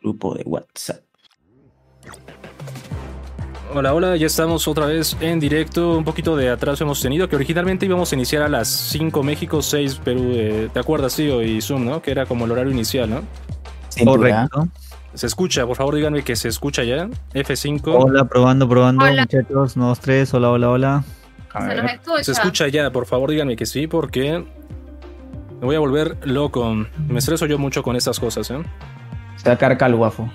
grupo de WhatsApp. Hola, hola, ya estamos otra vez en directo. Un poquito de atraso hemos tenido, que originalmente íbamos a iniciar a las 5 México, 6 Perú. eh, ¿Te acuerdas, tío? Y Zoom, ¿no? Que era como el horario inicial, ¿no? Correcto. Se escucha, por favor, díganme que se escucha ya. F5. Hola, probando, probando, Hola. muchachos. Nuevos tres, hola, hola, hola. Se nos escucha. Se escucha ya, por favor, díganme que sí, porque me voy a volver loco. Me estreso yo mucho con estas cosas, ¿eh? Se va a quedar calvo, guafo.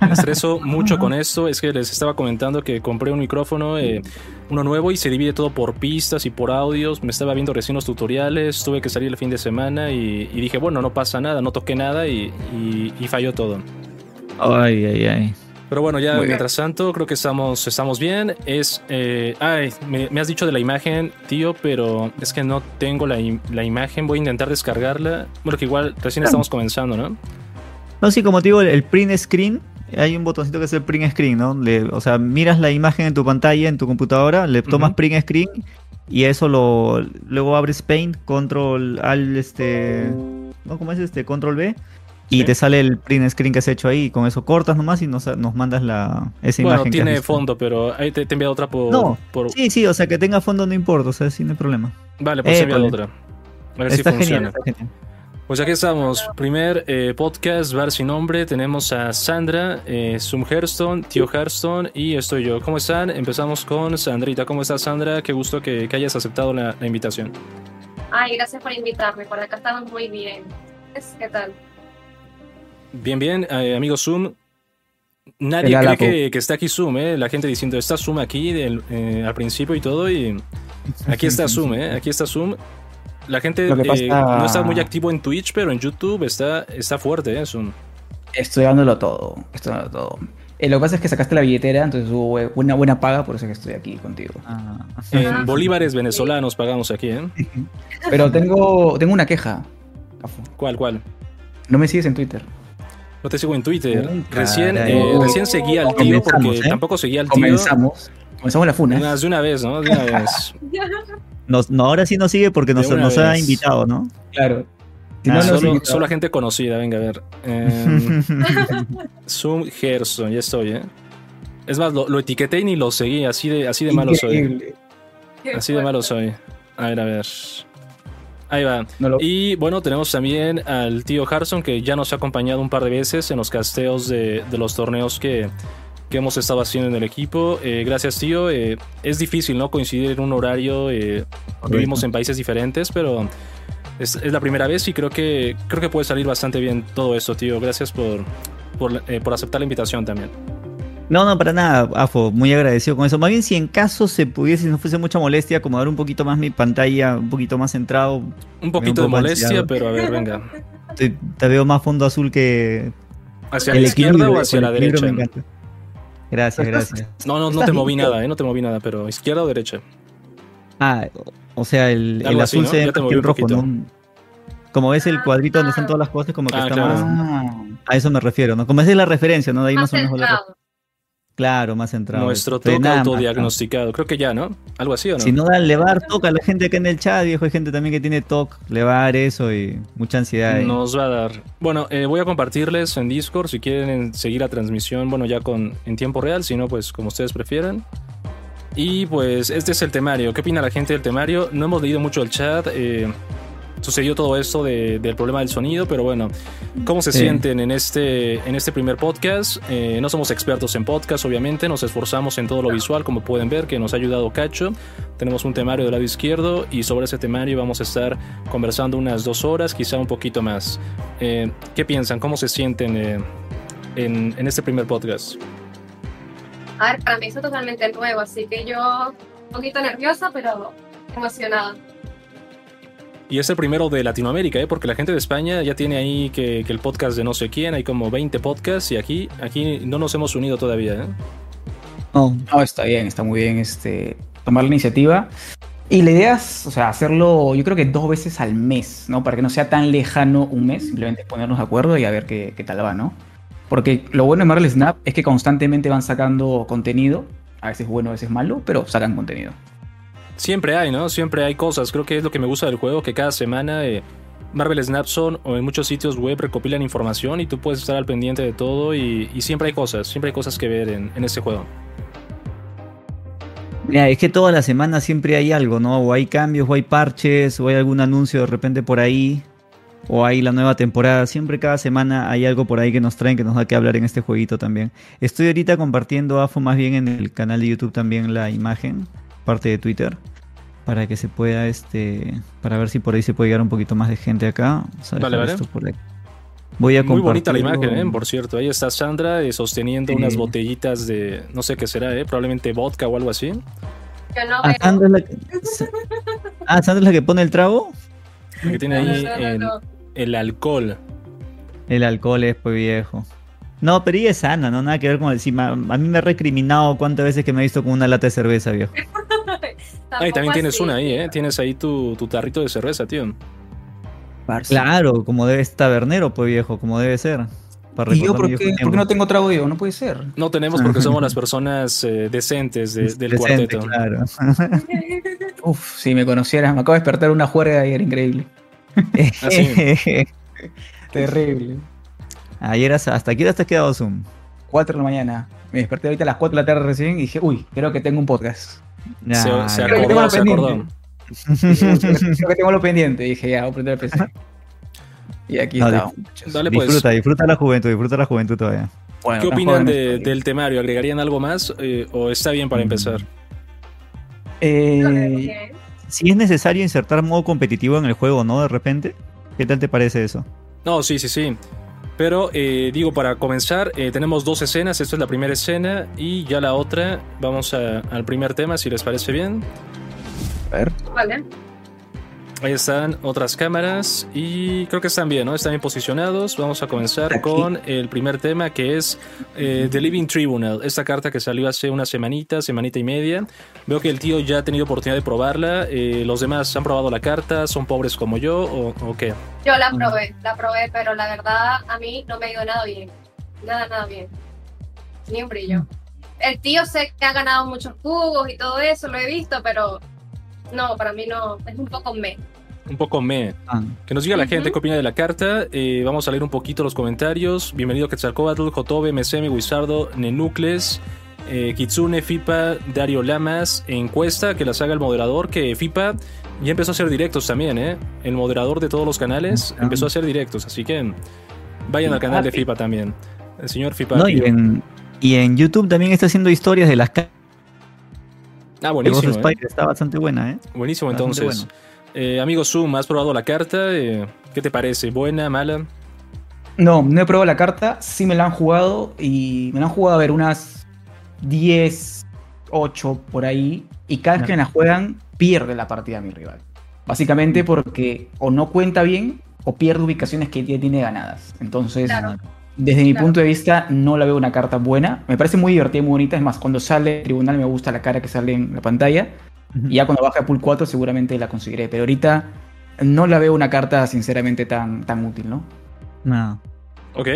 Me estreso mucho con esto. Es que les estaba comentando que compré un micrófono, eh, uno nuevo, y se divide todo por pistas y por audios. Me estaba viendo recién los tutoriales, tuve que salir el fin de semana y, y dije, bueno, no pasa nada, no toqué nada y, y- y falló todo. Ay, ay, ay. Pero bueno, ya Muy bien. mientras tanto, creo que estamos, estamos bien. Es. eh, ay, me, me has dicho de la imagen, tío, pero es que no tengo la, la imagen. Voy a intentar descargarla. Bueno, que igual recién estamos comenzando, ¿no? No, sí, como te digo, el, print screen, hay un botoncito que es el print screen, ¿no? Le- o sea, miras la imagen en tu pantalla, en tu computadora, le tomas print screen y eso lo luego abres Paint, control al este, ¿no? ¿Cómo es este? Control B y Sí. te sale el print screen que has hecho ahí. Con eso cortas nomás y nos, nos mandas la esa Bueno, imagen. has tiene fondo, pero ahí te, te enviado otra por. No, por- Sí, sí, o sea, que tenga fondo no importa, o sea, sí, no hay problema. Vale, pues he enviado Épale. otra. A ver Está si genial, funciona. está genial. Pues aquí estamos. Primer eh, podcast, Bar sin nombre. Tenemos a Sandra, eh, Zoom Hearthstone, Tío Hearthstone y estoy yo. ¿Cómo están? Empezamos con Sandrita. ¿Cómo estás, Sandra? Qué gusto que, que hayas aceptado la, la invitación. Ay, gracias por invitarme. Por acá estamos muy bien. ¿Qué tal? Bien, bien, eh, amigo Zoom. Nadie cree que está aquí Zoom, ¿eh? La gente diciendo, está Zoom aquí del- eh, al principio y todo. Y aquí está Zoom, ¿eh? Aquí está Zoom. La gente Lo que eh, pasa- no está muy activo en Twitch, pero en YouTube está, está fuerte, ¿eh? Zoom. Estoy dándolo todo. Estoy dándolo todo. Eh, lo que pasa es que sacaste la billetera, entonces hubo una buena paga, por eso es que estoy aquí contigo. Ah. En bolívares venezolanos pagamos aquí, ¿eh? Pero tengo, tengo una queja. ¿Cuál, cuál? No me sigues en Twitter. No te sigo en Twitter. Recién, eh, recién seguí al tío porque ¿eh? tampoco seguía al tío. Comenzamos. Comenzamos la funa. Unas de una vez, ¿no? De una vez. Nos- no, ahora sí nos sigue porque nos, nos ha invitado, ¿no? Claro. Si Ah, no, solo, solo a gente conocida, venga a ver. Eh, Zoom Gerson, ya estoy, ¿eh? Es más, lo, lo etiqueté y ni lo seguí, así de, así de malo soy. Así de malo soy. A ver, a ver. Ahí va. No lo- Y bueno, tenemos también al tío Harson que ya nos ha acompañado un par de veces en los casteos de, de los torneos que, que hemos estado haciendo en el equipo. Eh, gracias, tío. Eh, es difícil, ¿no? Coincidir en un horario. eh, vivimos en países diferentes, pero es, es la primera vez y creo que, creo que puede salir bastante bien todo esto, tío. Gracias por, por, por aceptar la invitación también. No, no, para nada, Afo, muy agradecido con eso. Más bien, si en caso se pudiese, si no fuese mucha molestia, acomodar un poquito más mi pantalla, un poquito más centrado. Un poquito de molestia, ansiado. pero a ver, venga. Te, te veo más fondo azul que. ¿Hacia la izquierda o hacia el la derecha? me encanta. Gracias, gracias. No, no, no te moví listo. nada, ¿eh? No te moví nada, pero izquierda o derecha. Ah, o sea, el, el así, azul ¿no? se ve el un rojo. ¿no? Como ves el cuadrito donde están todas las cosas, como que Ah, está claro. más. Ah, A eso me refiero, ¿no? Como esa es la referencia, ¿no? De ahí Más más o menos. la-. Claro, más centrado. Nuestro toque más, autodiagnosticado. Creo que ya, ¿no? Algo así, ¿o no? Si no da levar, toca a la gente acá en el chat, viejo. Hay gente también que tiene TOC, levar eso y mucha ansiedad. ahí. Nos va a dar. Bueno, eh, voy a compartirles en Discord si quieren seguir la transmisión, bueno, ya con en tiempo real, si no, pues como ustedes prefieran. Y pues este es el temario. ¿Qué opina la gente del temario? No hemos leído mucho el chat. eh, sucedió todo esto de- del problema del sonido, pero bueno, ¿cómo se Sí. sienten en este, en este primer podcast? Eh, no somos expertos en podcast, obviamente, nos esforzamos en todo lo visual, como pueden ver, que nos ha ayudado Cacho. Tenemos un temario del lado izquierdo y sobre ese temario vamos a estar conversando unas dos horas, quizá un poquito más. Eh, ¿Qué piensan? ¿Cómo se sienten eh, en, en este primer podcast? A ver, para mí es totalmente nuevo, así que yo un poquito nerviosa, pero emocionada. Y es el primero de Latinoamérica, ¿eh? porque la gente de España ya tiene ahí que, que el podcast de no sé quién, hay como 20 podcasts y aquí, aquí no nos hemos unido todavía. ¿eh? No, No, está bien, está muy bien este, tomar la iniciativa. Y la idea es, o sea, hacerlo yo creo que dos veces al mes, ¿no? Para que no sea tan lejano un mes, simplemente ponernos de acuerdo y a ver qué, qué tal va, ¿no? Porque lo bueno de Marvel Snap es que constantemente van sacando contenido, a veces bueno, a veces malo, pero sacan contenido. Siempre hay, ¿no? Siempre hay cosas. Creo que es lo que me gusta del juego, que cada semana eh, Marvel Snapson o en muchos sitios web recopilan información y tú puedes estar al pendiente de todo y, siempre hay cosas, siempre hay cosas que ver en, en este juego. Mira, es que toda la semana siempre hay algo, ¿no? O hay cambios, o hay parches, o hay algún anuncio de repente por ahí, o hay la nueva temporada. Siempre cada semana hay algo por ahí que nos traen, que nos da que hablar en este jueguito también. Estoy ahorita compartiendo AFO más bien en el canal de YouTube también la imagen, parte de Twitter, para que se pueda, este, para ver si por ahí se puede llegar un poquito más de gente acá. Vale, vale. esto por ahí. Voy a Muy bonita la imagen, ¿eh? por cierto. Ahí está Sandra eh, sosteniendo Sí. unas botellitas de, no sé qué será, ¿eh? probablemente vodka o algo así. Yo no Ah. Sandra es la que, ah, Sandra es la que pone el trago. Que tiene ahí no, no, el, no. el alcohol. El alcohol es pues viejo. No, pero ella es sana, no nada que ver con el encima. A mí me ha recriminado cuántas veces que me he visto con una lata de cerveza, viejo. Ahí también tienes así. una ahí, ¿eh? Tienes ahí tu, tu tarrito de cerveza, tío. Claro, como debe estar tabernero, pues viejo, como debe ser. Para ¿Y yo por qué, por qué tiempos. no tengo trago yo? No puede ser. No tenemos porque somos las personas eh, decentes de- del Presente, cuarteto. Claro. Uf, si me conocieras, me acabo de despertar una juerga ayer, increíble. Terrible. Ayer hasta, hasta aquí hora te has quedado Zoom. 4 de la mañana. Me desperté ahorita a las 4 de la tarde recién y dije, uy, creo que tengo un podcast. Se, se. Creo que tengo acordó, lo se acordó. pendiente. creo que tengo lo pendiente. Dije, ya, voy a prender el PC. Y aquí No, está. Dale pues. disfruta, disfruta la juventud, disfruta la juventud todavía. Bueno, ¿Qué opinan de- del temario? ¿Agregarían algo más eh, o está bien para Mm. empezar? Eh, Si es necesario insertar modo competitivo en el juego, ¿no? De repente. ¿Qué tal te parece eso? No, sí, sí, sí. Pero eh, digo, para comenzar, eh, tenemos dos escenas. Esta es la primera escena y ya la otra. Vamos a- al primer tema, si les parece bien. a ver. Vale. Ahí están otras cámaras y creo que están bien, ¿no? Están bien posicionados. Vamos a comenzar Aquí. con el primer tema que es eh, The Living Tribunal. Esta carta que salió hace una semanita, semanita y media. Veo que el tío ya ha tenido oportunidad de probarla. Eh, ¿Los demás han probado la carta? ¿Son pobres como yo o, o qué? Yo la Mm. probé, la probé, pero la verdad a mí no me ha ido nada bien. Nada, nada bien. Ni un brillo. El tío sé que ha ganado muchos jugos y todo eso, lo he visto, pero no, para mí no, es un poco me. Un poco me. Ah, Que nos diga la gente qué opina de la carta. Eh, vamos a leer un poquito los comentarios. Bienvenido Quetzalcoatl, Jotobe, Mesemi, Wizardo, Nenucles, eh, Kitsune, Fipa, Dario Lamas. Encuesta que las haga el moderador. Que Fipa ya empezó a hacer directos también, ¿eh? El moderador de todos los canales Ah. empezó a hacer directos. Así que vayan al canal de Ah. Fipa también. El señor Fipa. no, y en, y en YouTube también está haciendo historias de las cartas Ah, de buenísimo. Ghost ¿eh? Spider. Está bastante buena, ¿eh? Buenísimo, Bastante entonces. Eh, amigo Zoom, ¿has probado la carta? Eh, ¿Qué te parece? ¿Buena, mala? No, no he probado la carta, sí me la han jugado y me la han jugado a ver unas 10, 8 por ahí y cada vez que me la juegan pierde la partida mi rival. Básicamente porque o no cuenta bien o pierde ubicaciones que ya tiene ganadas. Entonces, Claro. Desde mi Claro. punto de vista no la veo una carta buena. Me parece muy divertida y muy bonita. Es más, cuando sale el tribunal me gusta la cara que sale en la pantalla. Y ya cuando baje a pool 4 seguramente la conseguiré. Pero ahorita no la veo una carta sinceramente tan, tan útil, ¿no? No. Ok.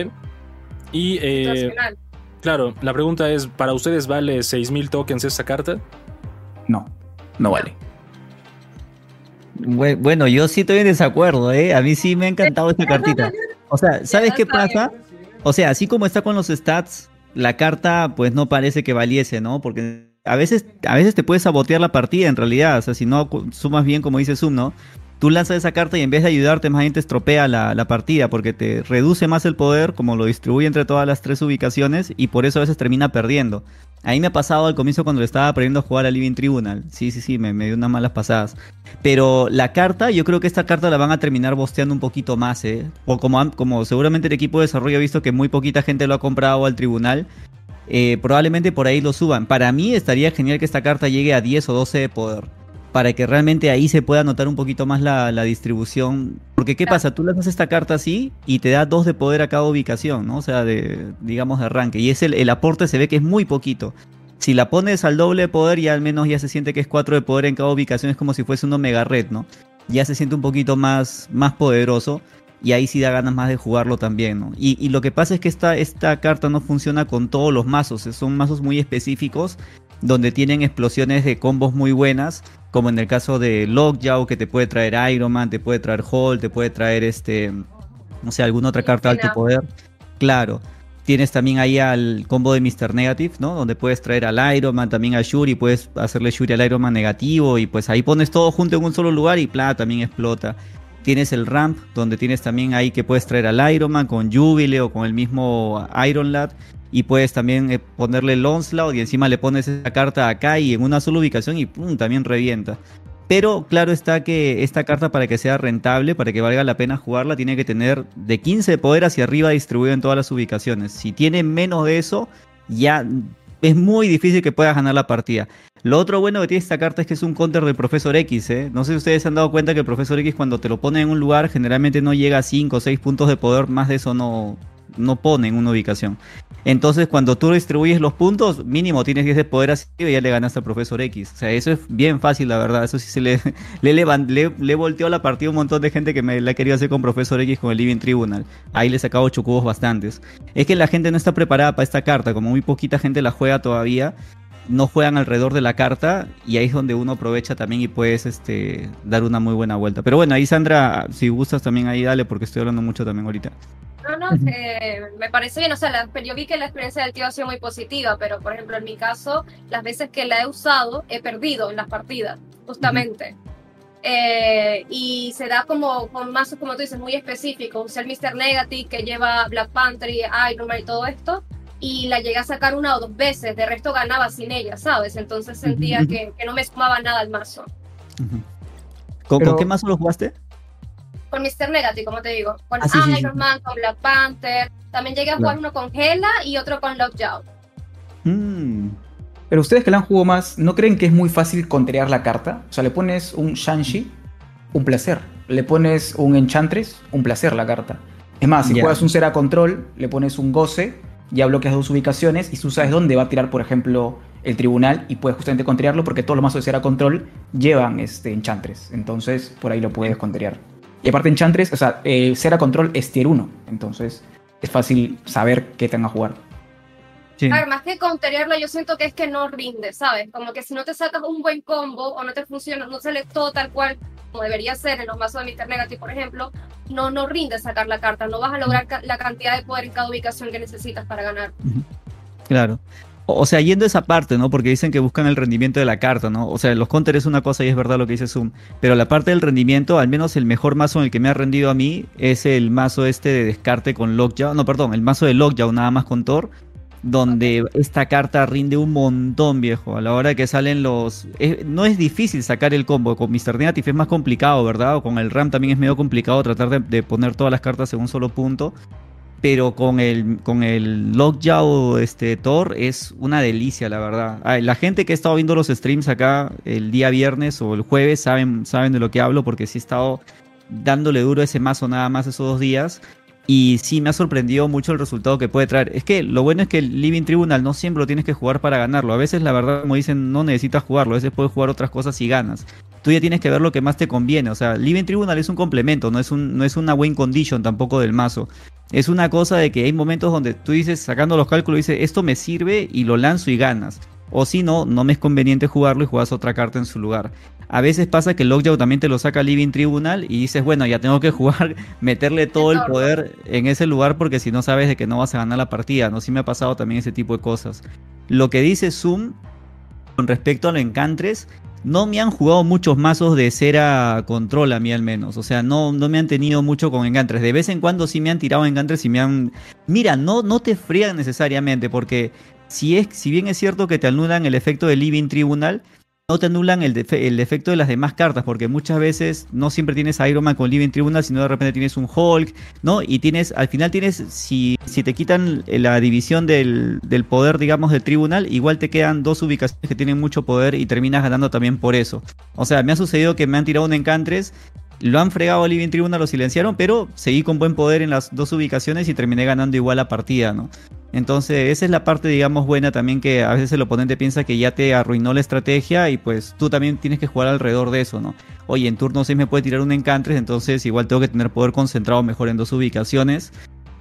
Y, eh, Nacional. claro, la pregunta es, ¿para ustedes vale 6.000 tokens esta carta? No, no vale. Bue- Bueno, yo sí estoy en desacuerdo, ¿eh? A mí sí me ha encantado esta cartita. O sea, ¿sabes qué pasa? O sea, así como está con los stats, la carta pues no parece que valiese, ¿no? Porque a veces, a veces te puedes sabotear la partida en realidad. O sea, si no sumas bien como dice Zoom, ¿no? Tú lanzas esa carta y en vez de ayudarte, más bien te estropea la, la partida porque te reduce más el poder, como lo distribuye entre todas las tres ubicaciones, y por eso a veces termina perdiendo. A mí me ha pasado al comienzo cuando le estaba aprendiendo a jugar a Living Tribunal. Sí, sí, sí, me, dio unas malas pasadas. Pero la carta, yo creo que esta carta la van a terminar bosteando un poquito más, ¿eh? O como, como seguramente el equipo de desarrollo ha visto que muy poquita gente lo ha comprado al tribunal, eh, probablemente por ahí lo suban. Para mí estaría genial que esta carta llegue a 10 o 12 de poder. Para que realmente ahí se pueda notar un poquito más la, la distribución. Porque ¿qué pasa? Tú lanzas esta carta así y te da 2 de poder a cada ubicación, ¿no? O sea, de, digamos de arranque. Y es el, el aporte se ve que es muy poquito. Si la pones al doble de poder, ya al menos ya se siente que es 4 de poder en cada ubicación. Es como si fuese una mega red, ¿no? Ya se siente un poquito más, más poderoso. Y ahí sí da ganas más de jugarlo también, ¿no? Y, y lo que pasa es que esta, esta carta no funciona con todos los mazos. Son mazos muy específicos donde tienen explosiones de combos muy buenas, como en el caso de Lockjaw, que te puede traer Iron Man, te puede traer Hulk, te puede traer este, no sé, alguna otra carta de alto poder. Claro. Tienes también ahí al combo de Mr. Negative, ¿no? Donde puedes traer al Iron Man, también a Shuri, puedes hacerle Shuri al Iron Man negativo y pues ahí pones todo junto en un solo lugar y plá, también explota. Tienes el ramp, donde tienes también ahí que puedes traer al Iron Man con Jubile o con el mismo Iron Lad. Y puedes también eh, ponerle el Onslaught y encima le pones esa carta acá y en una sola ubicación y ¡pum! también revienta. Pero claro está que esta carta para que sea rentable, para que valga la pena jugarla, tiene que tener de 15 de poder hacia arriba distribuido en todas las ubicaciones. Si tiene menos de eso, ya es muy difícil que puedas ganar la partida. Lo otro bueno que tiene esta carta es que es un counter del Profesor X. ¿eh? No sé si ustedes se han dado cuenta que el Profesor X cuando te lo pone en un lugar generalmente no llega a 5 o 6 puntos de poder, más de eso no, no pone en una ubicación. Entonces cuando tú distribuyes los puntos, mínimo tienes 10 de poder así y ya le ganaste al Profesor X. O sea, eso es bien fácil, la verdad. Eso sí se le, le, le, volteó la partida un montón de gente que me la quería hacer con Profesor X con el Living Tribunal. Ahí le sacaba 8 cubos bastantes. Es que la gente no está preparada para esta carta, como muy poquita gente la juega todavía no juegan alrededor de la carta y ahí es donde uno aprovecha también y puedes este, dar una muy buena vuelta. Pero bueno, ahí Sandra, si gustas también ahí dale porque estoy hablando mucho también ahorita. No, no, eh, me parece bien, o sea, yo vi que la experiencia del tío ha sido muy positiva, pero por ejemplo en mi caso, las veces que la he usado, he perdido en las partidas, justamente. Eh, y se da como con mazos, como tú dices, muy específicos. Usé el Mr. Negative que lleva Black Panther y Iron Man y todo esto y la llegué a sacar una o dos veces, de resto ganaba sin ella, ¿sabes? Entonces sentía que, no me sumaba nada al mazo. ¿Con, qué mazo lo jugaste? Con Mr. Negative, como te digo. Con ah, Iron Man, con Black Panther. También llegué a jugar uno con Hela y otro con Lockjaw. Mm. Pero ustedes que la han jugado más, ¿no creen que es muy fácil contrear la carta? O sea, le pones un Shanshi, un placer. Le pones un Enchantress, un placer la carta. Es más, si juegas un Cera Control, le pones un Goce, ya bloqueas dos ubicaciones y tú sabes dónde va a tirar, por ejemplo, el tribunal y puedes justamente contrariarlo porque todos los mazos de Cera Control llevan este, Enchantress. Entonces, por ahí lo puedes contrariar. Y aparte, Enchantress, o sea, eh, Cera Control es tier 1. Entonces, es fácil saber qué te van a jugar. Sí. A ver, más que contrariarlo, yo siento que es que no rinde, ¿sabes? Como que si no te sacas un buen combo o no te funciona, no sale todo tal cual como debería ser en los mazos de Mr. Negative, por ejemplo, no, no rinde sacar la carta, no vas a lograr la cantidad de poder en cada ubicación que necesitas para ganar. Claro. O sea, yendo a esa parte, ¿no? Porque dicen que buscan el rendimiento de la carta, ¿no? O sea, los counters es una cosa y es verdad lo que dice Zoom. Pero la parte del rendimiento, al menos el mejor mazo en el que me ha rendido a mí, es el mazo este de descarte con Lockjaw. No, perdón, el mazo de Lockjaw nada más con Thor donde esta carta rinde un montón, viejo. A la hora que salen los... no es difícil sacar el combo. Con Mr. Negative es más complicado, ¿verdad? O con el RAM también es medio complicado tratar de, poner todas las cartas en un solo punto. Pero con el, con el Lockjaw este, Thor es una delicia, la verdad. la gente que ha estado viendo los streams acá el día viernes o el jueves saben, saben de lo que hablo porque sí he estado dándole duro ese mazo nada más esos dos días. Y sí, me ha sorprendido mucho el resultado que puede traer. Es que lo bueno es que el Living Tribunal no siempre lo tienes que jugar para ganarlo. A veces, la verdad, como dicen, no necesitas jugarlo. A veces puedes jugar otras cosas y ganas. Tú ya tienes que ver lo que más te conviene. O sea, Living Tribunal es un complemento, no es, un, no es una win condition tampoco del mazo. Es una cosa de que hay momentos donde tú dices, sacando los cálculos, dices, esto me sirve y lo lanzo y ganas. O si no, no me es conveniente jugarlo y juegas otra carta en su lugar. A veces pasa que Lockjaw también te lo saca Living Tribunal y dices, bueno, ya tengo que jugar, meterle todo el poder en ese lugar porque si no sabes de que no vas a ganar la partida, ¿no? Sí me ha pasado también ese tipo de cosas. Lo que dice Zoom con respecto a los encantres, no me han jugado muchos mazos de cera control a mí al menos. O sea, no, no me han tenido mucho con encantres. De vez en cuando sí me han tirado encantres y me han... Mira, no, no te frían necesariamente porque si, es, si bien es cierto que te anulan el efecto del Living Tribunal, no te anulan el, el, efecto de las demás cartas, porque muchas veces no siempre tienes a Iron Man con Living Tribunal, sino de repente tienes un Hulk, ¿no? Y tienes, al final tienes, si, si te quitan la división del, del, poder, digamos, del tribunal, igual te quedan dos ubicaciones que tienen mucho poder y terminas ganando también por eso. O sea, me ha sucedido que me han tirado un Encantres lo han fregado a Living Tribunal, lo silenciaron, pero seguí con buen poder en las dos ubicaciones y terminé ganando igual la partida, ¿no? Entonces, esa es la parte, digamos, buena también que a veces el oponente piensa que ya te arruinó la estrategia y pues tú también tienes que jugar alrededor de eso, ¿no? Oye, en turno 6 me puede tirar un encantres, entonces igual tengo que tener poder concentrado mejor en dos ubicaciones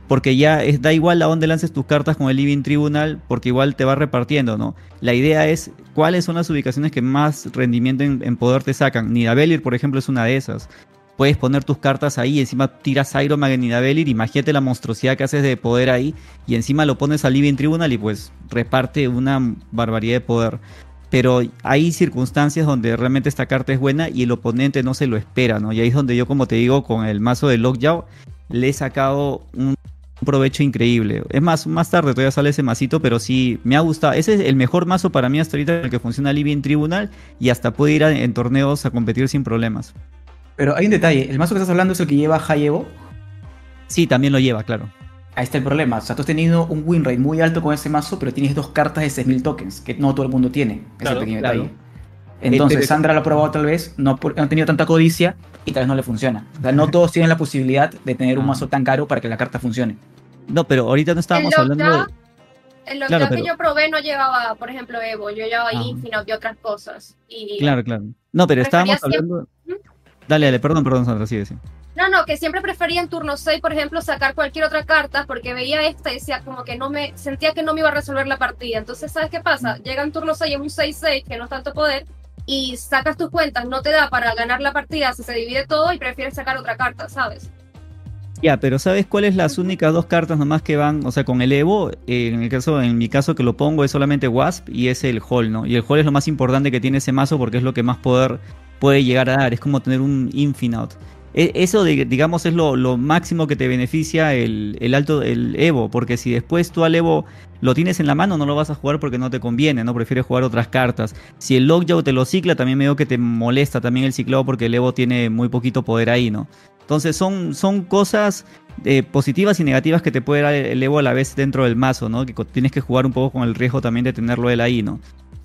porque ya es, da igual a dónde lances tus cartas con el Living Tribunal, porque igual te va repartiendo, ¿no? La idea es cuáles son las ubicaciones que más rendimiento en, poder te sacan. Nidavellir, por ejemplo, es una de esas. Puedes poner tus cartas ahí, encima tiras Iron Man en Nidavellir, imagínate la monstruosidad que haces de poder ahí, y encima lo pones al Living Tribunal y pues reparte una barbaridad de poder. Pero hay circunstancias donde realmente esta carta es buena y el oponente no se lo espera, ¿no? Y ahí es donde yo, como te digo, con el mazo de Lockjaw, le he sacado un provecho increíble. Es más, más tarde todavía sale ese masito, pero sí me ha gustado. Ese es el mejor mazo para mí hasta ahorita, el que funciona Living Tribunal y hasta puede ir en torneos a competir sin problemas. Pero hay un detalle, el mazo que estás hablando es el que lleva High Evo. Sí, también lo lleva, claro. Ahí está el problema. O sea, tú has tenido un win rate muy alto con ese mazo, pero tienes dos cartas de 6000 tokens, que no todo el mundo tiene. Claro, pequeño detalle. Entonces, Sandra lo ha probado tal vez, no, no ha tenido tanta codicia y tal vez no le funciona. O sea, no todos tienen la posibilidad de tener un ah. mazo tan caro para que la carta funcione. No, pero ahorita no estábamos hablando de... El claro, que yo probé no llevaba, por ejemplo, Evo, yo llevaba ah. Infinite y otras cosas. Y claro, claro. No, pero estábamos hablando... Dale, dale, perdón, perdón, Sandra, sigue, sí. No, no, que siempre prefería en turno 6, por ejemplo, sacar cualquier otra carta porque veía esta y decía como que no me, sentía que no me iba a resolver la partida. Entonces, ¿sabes qué pasa? Mm. Llega en turno 6 en un 6-6, que no es tanto poder, y sacas tus cuentas, no te da para ganar la partida, se, se divide todo y prefieres sacar otra carta, ¿sabes? Ya, pero ¿sabes cuáles las únicas dos cartas nomás que van? O sea, con el Evo, eh, en el caso, en mi caso que lo pongo es solamente Wasp y es el Hall, ¿no? Y el Hall es lo más importante que tiene ese mazo porque es lo que más poder puede llegar a dar. Es como tener un Infinite. E, eso, digamos, es lo, máximo que te beneficia el, el, alto el Evo, porque si después tú al Evo lo tienes en la mano, no lo vas a jugar porque no te conviene, ¿no? Prefieres jugar otras cartas. Si el Lockjaw te lo cicla, también me digo que te molesta también el ciclado porque el Evo tiene muy poquito poder ahí, ¿no? Entonces son, son cosas eh, positivas y negativas que te puede dar el Evo a la vez dentro del mazo, ¿no? Que tienes que jugar un poco con el riesgo también de tenerlo él ahí, ¿no?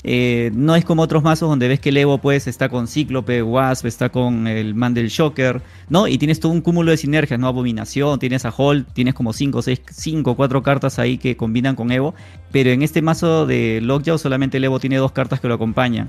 Eh, no es como otros mazos donde ves que el Evo pues está con Cíclope, Wasp, está con el man del Shocker, ¿no? Y tienes todo un cúmulo de sinergias, ¿no? Abominación, tienes a Hold, tienes como 5, 6, 5, 4 cartas ahí que combinan con Evo, pero en este mazo de Lockjaw solamente el Evo tiene dos cartas que lo acompañan.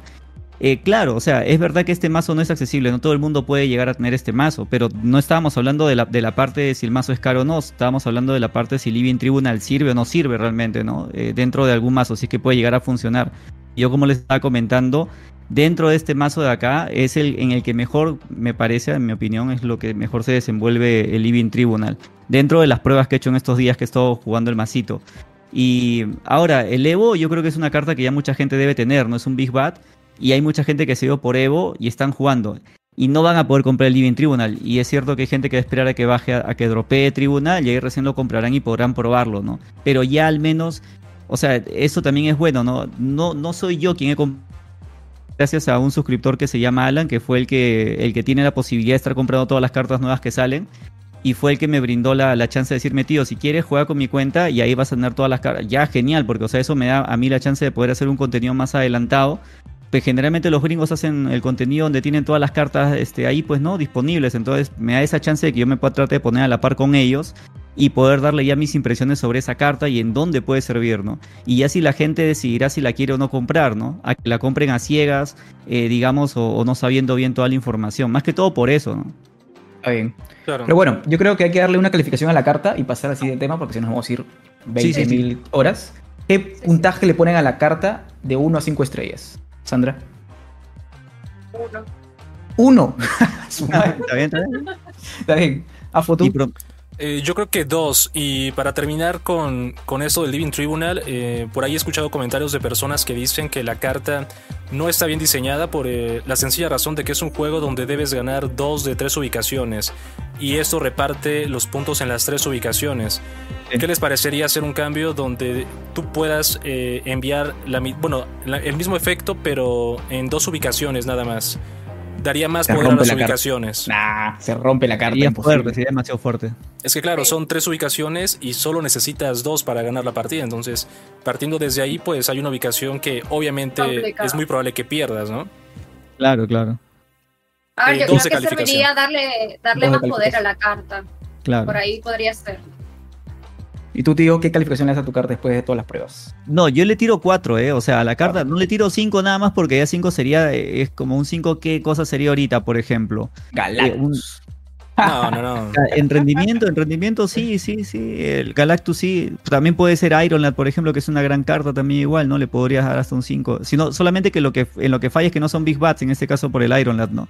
Eh, claro, o sea, es verdad que este mazo no es accesible, no todo el mundo puede llegar a tener este mazo, pero no estábamos hablando de la, de la parte de si el mazo es caro o no, estábamos hablando de la parte de si Living Tribunal sirve o no sirve realmente, ¿no? Eh, dentro de algún mazo, si es que puede llegar a funcionar. Yo como les estaba comentando, dentro de este mazo de acá es el en el que mejor, me parece, en mi opinión, es lo que mejor se desenvuelve el Living Tribunal. Dentro de las pruebas que he hecho en estos días que he estado jugando el masito. Y ahora, el Evo yo creo que es una carta que ya mucha gente debe tener, no es un Big Bad. Y hay mucha gente que se dio por Evo y están jugando. Y no van a poder comprar el Living Tribunal. Y es cierto que hay gente que va a esperar a que baje, a, que dropee Tribunal y ahí recién lo comprarán y podrán probarlo, ¿no? Pero ya al menos o sea, eso también es bueno, ¿no? No, no soy yo quien he gracias a un suscriptor que se llama Alan, que fue el que, el que tiene la posibilidad de estar comprando todas las cartas nuevas que salen. Y fue el que me brindó la, la chance de decirme, tío, si quieres juega con mi cuenta y ahí vas a tener todas las cartas. Ya, genial, porque o sea, eso me da a mí la chance de poder hacer un contenido más adelantado. Pues generalmente los gringos hacen el contenido donde tienen todas las cartas este, ahí, pues no, disponibles. Entonces me da esa chance de que yo me pueda tratar de poner a la par con ellos y poder darle ya mis impresiones sobre esa carta y en dónde puede servir, ¿no? Y ya si la gente decidirá si la quiere o no comprar, ¿no? A que la compren a ciegas, eh, digamos, o, no sabiendo bien toda la información. Más que todo por eso, ¿no? Está bien. Pero bueno, yo creo que hay que darle una calificación a la carta y pasar así de tema porque si no nos vamos a ir 20.000 horas. ¿Qué puntaje le ponen a la carta de 1 a 5 estrellas? Sandra. 1. 1. está bien, está bien. Está bien. A foto. Eh, yo creo que dos. Y para terminar con, con esto del Living Tribunal, eh, por ahí he escuchado comentarios de personas que dicen que la carta no está bien diseñada por eh, la sencilla razón de que es un juego donde debes ganar dos de tres ubicaciones. Y esto reparte los puntos en las tres ubicaciones. ¿Qué les parecería hacer un cambio donde tú puedas enviar la, bueno, el mismo efecto, pero en dos ubicaciones nada más? Daría más poder a las ubicaciones. Nah, se rompe la carta. Sería fuerte, sería demasiado fuerte. Es que claro, son tres ubicaciones y solo necesitas dos para ganar la partida. Entonces, partiendo desde ahí, pues hay una ubicación que obviamente es muy probable que pierdas, ¿no? Claro, claro. A ver, yo creo que serviría darle, darle más poder a la carta. Claro. Por ahí podría ser. ¿Y tú, tío, qué calificación le das a tu carta después de todas las pruebas? No, yo le tiro 4, ¿eh? O sea, a la carta no le tiro 5 nada más porque ya 5 sería, eh, es como un 5, ¿qué cosa sería ahorita, por ejemplo? Galactus. No, no, no. En rendimiento, en rendimiento sí, sí, sí. El Galactus sí. También puede ser Ironlad, por ejemplo, que es una gran carta también igual, ¿no? Le podrías dar hasta un 5. Sino, solamente que lo que en lo que falla es que no son Big Bats, en este caso por el Ironlad, ¿no?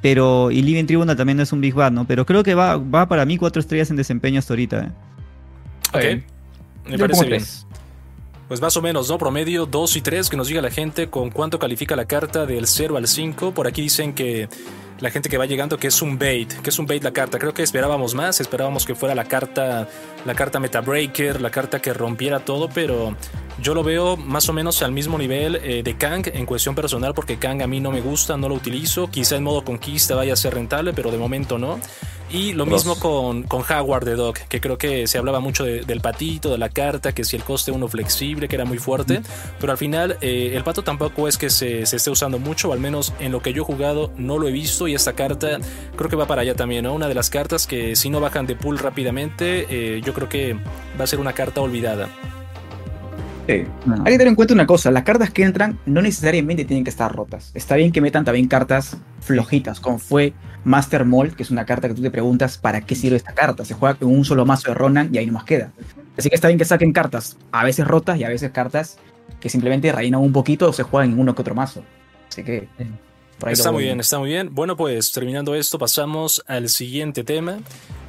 Pero, y Living Tribunal también no es un Big Bat, ¿no? Pero creo que va, va para mí cuatro estrellas en desempeño hasta ahorita, ¿eh? Ok. Me Yo parece bien. tres. Pues más o menos, ¿no? Promedio 2 y 3, que nos diga la gente con cuánto califica la carta del 0 al 5. Por aquí dicen que la gente que va llegando que es un bait, que es un bait la carta. Creo que esperábamos más, esperábamos que fuera la carta, la carta Metabreaker, la carta que rompiera todo, pero yo lo veo más o menos al mismo nivel eh, de Kang en cuestión personal, porque Kang a mí no me gusta, no lo utilizo. Quizá en modo conquista vaya a ser rentable, pero de momento no. Y lo mismo con, con Howard de Doc, que creo que se hablaba mucho de- del patito, de la carta, que si el coste uno flexible, que era muy fuerte, pero al final eh, el pato tampoco es que se, se esté usando mucho, o al menos en lo que yo he jugado no lo he visto y esta carta creo que va para allá también, ¿no? Una de las cartas que si no bajan de pool rápidamente, eh, yo creo que va a ser una carta olvidada. Sí. No. Hay que tener en cuenta una cosa, las cartas que entran no necesariamente tienen que estar rotas. Está bien que metan también cartas flojitas, como fue Master Mold, que es una carta que tú te preguntas para qué sirve esta carta. Se juega con un solo mazo de Ronan y ahí nomás queda. Así que está bien que saquen cartas, a veces rotas y a veces cartas que simplemente rellenan un poquito o se juegan en uno que otro mazo. Así que... Está muy bien, está muy bien. Bueno, pues terminando esto, pasamos al siguiente tema,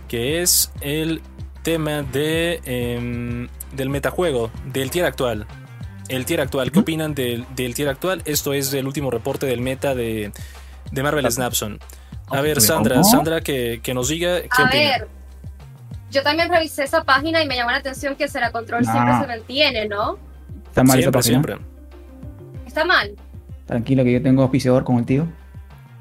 que es el tema de, em, del metajuego, del tier actual. El tier actual, ¿qué opinan del, del tier actual? Esto es el último reporte del meta de, de Marvel Snapson. A ver, Sandra, ¿Cómo? Sandra, que, que nos diga qué A opina. ver, yo también revisé esa página y me llamó la atención que Será Control siempre Ah. se mantiene, ¿no? Está mal esa Siempre, página. siempre. Está mal. Tranquilo que yo tengo auspiciador con el tío.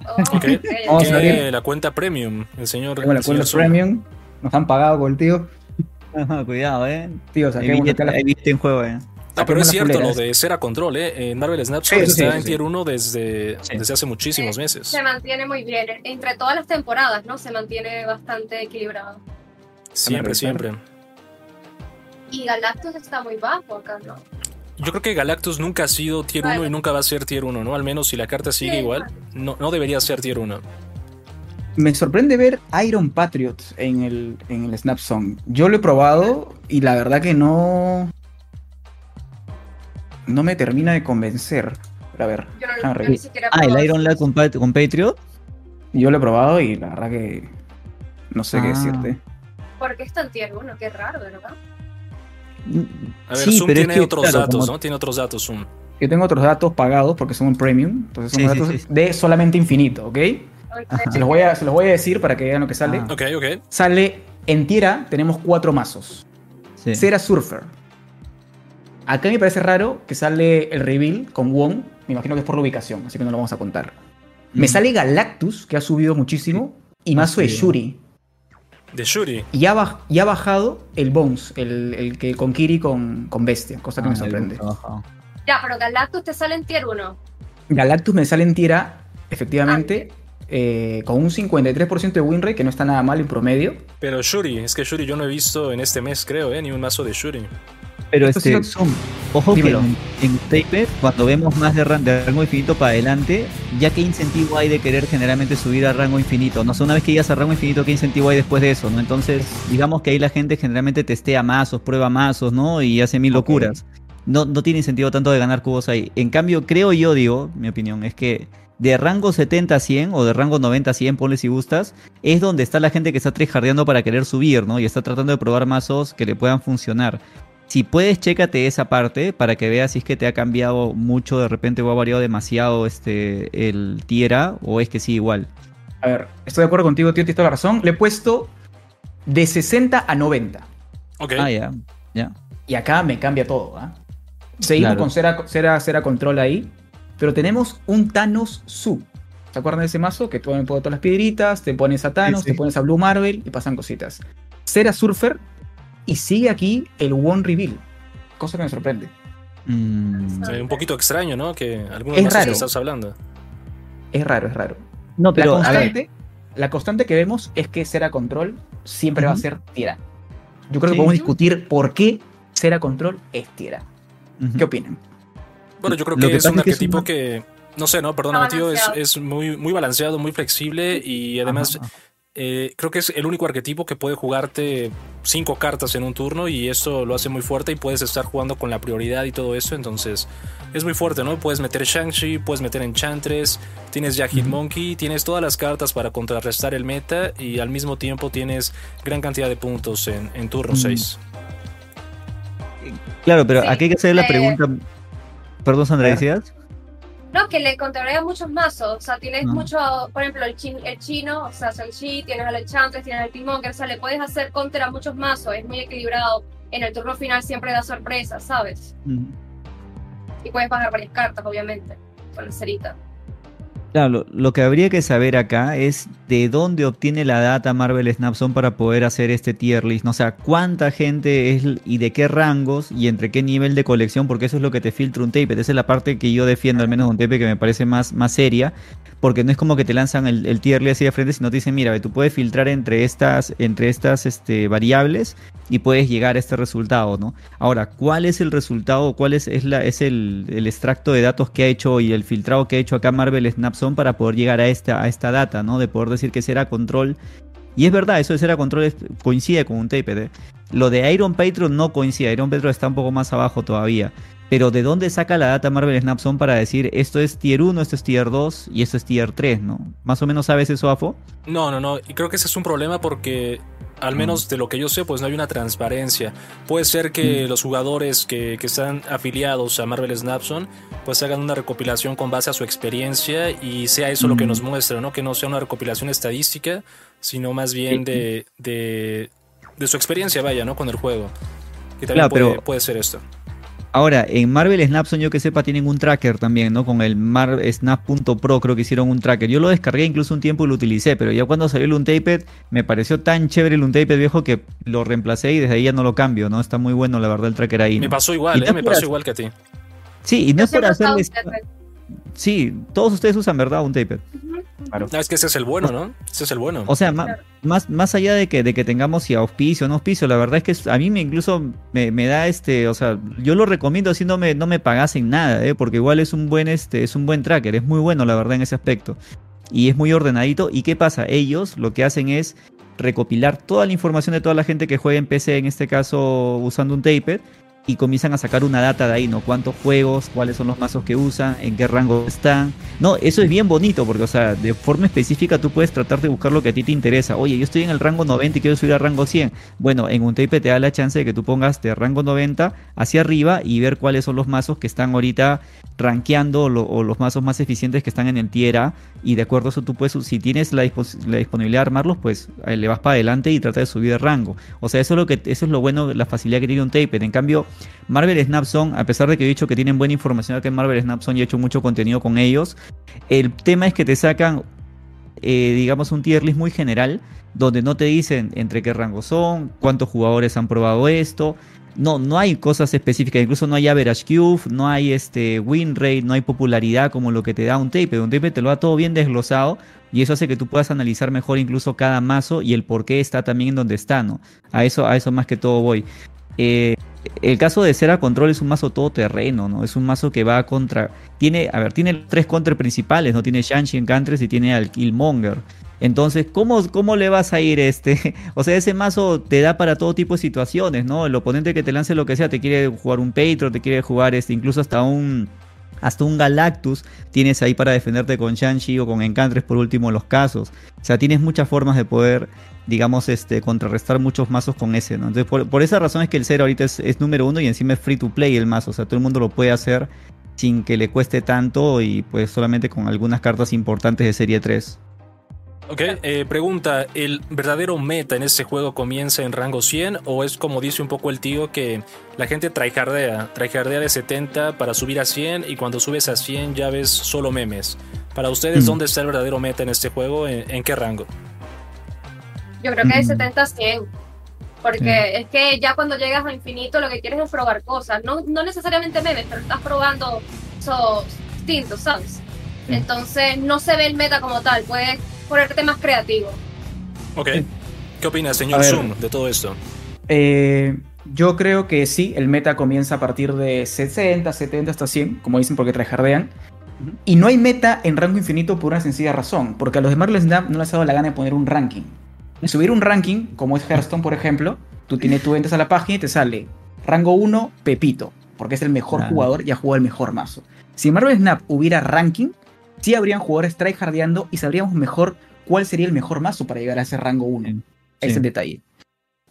Oh, Ok. ok, Vamos Que a ver. la cuenta premium, el señor. Tengo la el cuenta premium. Nos han pagado con el tío. Ajá, Cuidado, ¿eh? Tío, saquemos billete en juego, ¿eh? Ah, pero es cierto lo de Cera Control, ¿eh? En Marvel Snapson Sí, está en sí. tier 1 desde, Sí. desde hace muchísimos meses. Se mantiene muy bien. Entre todas las temporadas, ¿no? Se mantiene bastante equilibrado. Siempre, siempre. Y Galactus está muy bajo acá, ¿no? Yo creo que Galactus nunca ha sido tier 1 Vale. y nunca va a ser tier 1, ¿no? Al menos si la carta sigue Sí, igual, no, no debería ser tier 1. Me sorprende ver Iron Patriot en el, en el Snap Song. Yo lo he probado y la verdad que no. No me termina de convencer. Pero a ver, Yo, no, déjame yo ni revisar. siquiera Ah, probé el Iron. Lad con, con Patriot. yo lo he probado y la verdad que. No sé qué Ah. decirte. ¿Por qué está en tier 1? Qué raro, ¿verdad? A ver, Sí, Zoom pero es tiene que, otros claro, datos, como- ¿no? Tiene otros datos, Zoom. Yo tengo otros datos pagados porque son un premium. Entonces son Sí, datos sí. de solamente infinito, ¿ok? Ok. Se los, voy a, se los voy a decir para que vean lo que sale. Ah. Ok, ok. Sale en tierra, tenemos cuatro mazos. Sí. Cera Surfer. Acá me parece raro que sale el reveal con Wong. Me imagino que es por la ubicación, así que no lo vamos a contar. Me Mm. sale Galactus, que ha subido muchísimo, y mazo de. Shuri. De Shuri. Y ha, baj- y ha bajado el Bones, el, el que con Kiri con, con Bestia, cosa que Ah, me sorprende. Ya, pero Galactus te sale en tier 1. Galactus me sale en tierra, efectivamente, eh, con un 53% de win rate, que no está nada mal en promedio. Pero Shuri, es que Shuri yo no he visto en este mes, creo, ¿eh? Ni un mazo de Shuri. Pero este, son- ojo Dímelo. que en, en Taper, cuando vemos más de, ran- de rango infinito para adelante, ya qué incentivo hay de querer generalmente subir a rango infinito. No sé, una vez que llegas a rango infinito, qué incentivo hay después de eso, ¿no? Entonces, digamos que ahí la gente generalmente testea mazos, prueba mazos, ¿no? Y hace mil locuras. No, no tiene incentivo tanto de ganar cubos ahí. En cambio, creo yo, digo, mi opinión, es que de rango 70 a 100 o de rango 90 a 100, ponle si gustas, es donde está la gente que está tryhardeando para querer subir, ¿no? Y está tratando de probar mazos que le puedan funcionar. Si puedes, chécate esa parte para que veas si es que te ha cambiado mucho de repente o ha variado demasiado este el tiera o es que sí igual. A ver, estoy de acuerdo contigo, tío, tienes toda la razón. Le he puesto de 60 a 90. Ok. Ah, ya, ya. Y acá me cambia todo, ¿ah? Seguimos Claro. con Cera, Cera, Cera Control ahí. Pero tenemos un Thanos Sub. ¿Se acuerdan de ese mazo? Que tú pones todas las piedritas, te pones a Thanos, Sí, sí. te pones a Blue Marvel y pasan cositas. Cera Surfer y sigue aquí el One Reveal. Cosa que me sorprende. Mm, un poquito extraño, ¿no? Que algunos Es raro. estás hablando. Es raro, es raro. No, pero la, constante, la constante que vemos es que Cera Control siempre va a ser tierra. Yo creo que podemos discutir por qué Cera Control es tierra. ¿Qué opinan? Bueno, yo creo que, que es un es que es arquetipo que, no sé, no, perdóname, tío, es, es muy, muy balanceado, muy flexible y además Ajá, ajá. Eh, creo que es el único arquetipo que puede jugarte cinco cartas en un turno y eso lo hace muy fuerte y puedes estar jugando con la prioridad y todo eso, entonces es muy fuerte, ¿no? Puedes meter Shang-Chi, puedes meter Enchantress, tienes ya Hitmonkey, tienes todas las cartas para contrarrestar el meta y al mismo tiempo tienes gran cantidad de puntos en, turno 6. Claro, pero aquí hay que hacer la pregunta. Perdón, Sandra, ¿decías? No, que le contraría muchos mazos. O sea, tienes mucho, por ejemplo, el, el chino, o sea, el Chi, tienes al Enchantress, tienes al Timon, o sea, le puedes hacer contra muchos mazos. Es muy equilibrado. En el turno final siempre da sorpresa, ¿sabes? Y puedes bajar varias cartas, obviamente, con la cerita. Claro, lo, que habría que saber acá es de dónde obtiene la data Marvel Snapson para poder hacer este tier list. O sea, cuánta gente es y de qué rangos y entre qué nivel de colección, porque eso es lo que te filtra un tape. Esa es la parte que yo defiendo, al menos un tape que me parece más, más seria, porque no es como que te lanzan el, tier list así de frente, sino te dicen, mira, tú puedes filtrar entre estas, entre estas este, variables y puedes llegar a este resultado, ¿no? Ahora, ¿cuál es el resultado? ¿Cuál es, la, es el, extracto de datos que ha hecho y el filtrado que ha hecho acá Marvel Snapson para poder llegar a esta, a esta data, ¿no? De poder decir que será control. Y es verdad, eso de será control coincide con un tape. ¿eh? Lo de Iron Patron no coincide, Iron Patron está un poco más abajo todavía. Pero ¿de dónde saca la data Marvel Snapson para decir esto es tier 1, esto es tier 2 y esto es tier 3, ¿no? ¿Más o menos sabes eso, Afo? No, no, no. Y creo que ese es un problema porque al menos de lo que yo sé, pues no hay una transparencia. Puede ser que los jugadores que, están afiliados a Marvel Snapson, pues hagan una recopilación con base a su experiencia y sea eso lo que nos muestre, ¿no? Que no sea una recopilación estadística, sino más bien de, de, su experiencia, vaya, ¿no? Con el juego. Y también puede, puede ser esto. Ahora, en Marvel Snapson, yo que sepa, tienen un tracker también, ¿no? Con el Snap.pro creo que hicieron un tracker. Yo lo descargué incluso un tiempo y lo utilicé, pero ya cuando salió el Untaped, me pareció tan chévere el Untaped viejo que lo reemplacé y desde ahí ya no lo cambio, ¿no? Está muy bueno, la verdad, el tracker ahí. Me pasó igual, ¿eh? Me pasó igual que a ti. Sí, y no es por hacerles... Sí, todos ustedes usan, ¿verdad? Un taper. Claro. es que ese es el bueno, ¿no? Ese es el bueno. O sea, más, más, allá de que, de que tengamos si auspicio o no auspicio, la verdad es que a mí me incluso me, da este, o sea, yo lo recomiendo si no me, no me pagasen nada, ¿eh? porque igual es un buen, este, es un buen tracker, es muy bueno la verdad en ese aspecto. Y es muy ordenadito. ¿Y qué pasa? Ellos lo que hacen es recopilar toda la información de toda la gente que juega en PC, en este caso usando un taper y comienzan a sacar una data de ahí, ¿no? ¿Cuántos juegos? ¿Cuáles son los mazos que usan? ¿En qué rango están? No, eso es bien bonito porque, o sea, de forma específica tú puedes tratar de buscar lo que a ti te interesa. Oye, yo estoy en el rango 90 y quiero subir al rango 100. Bueno, en un tape te da la chance de que tú pongas de rango 90 hacia arriba y ver cuáles son los mazos que están ahorita rankeando o los mazos más eficientes que están en el tier A y de acuerdo a eso tú puedes, si tienes la, disponibilidad de armarlos, pues eh, le vas para adelante y trata de subir de rango. O sea, eso es lo que es lo bueno, la facilidad que tiene un tape. En cambio, Marvel Snapson, a pesar de que he dicho que tienen buena información acá en Marvel Snapson y he hecho mucho contenido con ellos, el tema es que te sacan, eh, digamos, un tier list muy general, donde no te dicen entre qué rango son, cuántos jugadores han probado esto. No, no hay cosas específicas, incluso no hay average cube, no hay este win no hay popularidad como lo que te da un tape. Un tape te lo da todo bien desglosado y eso hace que tú puedas analizar mejor incluso cada mazo y el por qué está también en donde está, ¿no? A eso, a eso más que todo voy. Eh, el caso de Cera Control es un mazo todoterreno, ¿no? Es un mazo que va contra. Tiene, a ver, tiene tres contra principales, ¿no? Tiene Shanshi en y tiene al Killmonger. Entonces, ¿cómo, ¿cómo le vas a ir este? O sea, ese mazo te da para todo tipo de situaciones, ¿no? El oponente que te lance lo que sea, te quiere jugar un Patro, te quiere jugar este, incluso hasta un hasta un Galactus tienes ahí para defenderte con Shanshi o con Encantres por último en los casos. O sea, tienes muchas formas de poder digamos, este, contrarrestar muchos mazos con ese, ¿no? Entonces, por, esa razón es que el cero ahorita es, número uno y encima es free to play el mazo, o sea, todo el mundo lo puede hacer sin que le cueste tanto y pues solamente con algunas cartas importantes de serie 3. Ok, eh, pregunta, ¿el verdadero meta en este juego comienza en rango 100 o es como dice un poco el tío que la gente tryhardea, tryhardea de 70 para subir a 100 y cuando subes a 100 ya ves solo memes? Para ustedes, mm. ¿dónde está el verdadero meta en este juego? en qué rango? Yo creo que de 70 a 100. Porque es que ya cuando llegas a infinito lo que quieres es probar cosas. No, no necesariamente memes, pero estás probando esos distintos, ¿sabes? Entonces no se ve el meta como tal. Puedes ponerte más creativo. Ok. ¿Qué opinas, señor Zoom, de todo esto? Eh, yo creo que sí, el meta comienza a partir de 60, 70 hasta 100, como dicen porque tryhardean. Y no hay meta en rango infinito por una sencilla razón, porque a los de Marvel Snap no les ha dado la gana de poner un ranking. subir un ranking, como es Hearthstone, por ejemplo, tú, tienes, tú entras a la página y te sale rango 1, Pepito, porque es el mejor jugador y ha jugado el mejor mazo. Si en Marvel Snap hubiera ranking, sí habrían jugadores tryhardeando y sabríamos mejor cuál sería el mejor mazo para llegar a ese rango 1. Sí. Ese es Sí. el detalle.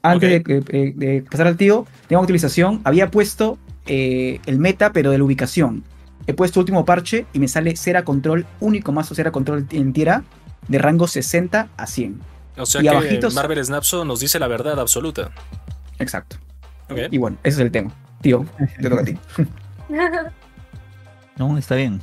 Antes de, eh, de pasar al tío, tengo actualización. Había puesto eh, el meta, pero de la ubicación. He puesto último parche y me sale Cera Control, único mazo Cera Control en tierra, de rango 60 a 100. O sea Y que abajitos- Marvel Snapso nos dice la verdad absoluta. Exacto. Ok. Y bueno, ese es el tema. Tío, te toca a ti. No, está bien.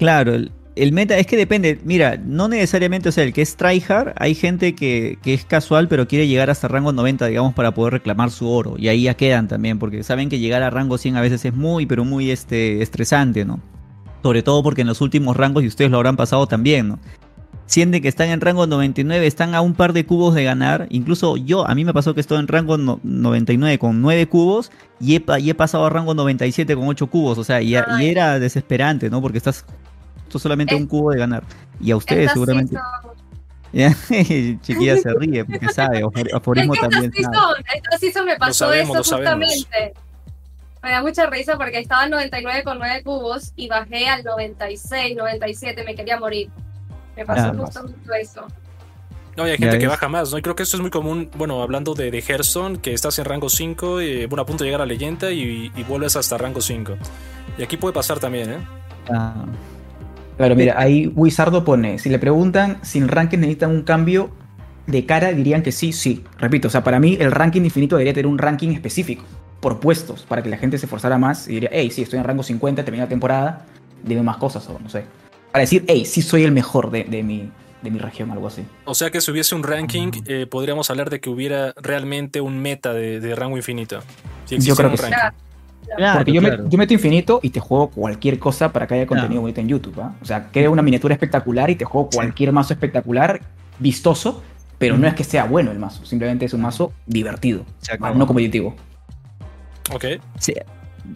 Claro, el, el meta es que depende. Mira, no necesariamente, o sea, el que es tryhard, hay gente que, que es casual, pero quiere llegar hasta rango 90, digamos, para poder reclamar su oro. Y ahí ya quedan también, porque saben que llegar a rango 100 a veces es muy, pero muy este, estresante, ¿no? Sobre todo porque en los últimos rangos, y ustedes lo habrán pasado también, ¿no? Sienten que están en rango 99, están a un par de cubos de ganar. Incluso yo, a mí me pasó que estoy en rango no- 99 con 9 cubos y he, y he pasado a rango 97 con 8 cubos. O sea, y, era desesperante, ¿no? Porque estás tú solamente Es- un cubo de ganar. Y a ustedes seguramente... season- Chiquilla se ríe porque sabe, afor- aforismo Es que también sabe. esta season me pasó sabemos, eso justamente. Me da mucha risa porque estaba en 99 con 9 cubos y bajé al 96, 97, me quería morir. Me pasó justo eso. No, y hay gente que baja más, ¿no? Y creo que esto es muy común, bueno, hablando de, de Hearthstone, que estás en rango 5, y, bueno, a punto de llegar a leyenda y, y vuelves hasta rango 5. Y aquí puede pasar también, ¿eh? Ah, Claro, mira, ahí Wizardo pone, si le preguntan si el ranking necesitan un cambio de cara, dirían que sí, sí. Repito, o sea, para mí el ranking infinito debería tener un ranking específico, por puestos, para que la gente se esforzara más y diría, hey, sí, estoy en rango 50, terminé la temporada, dime más cosas o no sé. Para decir, hey, sí soy el mejor de, de mi, de mi región, algo así. O sea que si hubiese un ranking, eh, podríamos hablar de que hubiera realmente un meta de, de rango infinito. Si Yo creo un que sí. ranking. Claro, Porque yo, claro. me, yo meto infinito y te juego cualquier cosa para que haya contenido Claro. bonito en YouTube. ¿ah? O sea, creo una miniatura espectacular y te juego cualquier mazo espectacular, vistoso, pero no es que sea bueno el mazo, simplemente es un mazo divertido, más no competitivo. Ok. Sí,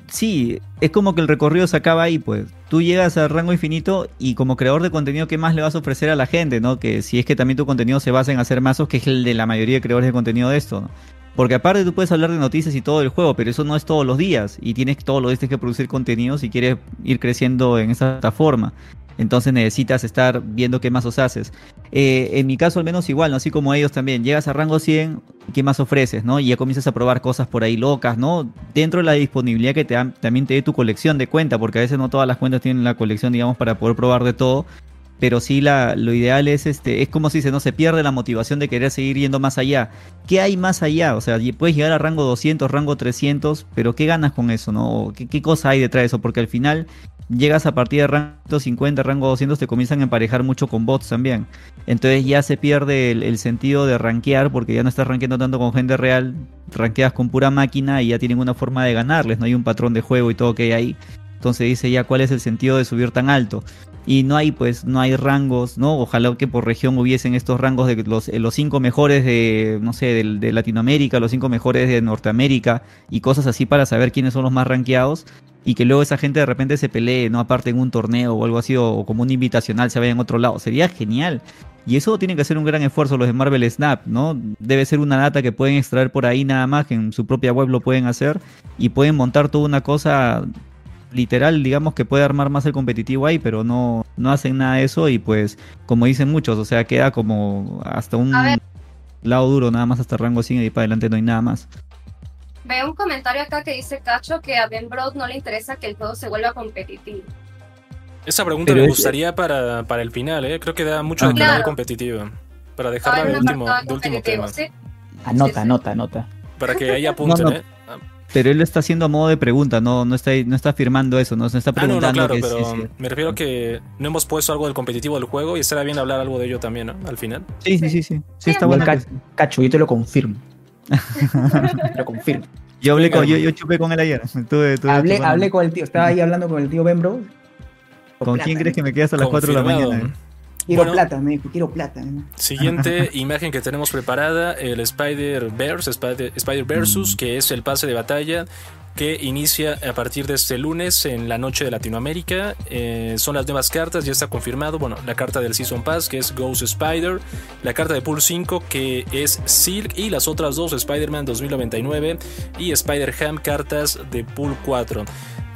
sí, es como que el recorrido se acaba ahí, pues. Tú llegas al rango infinito y como creador de contenido, ¿qué más le vas a ofrecer a la gente, no? Que si es que también tu contenido se basa en hacer mazos, que es el de la mayoría de creadores de contenido de esto, ¿no? Porque aparte tú puedes hablar de noticias y todo el juego, pero eso no es todos los días. Y tienes todos los días tienes que producir contenido si quieres ir creciendo en esa plataforma. Entonces necesitas estar viendo qué mazos haces. Eh, en mi caso al menos igual, ¿no? así como ellos también. Llegas a rango 100, ¿qué más ofreces? ¿no? Y ya comienzas a probar cosas por ahí locas, ¿no? Dentro de la disponibilidad que te también te dé tu colección de cuenta, porque a veces no todas las cuentas tienen la colección, digamos, para poder probar de todo. Pero sí la, lo ideal es este, es como si se no se pierde la motivación de querer seguir yendo más allá. ¿Qué hay más allá? O sea, puedes llegar a rango 200, rango 300, pero ¿qué ganas con eso? ¿no? ¿Qué, qué cosa hay detrás de eso? Porque al final llegas a partir de rango 50, rango 200, te comienzan a emparejar mucho con bots también. Entonces ya se pierde el, el sentido de rankear porque ya no estás rankeando tanto con gente real, rankeas con pura máquina y ya tienen una forma de ganarles, no hay un patrón de juego y todo que hay ahí. Entonces dice ya cuál es el sentido de subir tan alto. Y no hay pues, no hay rangos, ¿no? Ojalá que por región hubiesen estos rangos de los, eh, los cinco mejores de, no sé, del- de, Latinoamérica, los cinco mejores de Norteamérica y cosas así para saber quiénes son los más rankeados y que luego esa gente de repente se pelee, ¿no? Aparte en un torneo o algo así, o, o como un invitacional se vaya en otro lado. Sería genial. Y eso tiene que hacer un gran esfuerzo los de Marvel Snap, ¿no? Debe ser una data que pueden extraer por ahí nada más, que en su propia web lo pueden hacer y pueden montar toda una cosa literal, digamos que puede armar más el competitivo ahí, pero no, no hacen nada de eso y pues, como dicen muchos, o sea, queda como hasta un lado duro, nada más hasta rango 100 y para adelante no hay nada más. Veo un comentario acá que dice Cacho que a Ben Broad no le interesa que el juego se vuelva competitivo. Esa pregunta Pero me es- gustaría para, para el final, ¿eh? Creo que da mucho Ah. de Claro. competitivo. Para Va a dejarla de último, de último tema. ¿sí? Anota, Sí, sí. anota, anota. Para que ahí apunten, No, no. ¿eh? Pero él lo está haciendo a modo de pregunta, no, no, está, no está afirmando eso, no se está Ah, no, no, preguntando claro, que pero sí, sí. me refiero a que no hemos puesto algo del competitivo del juego y estaría bien hablar algo de ello también, ¿no? Al final. Sí, sí, sí, sí. Sí, está bueno. Ca- Cacho, yo te lo confirmo. te lo confirmo. Yo hablé con, yo, yo chupé con él ayer. Hablé, hablé con el tío, estaba ahí hablando con el tío Bembro. ¿Con quién crees que me quedé hasta las 4 de la mañana? eh? Quiero Bueno. plata, me dijo, quiero plata. Siguiente imagen que tenemos preparada, el Spider-Verse, Spider, Spider Versus, que es el pase de batalla. que inicia a partir de este lunes en la noche de Latinoamérica. Eh, son las nuevas cartas, ya está confirmado. Bueno, la carta del Season Pass que es Ghost Spider, la carta de Pool 5 que es Silk y las otras dos Spider-Man 2099 y Spider-Ham cartas de Pool 4.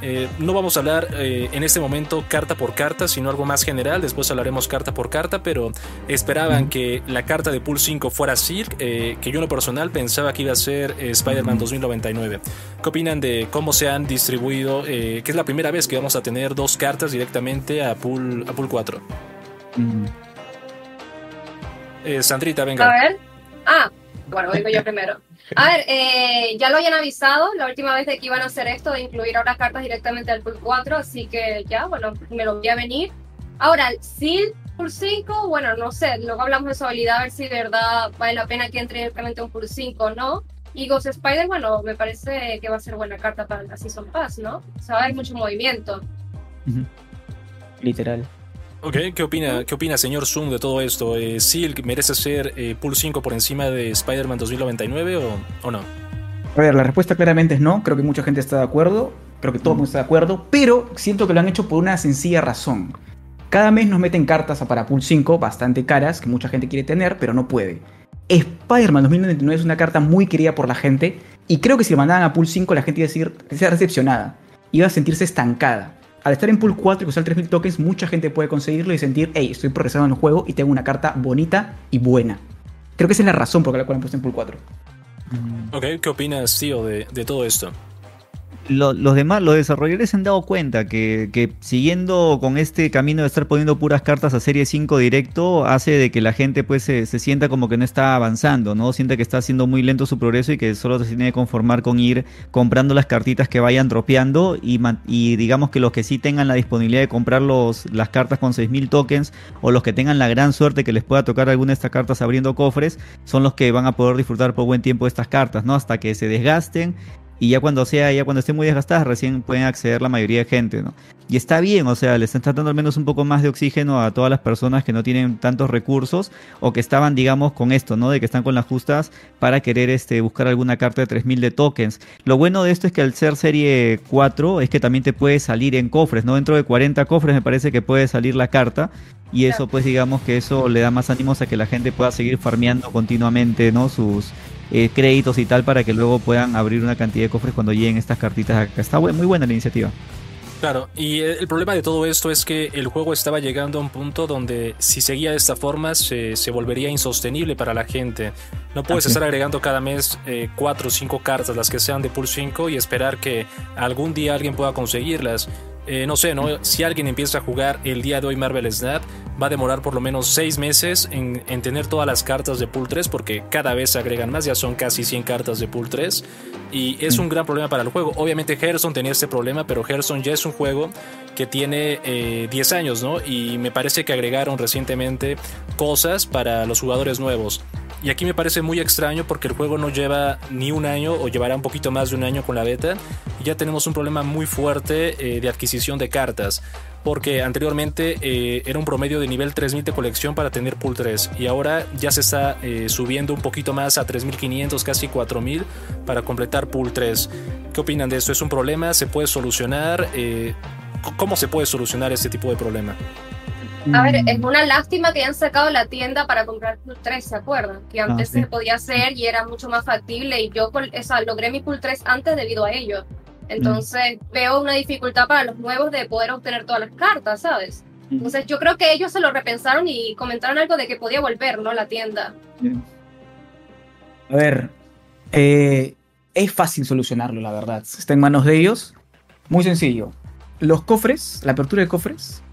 Eh, no vamos a hablar eh, en este momento carta por carta, sino algo más general. Después hablaremos carta por carta, pero esperaban que la carta de Pool 5 fuera Silk, eh, que yo en lo personal pensaba que iba a ser Spider-Man 2099. ¿Qué opinan de cómo se han distribuido? que es la primera vez que vamos a tener dos cartas directamente a Pool, a pool 4. Sandrita, venga. A ver. Ah, bueno, digo yo primero. A ver, eh, ya lo habían avisado la última vez de que iban a hacer esto, de incluir ahora cartas directamente al pool 4, así que ya, bueno, me lo voy a venir. Ahora, Seal pool 5, bueno, no sé, luego hablamos de su habilidad, a ver si de verdad vale la pena que entre directamente un pool 5 o no. Y Ghost Spider, bueno, me parece que va a ser buena carta para la Season Pass, ¿no? O sea, haber mucho movimiento. Literal. Ok, ¿qué opina, ¿qué opina señor Zoom de todo esto? Eh, ¿Silk merece ser eh, Pool 5 por encima de Spider-Man 2099 o, o, no? A ver, la respuesta claramente es no. Creo que mucha gente está de acuerdo. Creo que todo el mundo está de acuerdo. Pero siento que lo han hecho por una sencilla razón. Cada mes nos meten cartas para Pool 5 bastante caras que mucha gente quiere tener, pero no puede. Spider-Man 2099 es una carta muy querida por la gente. Y creo que si lo mandaban a Pool 5, la gente iba a decir, ser recepcionada. Iba a sentirse estancada al estar en pool 4 y costar 3000 tokens, mucha gente puede conseguirlo y sentir, hey, estoy progresando en el juego y tengo una carta bonita y buena. Creo que esa es la razón por la cual han puesto en pool 4. Ok, ¿qué opinas, tío, de, de todo esto? Los demás, los desarrolladores se han dado cuenta que, siguiendo con este camino de estar poniendo puras cartas a serie 5 directo, hace de que la gente pues se, sienta como que no está avanzando, ¿no? Siente que está haciendo muy lento su progreso y que solo se tiene que conformar con ir comprando las cartitas que vayan dropeando y, y digamos que los que sí tengan la disponibilidad de comprar los, las cartas con 6000 tokens o los que tengan la gran suerte que les pueda tocar alguna de estas cartas abriendo cofres, son los que van a poder disfrutar por buen tiempo de estas cartas, ¿no? Hasta que se desgasten y ya cuando sea, ya cuando estén muy desgastadas, recién pueden acceder la mayoría de gente, ¿no? Y está bien, o sea, le están tratando al menos un poco más de oxígeno a todas las personas que no tienen tantos recursos o que estaban, digamos, con esto, ¿no? De que están con las justas para querer este, buscar alguna carta de 3000 de tokens. Lo bueno de esto es que al ser serie 4 es que también te puede salir en cofres, ¿no? Dentro de 40 cofres me parece que puede salir la carta y eso pues digamos que eso le da más ánimos a que la gente pueda seguir farmeando continuamente, ¿no? Sus eh, créditos y tal para que luego puedan abrir una cantidad de cofres cuando lleguen estas cartitas acá. Está muy buena la iniciativa. Claro, y el problema de todo esto es que el juego estaba llegando a un punto donde si seguía de esta forma se, volvería insostenible para la gente. No puedes estar agregando cada mes eh, cuatro o cinco cartas, las que sean de Pool 5, y esperar que algún día alguien pueda conseguirlas. Eh, no sé, ¿no? Si alguien empieza a jugar el día de hoy Marvel Snap, va a demorar por lo menos 6 meses en, tener todas las cartas de Pool 3, porque cada vez se agregan más, ya son casi 100 cartas de Pool 3. Y es un gran problema para el juego. Obviamente Hearthstone tenía este problema, pero Hearthstone ya es un juego que tiene 10 eh, años, ¿no? Y me parece que agregaron recientemente cosas para los jugadores nuevos. Y aquí me parece muy extraño porque el juego no lleva ni un año o llevará un poquito más de un año con la beta. Y ya tenemos un problema muy fuerte eh, de adquisición de cartas. Porque anteriormente eh, era un promedio de nivel 3000 de colección para tener pool 3. Y ahora ya se está eh, subiendo un poquito más a 3500, casi 4000 para completar pool 3. ¿Qué opinan de esto? ¿Es un problema? ¿Se puede solucionar? ¿Cómo se puede solucionar este tipo de problema? A ver, es una lástima que hayan sacado la tienda para comprar Pool 3, ¿se acuerdan? Que ah, antes se podía hacer y era mucho más factible y yo o logré mi Pool 3 antes debido a ello. Entonces veo una dificultad para los nuevos de poder obtener todas las cartas, ¿sabes? Entonces yo creo que ellos se lo repensaron y comentaron algo de que podía volver, ¿no? La tienda. A ver, eh, es fácil solucionarlo, la verdad. Está en manos de ellos. Muy sencillo. Los cofres, la apertura de cofres,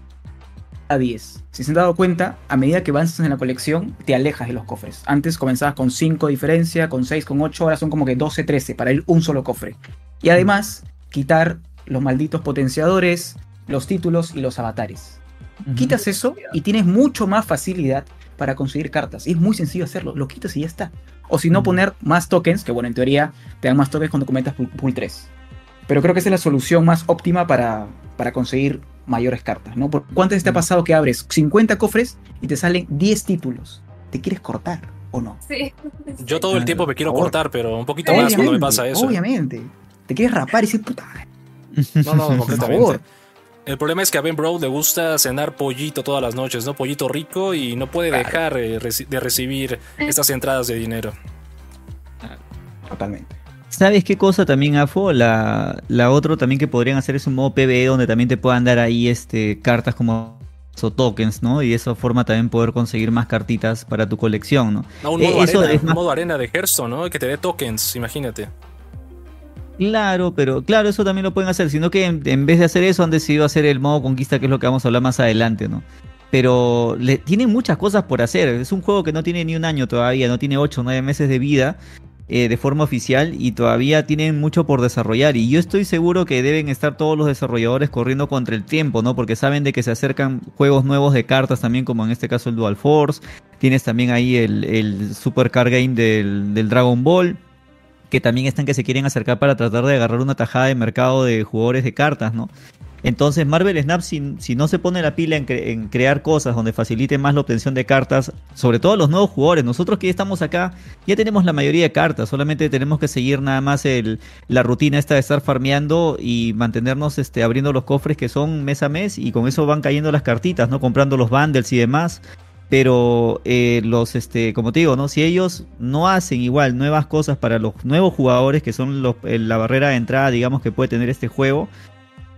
a 10. Si se han dado cuenta, a medida que avanzas en la colección, te alejas de los cofres. Antes comenzabas con 5 diferencia, con 6, con 8, ahora son como que 12, 13 para ir un solo cofre. Y además, quitar los malditos potenciadores, los títulos y los avatares. Quitas eso y tienes mucho más facilidad para conseguir cartas. Y es muy sencillo hacerlo, lo quitas y ya está. O si no, poner más tokens, que bueno, en teoría te dan más tokens cuando comentas pool, 3. Pero creo que esa es la solución más óptima para, para conseguir mayores cartas, ¿no? ¿Cuántas te ha pasado que abres 50 cofres y te salen 10 títulos? ¿Te quieres cortar o no? Sí. Yo todo el tiempo me quiero cortar, pero un poquito más cuando me pasa eso. Obviamente. te quieres rapar y dices, puta. No, no, Por completamente. favor. El problema es que a Ben Bro le gusta cenar pollito todas las noches, ¿no? Pollito rico y no puede Claro. dejar eh, de recibir estas entradas de dinero. Totalmente. ¿Sabes qué cosa también, Afo? La, la otro también que podrían hacer es un modo PvE donde también te puedan dar ahí este, cartas como o tokens, ¿no? Y de esa forma también poder conseguir más cartitas para tu colección, ¿no? No, un Eh, modo, eso arena, es un modo arena de Hearthstone, ¿no? Que te dé tokens, imagínate. Claro, pero claro, eso también lo pueden hacer, sino que en, en vez de hacer eso han decidido hacer el modo conquista, que es lo que vamos a hablar más adelante, ¿no? Pero le, tienen muchas cosas por hacer, es un juego que no tiene ni un año todavía, no tiene 8 o 9 meses de vida eh, de forma oficial y todavía tienen mucho por desarrollar y yo estoy seguro que deben estar todos los desarrolladores corriendo contra el tiempo, ¿no? Porque saben de que se acercan juegos nuevos de cartas también, como en este caso el Dual Force, tienes también ahí el, el Super Card Game del, del Dragon Ball que también están que se quieren acercar para tratar de agarrar una tajada de mercado de jugadores de cartas, ¿no? Entonces Marvel Snap, si, no se pone la pila en, cre- en crear cosas donde facilite más la obtención de cartas, sobre todo los nuevos jugadores, nosotros que estamos acá, ya tenemos la mayoría de cartas, solamente tenemos que seguir nada más el, la rutina esta de estar farmeando y mantenernos este, abriendo los cofres que son mes a mes y con eso van cayendo las cartitas, ¿no? Comprando los bundles y demás. Pero eh, los, este, como te digo, ¿no? Si ellos no hacen igual nuevas cosas para los nuevos jugadores, que son los, la barrera de entrada, digamos, que puede tener este juego,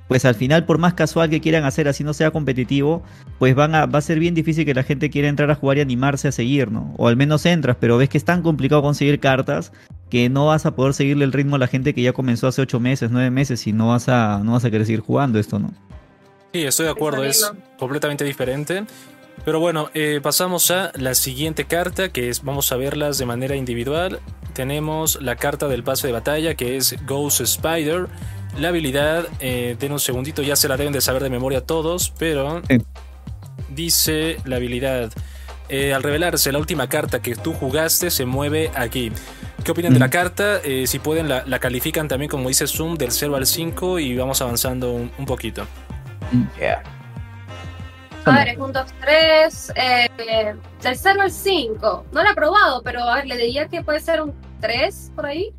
pues al final, por más casual que quieran hacer, así no sea competitivo, pues van a, va a ser bien difícil que la gente quiera entrar a jugar y animarse a seguir, ¿no? O al menos entras, pero ves que es tan complicado conseguir cartas que no vas a poder seguirle el ritmo a la gente que ya comenzó hace 8 meses, 9 meses y no vas a, no vas a querer seguir jugando esto, ¿no? Sí, estoy de acuerdo, es completamente diferente. Pero bueno, eh, pasamos a la siguiente carta, que es, vamos a verlas de manera individual. Tenemos la carta del pase de batalla, que es Ghost Spider. La habilidad, eh, den un segundito, ya se la deben de saber de memoria todos, pero Sí. dice la habilidad. eh, al revelarse la última carta que tú jugaste, se mueve aquí. ¿Qué opinan de la Mm. carta? Eh, si pueden, la, la califican también, como dice Zoom, del 0 al 5 y vamos avanzando un- un poquito. Yeah. A ver, es un 2-3. Eh, del 0 al 5. No lo he probado, pero a ver, le diría que puede ser un 3 por ahí.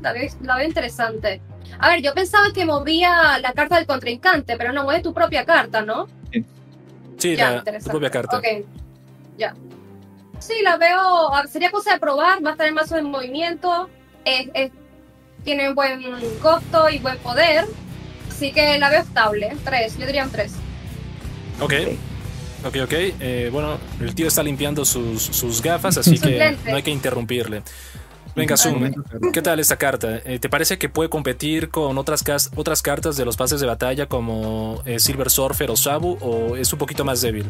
La veo, la veo interesante. A ver, yo pensaba que movía la carta del contrincante, pero no mueve tu propia carta, ¿no? Sí, Ya, la, tu propia carta. Ok, ya. Sí, la veo. sería cosa de probar. Va a estar en mazo de movimiento. es- es- tiene un buen costo y buen poder. Así que la veo estable. 3, yo diría un 3. Ok. Ok, ok. Eh, bueno, el tío está limpiando sus, sus gafas, así Sus que lentes. no hay que interrumpirle. Venga, Zoom, ¿qué tal esta carta? Eh, ¿Te parece que puede competir con otras, cartas de los pases de batalla como eh, Silver Surfer o Sabu o es un poquito más débil?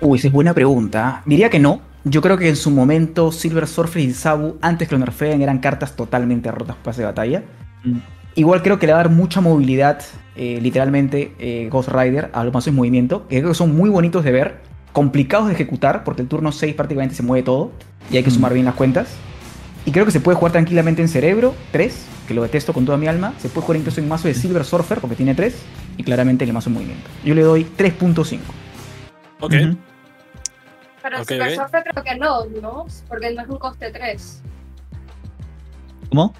Uy, esa es buena pregunta. Diría que no. Yo creo que en su momento Silver Surfer y Sabu, antes que lo nerfeen, eran cartas totalmente rotas para pase de batalla. Mm. Igual creo que le va a dar mucha movilidad, eh, literalmente, eh, Ghost Rider a los mazos de movimiento, que creo que son muy bonitos de ver, complicados de ejecutar, porque el turno 6 prácticamente se mueve todo, y hay que Mm. sumar bien las cuentas. Y creo que se puede jugar tranquilamente en Cerebro, 3, que lo detesto con toda mi alma. Se puede jugar incluso en mazo de Silver Surfer, porque tiene 3, y claramente en el mazo de movimiento. Yo le doy 3.5. Ok. Ujú. Pero Ok, Super ok. Surfer creo que no, ¿no? Porque no es un coste 3. ¿Cómo?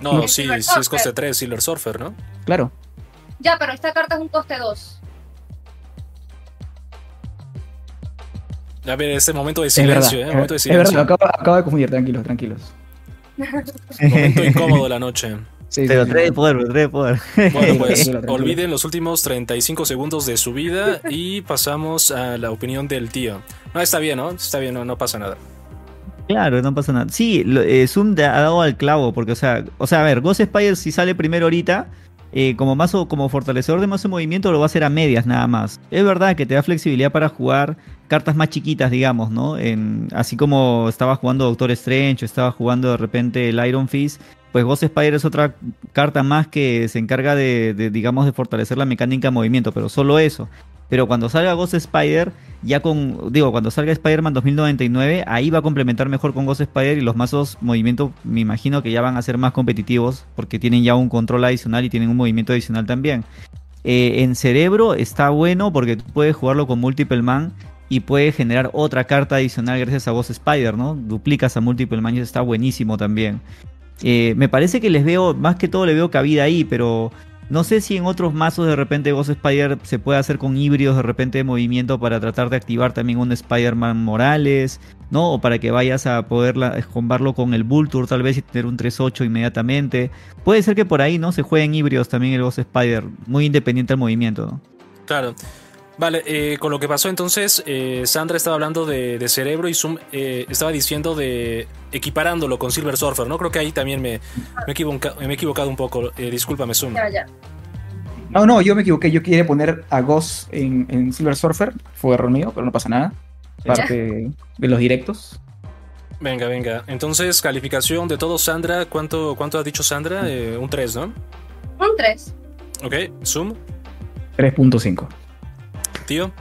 No, Sí, sí, Silver sí es coste Surfer. 3, Silver Surfer, ¿no? Claro. Ya, pero esta carta es un coste 2. A ver, este momento de Es verdad. silencio, ¿eh? Momento de es verdad, silencio. lo acabo, acabo de confundir, tranquilos, tranquilos. Momento incómodo de la noche. Sí, sí, Pero sí. tres de poder, de poder. Bueno, pues olviden los últimos 35 segundos de su vida y pasamos a la opinión del tío. No, está bien, ¿no? Está bien, no, no pasa nada. Claro, no pasa nada. Sí, lo- eh, Zoom te ha dado al clavo, porque, o sea, o sea, a ver, Ghost Spider si sale primero ahorita, eh, como mazo, como fortalecedor de mazo de movimiento, lo va a hacer a medias nada más. Es verdad que te da flexibilidad para jugar cartas más chiquitas, digamos, ¿no? Así como estaba jugando Doctor Strange, estaba jugando de repente el Iron Fist, pues Ghost Spider es otra carta más que se encarga de, digamos, de fortalecer la mecánica de movimiento, pero solo eso. Pero cuando salga Ghost Spider, ya con, digo, cuando salga Spider-Man 2099, ahí va a complementar mejor con Ghost Spider y los mazos movimiento, me imagino que ya van a ser más competitivos porque tienen ya un control adicional y tienen un movimiento adicional también. Eh, en cerebro está bueno porque tú puedes jugarlo con Multiple Man y puedes generar otra carta adicional gracias a Ghost Spider, ¿no? Duplicas a Multiple Man y eso está buenísimo también. Eh, me parece que les veo, más que todo le veo cabida ahí, pero no sé si en otros mazos de repente Ghost Spider se puede hacer con híbridos de repente de movimiento para tratar de activar también un Spider-Man Morales, ¿no? O para que vayas a poder combarlo con el Vulture tal vez y tener un 3-8 inmediatamente. Puede ser que por ahí, ¿no? Se jueguen híbridos también el Ghost Spider, muy independiente del movimiento, ¿no? Claro. Vale, eh, con lo que pasó entonces, eh, Sandra estaba hablando de, cerebro y Zoom eh, estaba diciendo de equiparándolo con Silver Surfer, ¿no? Creo que ahí también me, me, he, equivocado un poco. discúlpame, Zoom. Ya, ya. No, no, yo me equivoqué. Yo quería poner a Ghost en, Silver Surfer. Fue error mío, pero no pasa nada. Parte de los directos. Venga, venga. Entonces, calificación de todo, Sandra. ¿Cuánto, cuánto ha dicho Sandra? un 3, ¿no? Un 3. Ok, Zoom. 3.5 tío.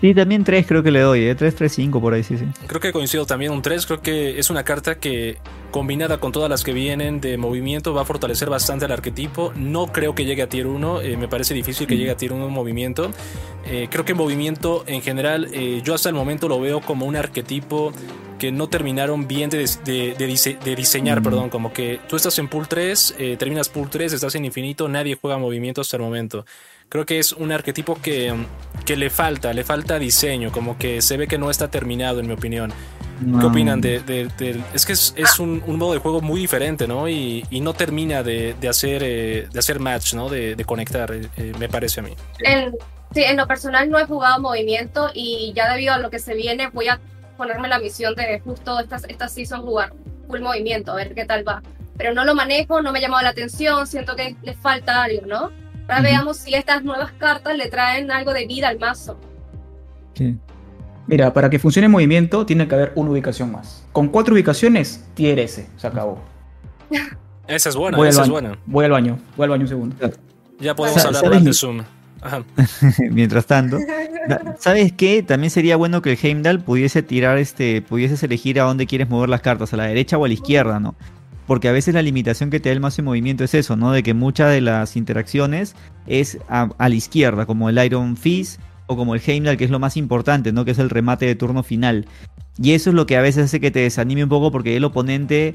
Sí, también 3 creo que le doy, ¿eh? 3, 3, 5 por ahí, sí, sí. Creo que coincido también un 3. Creo que es una carta que, combinada con todas las que vienen de movimiento, va a fortalecer bastante el arquetipo. No creo que llegue a tier 1. Eh, me parece difícil que llegue a tier 1 en movimiento. Eh, creo que en movimiento, en general, eh, yo hasta el momento lo veo como un arquetipo que no terminaron bien de, de, diseñar, perdón, como que tú estás en pool 3, terminas pool 3, estás en infinito, nadie juega movimiento hasta el momento creo que es un arquetipo que, que, le falta, le falta diseño, como que se ve que no está terminado, en mi opinión. ¿Qué opinan de, Es que es, un, modo de juego muy diferente, ¿no? Y, no termina de, hacer, eh, de hacer match, ¿no? De, conectar, eh, eh, me parece a mí. En, sí, en lo personal no he jugado movimiento y ya debido a lo que se viene voy a ponerme la misión de justo esta, esta season jugar full movimiento, a ver qué tal va. Pero no lo manejo, no me ha llamado la atención, siento que le falta algo, ¿no? Ahora veamos si estas nuevas cartas le traen algo de vida al mazo. Sí. Mira, para que funcione el movimiento tiene que haber una ubicación más. Con cuatro ubicaciones, tier S, se acabó. esa es buena, esa es buena. Voy al baño, voy al baño un segundo. Ya podemos hablar de Zoom. Mientras tanto, ¿sabes qué? También sería bueno que el Heimdall pudiese tirar este, pudieses elegir a dónde quieres mover las cartas, a la derecha o a la izquierda, ¿no? Porque a veces la limitación que te da el mazo de movimiento es eso, ¿no? De que muchas de las interacciones es a, la izquierda, como el Iron Fist o como el Heimdall, que es lo más importante, ¿no? Que es el remate de turno final. Y eso es lo que a veces hace que te desanime un poco porque el oponente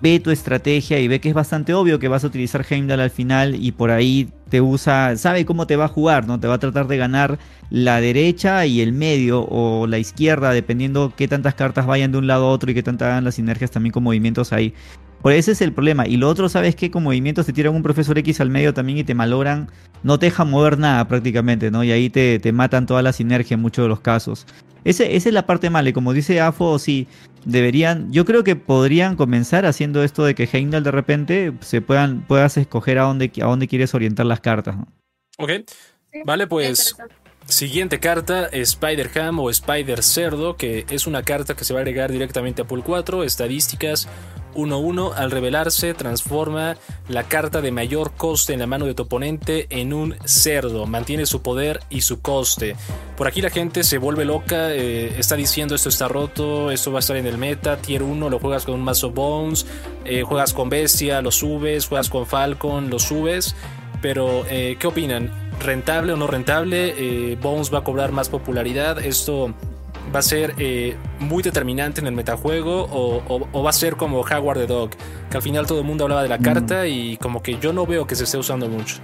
ve tu estrategia y ve que es bastante obvio que vas a utilizar Heimdall al final y por ahí te usa, sabe cómo te va a jugar, ¿no? Te va a tratar de ganar la derecha y el medio o la izquierda, dependiendo qué tantas cartas vayan de un lado a otro y qué tantas hagan las sinergias también con movimientos ahí. Por ese es el problema. Y lo otro, ¿sabes qué? Con movimientos te tiran un profesor X al medio también y te malogran. No te dejan mover nada prácticamente, ¿no? Y ahí te, te matan toda la sinergia en muchos de los casos. Ese, esa es la parte mala. Y como dice Afo, sí, deberían. Yo creo que podrían comenzar haciendo esto de que Heimdall de repente se puedan, puedas escoger a dónde, a dónde quieres orientar las cartas. ¿no? Ok. Vale, pues. Siguiente carta, Spider-Ham o Spider-Cerdo, que es una carta que se va a agregar directamente a Pool 4. Estadísticas 1-1. Al revelarse, transforma la carta de mayor coste en la mano de tu oponente en un cerdo. Mantiene su poder y su coste. Por aquí la gente se vuelve loca, eh, está diciendo esto está roto, esto va a estar en el meta. Tier 1 lo juegas con un mazo Bones, eh, juegas con Bestia, lo subes, juegas con Falcon, lo subes. Pero, eh, ¿qué opinan? rentable o no rentable, eh, Bones va a cobrar más popularidad, esto va a ser eh, muy determinante en el metajuego o, va a ser como Howard the Dog, que al final todo el mundo hablaba de la mm. carta y como que yo no veo que se esté usando mucho.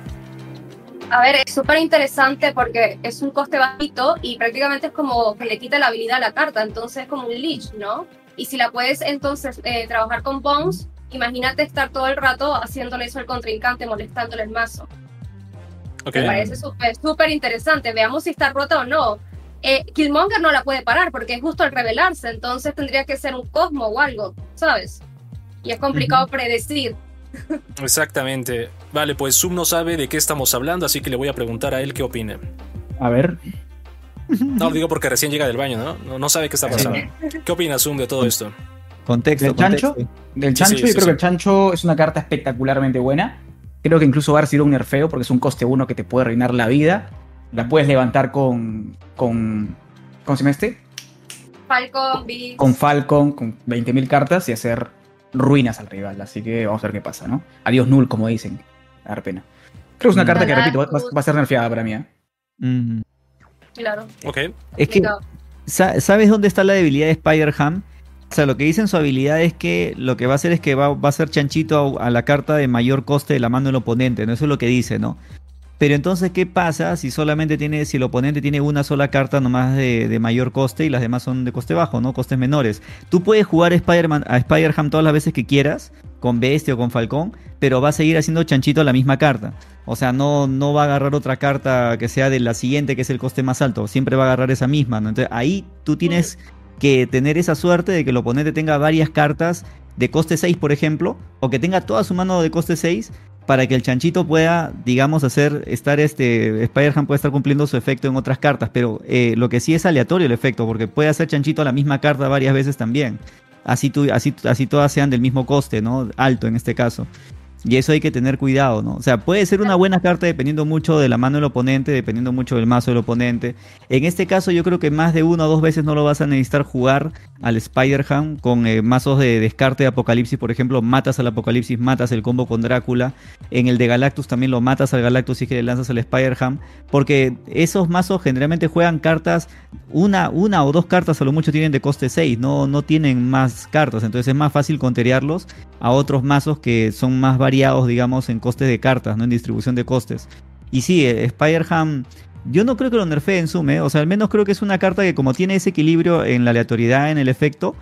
A ver, es súper interesante porque es un coste bajito y prácticamente es como que le quita la habilidad a la carta, entonces es como un leech, ¿no? Y si la puedes entonces eh, trabajar con Bones, imagínate estar todo el rato haciéndole eso al contrincante, molestándole el mazo. Me parece súper interesante. Veamos si está rota o no. Eh, Killmonger no la puede parar porque es justo al revelarse, entonces tendría que ser un Cosmo o algo, ¿sabes? Y es complicado predecir. Exactamente. Vale, pues Zoom no sabe de qué estamos hablando, así que le voy a preguntar a él qué opina. A ver. No, digo porque recién llega del baño, ¿no? No, sabe qué está pasando. ¿Qué opina Zoom de todo esto? Contexto. ¿Del chancho? Del chancho, yo creo que el chancho es una carta espectacularmente buena. Creo que incluso va a recibir un nerfeo porque es un coste 1 que te puede reinar la vida. La puedes levantar con. con ¿Cómo se llama este? Falcon, Con Falcon, con 20.000 cartas y hacer ruinas al rival. Así que vamos a ver qué pasa, ¿no? Adiós null, como dicen. A dar pena. Creo que es una carta que, repito, va, a ser nerfeada para mí. ¿eh? Claro. Ok. Es que. ¿Sabes dónde está la debilidad de Spider-Ham? O sea, lo que dice en su habilidad es que lo que va a hacer es que va, va a ser chanchito a, a la carta de mayor coste de la mano del oponente, ¿no? Eso es lo que dice, ¿no? Pero entonces, ¿qué pasa si solamente tiene, si el oponente tiene una sola carta nomás de, de mayor coste y las demás son de coste bajo, ¿no? Costes menores. Tú puedes jugar Spider-Man, a Spider-Ham todas las veces que quieras, con Bestia o con Falcón, pero va a seguir haciendo chanchito la misma carta. O sea, no, no va a agarrar otra carta que sea de la siguiente, que es el coste más alto. Siempre va a agarrar esa misma, ¿no? Entonces, ahí tú tienes que tener esa suerte de que el oponente tenga varias cartas de coste 6, por ejemplo, o que tenga toda su mano de coste 6 para que el chanchito pueda, digamos, hacer, estar este, Spider-Man puede estar cumpliendo su efecto en otras cartas, pero eh, lo que sí es aleatorio el efecto, porque puede hacer chanchito la misma carta varias veces también. Así, así, así todas sean del mismo coste, ¿no? Alto en este caso. Y eso hay que tener cuidado, ¿no? O sea, puede ser una buena carta dependiendo mucho de la mano del oponente, dependiendo mucho del mazo del oponente. En este caso yo creo que más de una o dos veces no lo vas a necesitar jugar al Spider-Ham con eh, mazos de descarte de Apocalipsis, por ejemplo, matas al Apocalipsis, matas el combo con Drácula. En el de Galactus también lo matas al Galactus y que le lanzas al Spider-Ham. Porque esos mazos generalmente juegan cartas, una, una o dos cartas a lo mucho tienen de coste 6, no, no tienen más cartas. Entonces es más fácil conterearlos a otros mazos que son más variados, digamos, en costes de cartas, no en distribución de costes. Y sí, eh, Spider-Ham yo no creo que lo nerfee en Zoom, ¿eh? o sea, al menos creo que es una carta que como tiene ese equilibrio en la aleatoriedad, en el efecto,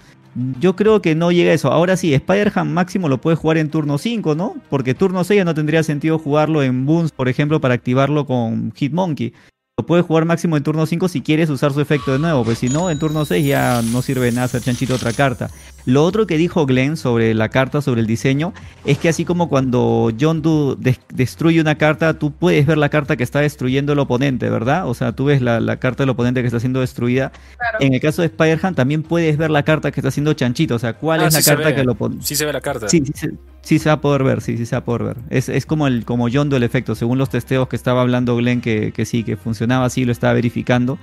yo creo que no llega a eso. Ahora sí, Spider-Ham máximo lo puede jugar en turno 5, ¿no? Porque turno 6 ya no tendría sentido jugarlo en Boons, por ejemplo, para activarlo con Hitmonkey. Lo puedes jugar máximo en turno 5 si quieres usar su efecto de nuevo, pues si no, en turno 6 ya no sirve nada hacer chanchito otra carta. Lo otro que dijo Glenn sobre la carta, sobre el diseño, es que así como cuando John Doe des destruye una carta, tú puedes ver la carta que está destruyendo el oponente, ¿verdad? O sea, tú ves la, la carta del oponente que está siendo destruida. Claro. En el caso de Spider-Man también puedes ver la carta que está haciendo chanchito, o sea, cuál Ah, es la sí carta ve. que lo pone. Sí se ve la carta. Sí, sí, se- sí se va a poder ver, sí, sí se va a poder ver. Es, es como el como Yondo el efecto, según los testeos que estaba hablando Glenn, que, que sí, que funcionaba así, lo estaba verificando.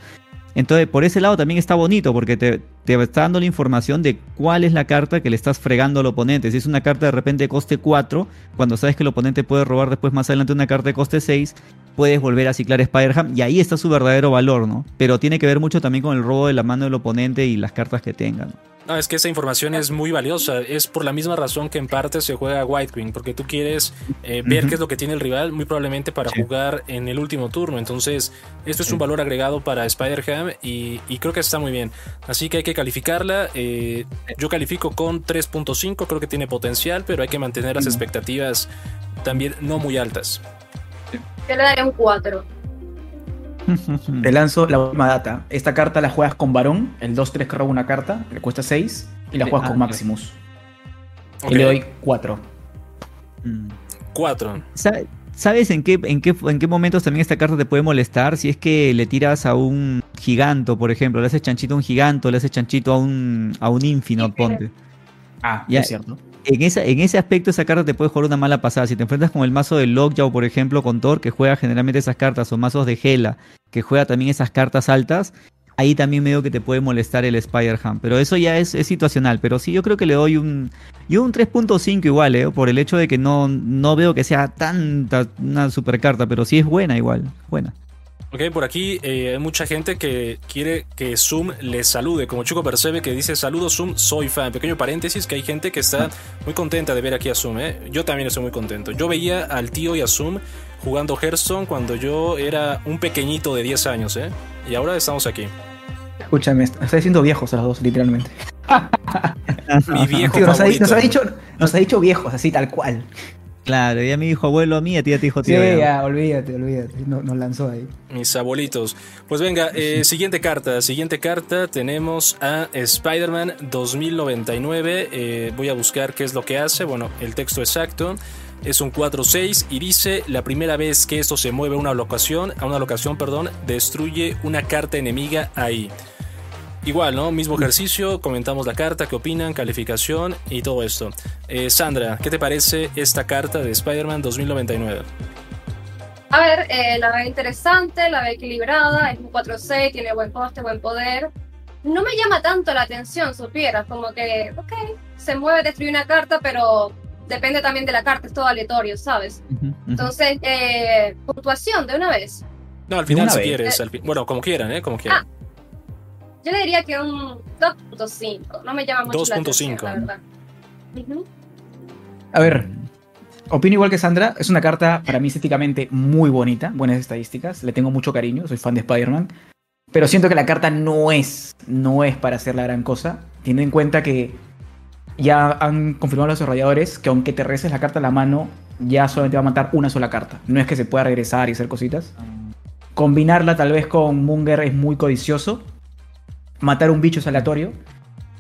Entonces, por ese lado también está bonito, porque te, te está dando la información de cuál es la carta que le estás fregando al oponente. Si es una carta de repente de coste 4, cuando sabes que el oponente puede robar después más adelante una carta de coste 6, puedes volver a ciclar Spider-Ham y ahí está su verdadero valor, ¿no? Pero tiene que ver mucho también con el robo de la mano del oponente y las cartas que tengan. No, es que esa información es muy valiosa. Es por la misma razón que en parte se juega White Queen, porque tú quieres eh, ver qué es lo que tiene el rival, muy probablemente para Sí. jugar en el último turno. Entonces, esto es un valor agregado para Spider-Ham y, y creo que está muy bien. Así que hay que calificarla. eh, yo califico con 3.5, creo que tiene potencial, pero hay que mantener las expectativas también no muy altas. Yo le daría un 4. Te lanzo la última data. Esta carta la juegas con varón, el 2-3 que roba una carta, le cuesta 6, y la juegas ah, con. Maximus. Ok, Y le doy 4. Mm. Cuatro. Sa- ¿Sabes en qué, en, qué, en qué momentos también esta carta te puede molestar? Si es que le tiras a un giganto, por ejemplo, le haces chanchito a un giganto, le haces chanchito a un, a un infinite, ponte. Ah, Ya. es cierto. En, en ese aspecto esa carta te puede jugar una mala pasada. Si te enfrentas con el mazo de Lockjaw, por ejemplo, con Thor, que juega generalmente esas cartas, o mazos de Hela, que juega también esas cartas altas, ahí también medio que te puede molestar el Spider-Ham. Pero eso ya es, es situacional. Pero sí, yo creo que le doy un, yo un 3.5 igual, ¿eh? por el hecho de que no, no veo que sea tanta una super carta, pero sí es buena igual, buena. Ok, por aquí eh, hay mucha gente que quiere que Zoom les salude, como Chico Percebe que dice saludos Zoom, soy fan. Pequeño paréntesis que hay gente que está muy contenta de ver aquí a Zoom, ¿eh? Yo también estoy muy contento. Yo veía al tío y a Zoom jugando Hearthstone cuando yo era un pequeñito de 10 años, ¿eh? Y ahora estamos aquí. Escúchame, est- estoy siendo viejos a los dos, literalmente. Mi viejo Tío, nos, ha, favorito. nos ha dicho, nos ha dicho viejos, así tal cual. Claro, ya me dijo abuelo a mí, a ti ya te dijo Sí, tío. ya. ya, olvídate, olvídate. No- nos lanzó ahí. Mis abuelitos. Pues venga, eh, siguiente carta. Siguiente carta tenemos a Spider-Man 2099. Eh, voy a buscar qué es lo que hace. Bueno, el texto exacto es un 4-6 y dice la primera vez que esto se mueve a una locación, a una locación, perdón, destruye una carta enemiga ahí. Igual, ¿no? Mismo ejercicio, comentamos la carta, qué opinan, calificación y todo esto. Eh, Sandra, ¿qué te parece esta carta de Spider-Man 2099? A ver, eh, la veo interesante, la veo equilibrada, es un 4-6, tiene buen coste, buen poder. No me llama tanto la atención, supieras, como que, ok, se mueve, destruye una carta, pero depende también de la carta, es todo aleatorio, ¿sabes? Ujú, ujú. Entonces, eh, puntuación de una vez. No, al final si vez. quieres. al fi- bueno, como quieran, ¿eh? Como quieran. Yo le diría que un 2.5. No me llama mucho la atención, 2.5. la verdad. Ujú. A ver, opino igual que Sandra. Es una carta para mí estéticamente muy bonita, buenas estadísticas. Le tengo mucho cariño, soy fan de Spider-Man. Pero siento que la carta no es, no es para hacer la gran cosa. Teniendo en cuenta que ya han confirmado los desarrolladores que aunque te reces la carta a la mano, ya solamente va a matar una sola carta. No es que se pueda regresar y hacer cositas. Combinarla tal vez con Munger es muy codicioso. Matar un bicho es aleatorio.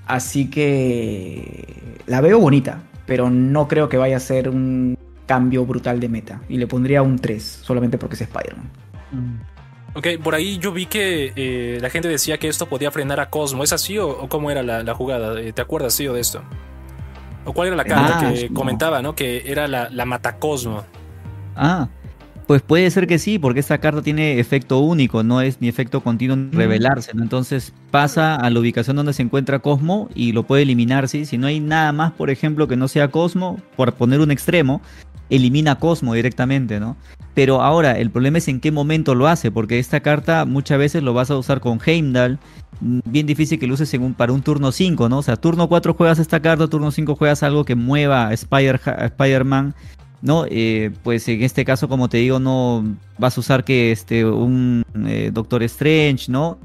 Así que la veo bonita, pero no creo que vaya a ser un cambio brutal de meta. Y le pondría un 3, solamente porque es Spider-Man. Ok, por ahí yo vi que eh, la gente decía que esto podía frenar a Cosmo. ¿Es así o, o cómo era la, la jugada? Eh, ¿Te acuerdas, tío, de esto? ¿O cuál era la carta Ah, que no. comentaba, no? Que era la, la Matacosmo. Ah, pues puede ser que sí, porque esta carta tiene efecto único, no es ni efecto continuo ni revelarse, ¿no? Entonces pasa a la ubicación donde se encuentra Cosmo y lo puede eliminar, ¿sí? Si no hay nada más, por ejemplo, que no sea Cosmo, por poner un extremo, elimina a Cosmo directamente, ¿no? Pero ahora, el problema es en qué momento lo hace, porque esta carta muchas veces lo vas a usar con Heimdall, mm, bien difícil que lo uses en un- para un turno 5, ¿no? O sea, turno 4 juegas esta carta, turno 5 juegas algo que mueva a Spider- a Spider-Man, ¿no? Eh, pues en este caso, como te digo, no vas a usar que este un eh, Doctor Strange, ¿no?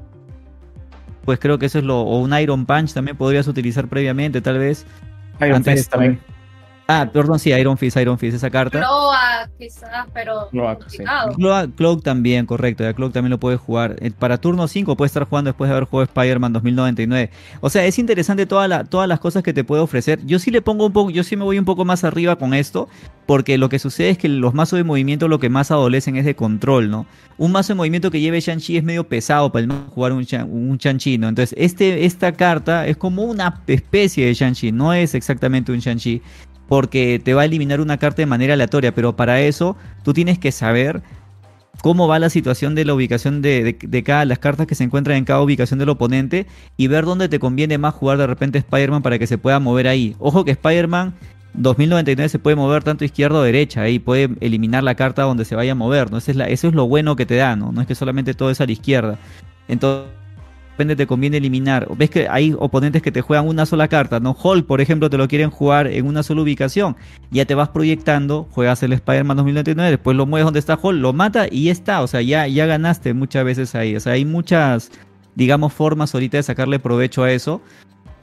Pues creo que eso es lo. O un Iron Punch también podrías utilizar previamente, tal vez. Iron Fist también. Ah, perdón, sí, Iron Fist, Iron Fist, esa carta. Cloak, quizás, pero Cloak, sí. Cloak, Cloak también, correcto. Ya Cloak también lo puedes jugar. Eh, Para turno 5 puedes estar jugando después de haber jugado Spider-Man 2099. O sea, es interesante toda la- todas las cosas que te puede ofrecer. Yo sí le pongo un poco, yo sí me voy un poco más arriba con esto. Porque lo que sucede es que los mazos de movimiento lo que más adolecen es de control, ¿no? Un mazo de movimiento que lleve Shang-Chi es medio pesado para el mazo jugar un, un Shang-Chi, ¿no? Entonces, este, esta carta es como una especie de Shang-Chi, no es exactamente un Shang-Chi porque te va a eliminar una carta de manera aleatoria, pero para eso tú tienes que saber cómo va la situación de la ubicación de, de- cada las cartas que se encuentran en cada ubicación del oponente y ver dónde te conviene más jugar de repente Spider-Man para que se pueda mover ahí. Ojo que Spider-Man 2099 se puede mover tanto izquierda o derecha y puede eliminar la carta donde se vaya a mover. Eso es, eso es lo bueno que te da, ¿no? No es que solamente todo es a la izquierda. Entonces, repente te conviene eliminar. Ves que hay oponentes que te juegan una sola carta, ¿no? Hulk, por ejemplo, te lo quieren jugar en una sola ubicación. Ya te vas proyectando, juegas el Spider-Man 2099, después lo mueves donde está Hulk, lo mata y ya está. O sea, ya, ya ganaste muchas veces ahí. O sea, hay muchas, digamos, formas ahorita de sacarle provecho a eso.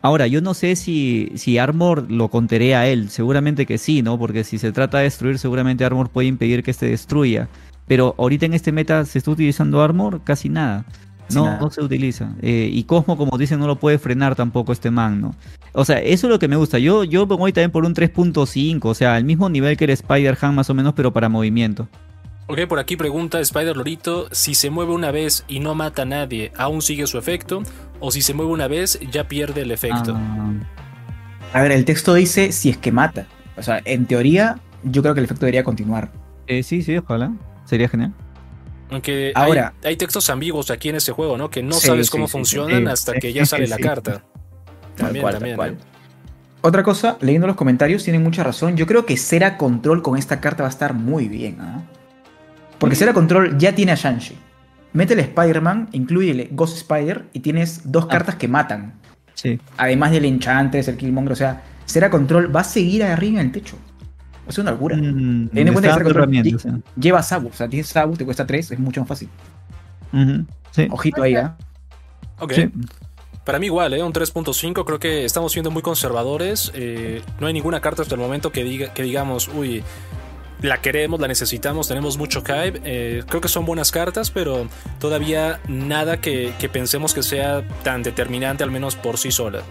Ahora, yo no sé si, si Armor lo conteré a él. Seguramente que sí, ¿no? Porque si se trata de destruir, seguramente Armor puede impedir que se destruya. Pero ahorita en este meta se está utilizando Armor casi nada. No, nada. no se utiliza. Eh, y Cosmo, como dicen, no lo puede frenar tampoco este man, ¿no? O sea, eso es lo que me gusta. Yo, yo me voy también por un 3.5, o sea, al mismo nivel que el Spider-Han más o menos, pero para movimiento. Ok, por aquí pregunta Spider Lorito, si se mueve una vez y no mata a nadie, ¿aún sigue su efecto? ¿O si se mueve una vez, ya pierde el efecto? Ah, A ver, el texto dice si es que mata. O sea, en teoría, yo creo que el efecto debería continuar. eh, sí, sí, ojalá. Sería genial. Aunque Ahora- hay, hay textos ambiguos aquí en este juego, ¿no? Que no Sí, sabes cómo sí, funcionan Sí, hasta que ya sale la carta. También, cual, también. cual. ¿eh? Otra cosa, leyendo los comentarios, tienen mucha razón. Yo creo que Cera Control con esta carta va a estar muy bien. ¿ah? Porque Cera Control ya tiene a Shang-Chi. Métele Spider-Man, incluyele Ghost Spider y tienes dos Ah. cartas que matan. Sí. Además del Enchantress, el Killmonger. O sea, Cera Control va a seguir arriba en el techo. Es una locura. Mm, Ten en cuenta que lle- lleva Sabu. O sea, tienes Sabu, te cuesta 3, es mucho más fácil. Sí. Ojito ahí, ¿ah? Ok. Sí. Para mí igual, ¿eh? un 3.5, creo que estamos siendo muy conservadores. eh, no hay ninguna carta hasta el momento que, diga, que digamos, uy, la queremos, la necesitamos, tenemos mucho hype. eh, creo que son buenas cartas, pero todavía nada que, que pensemos que sea tan determinante, al menos por sí sola.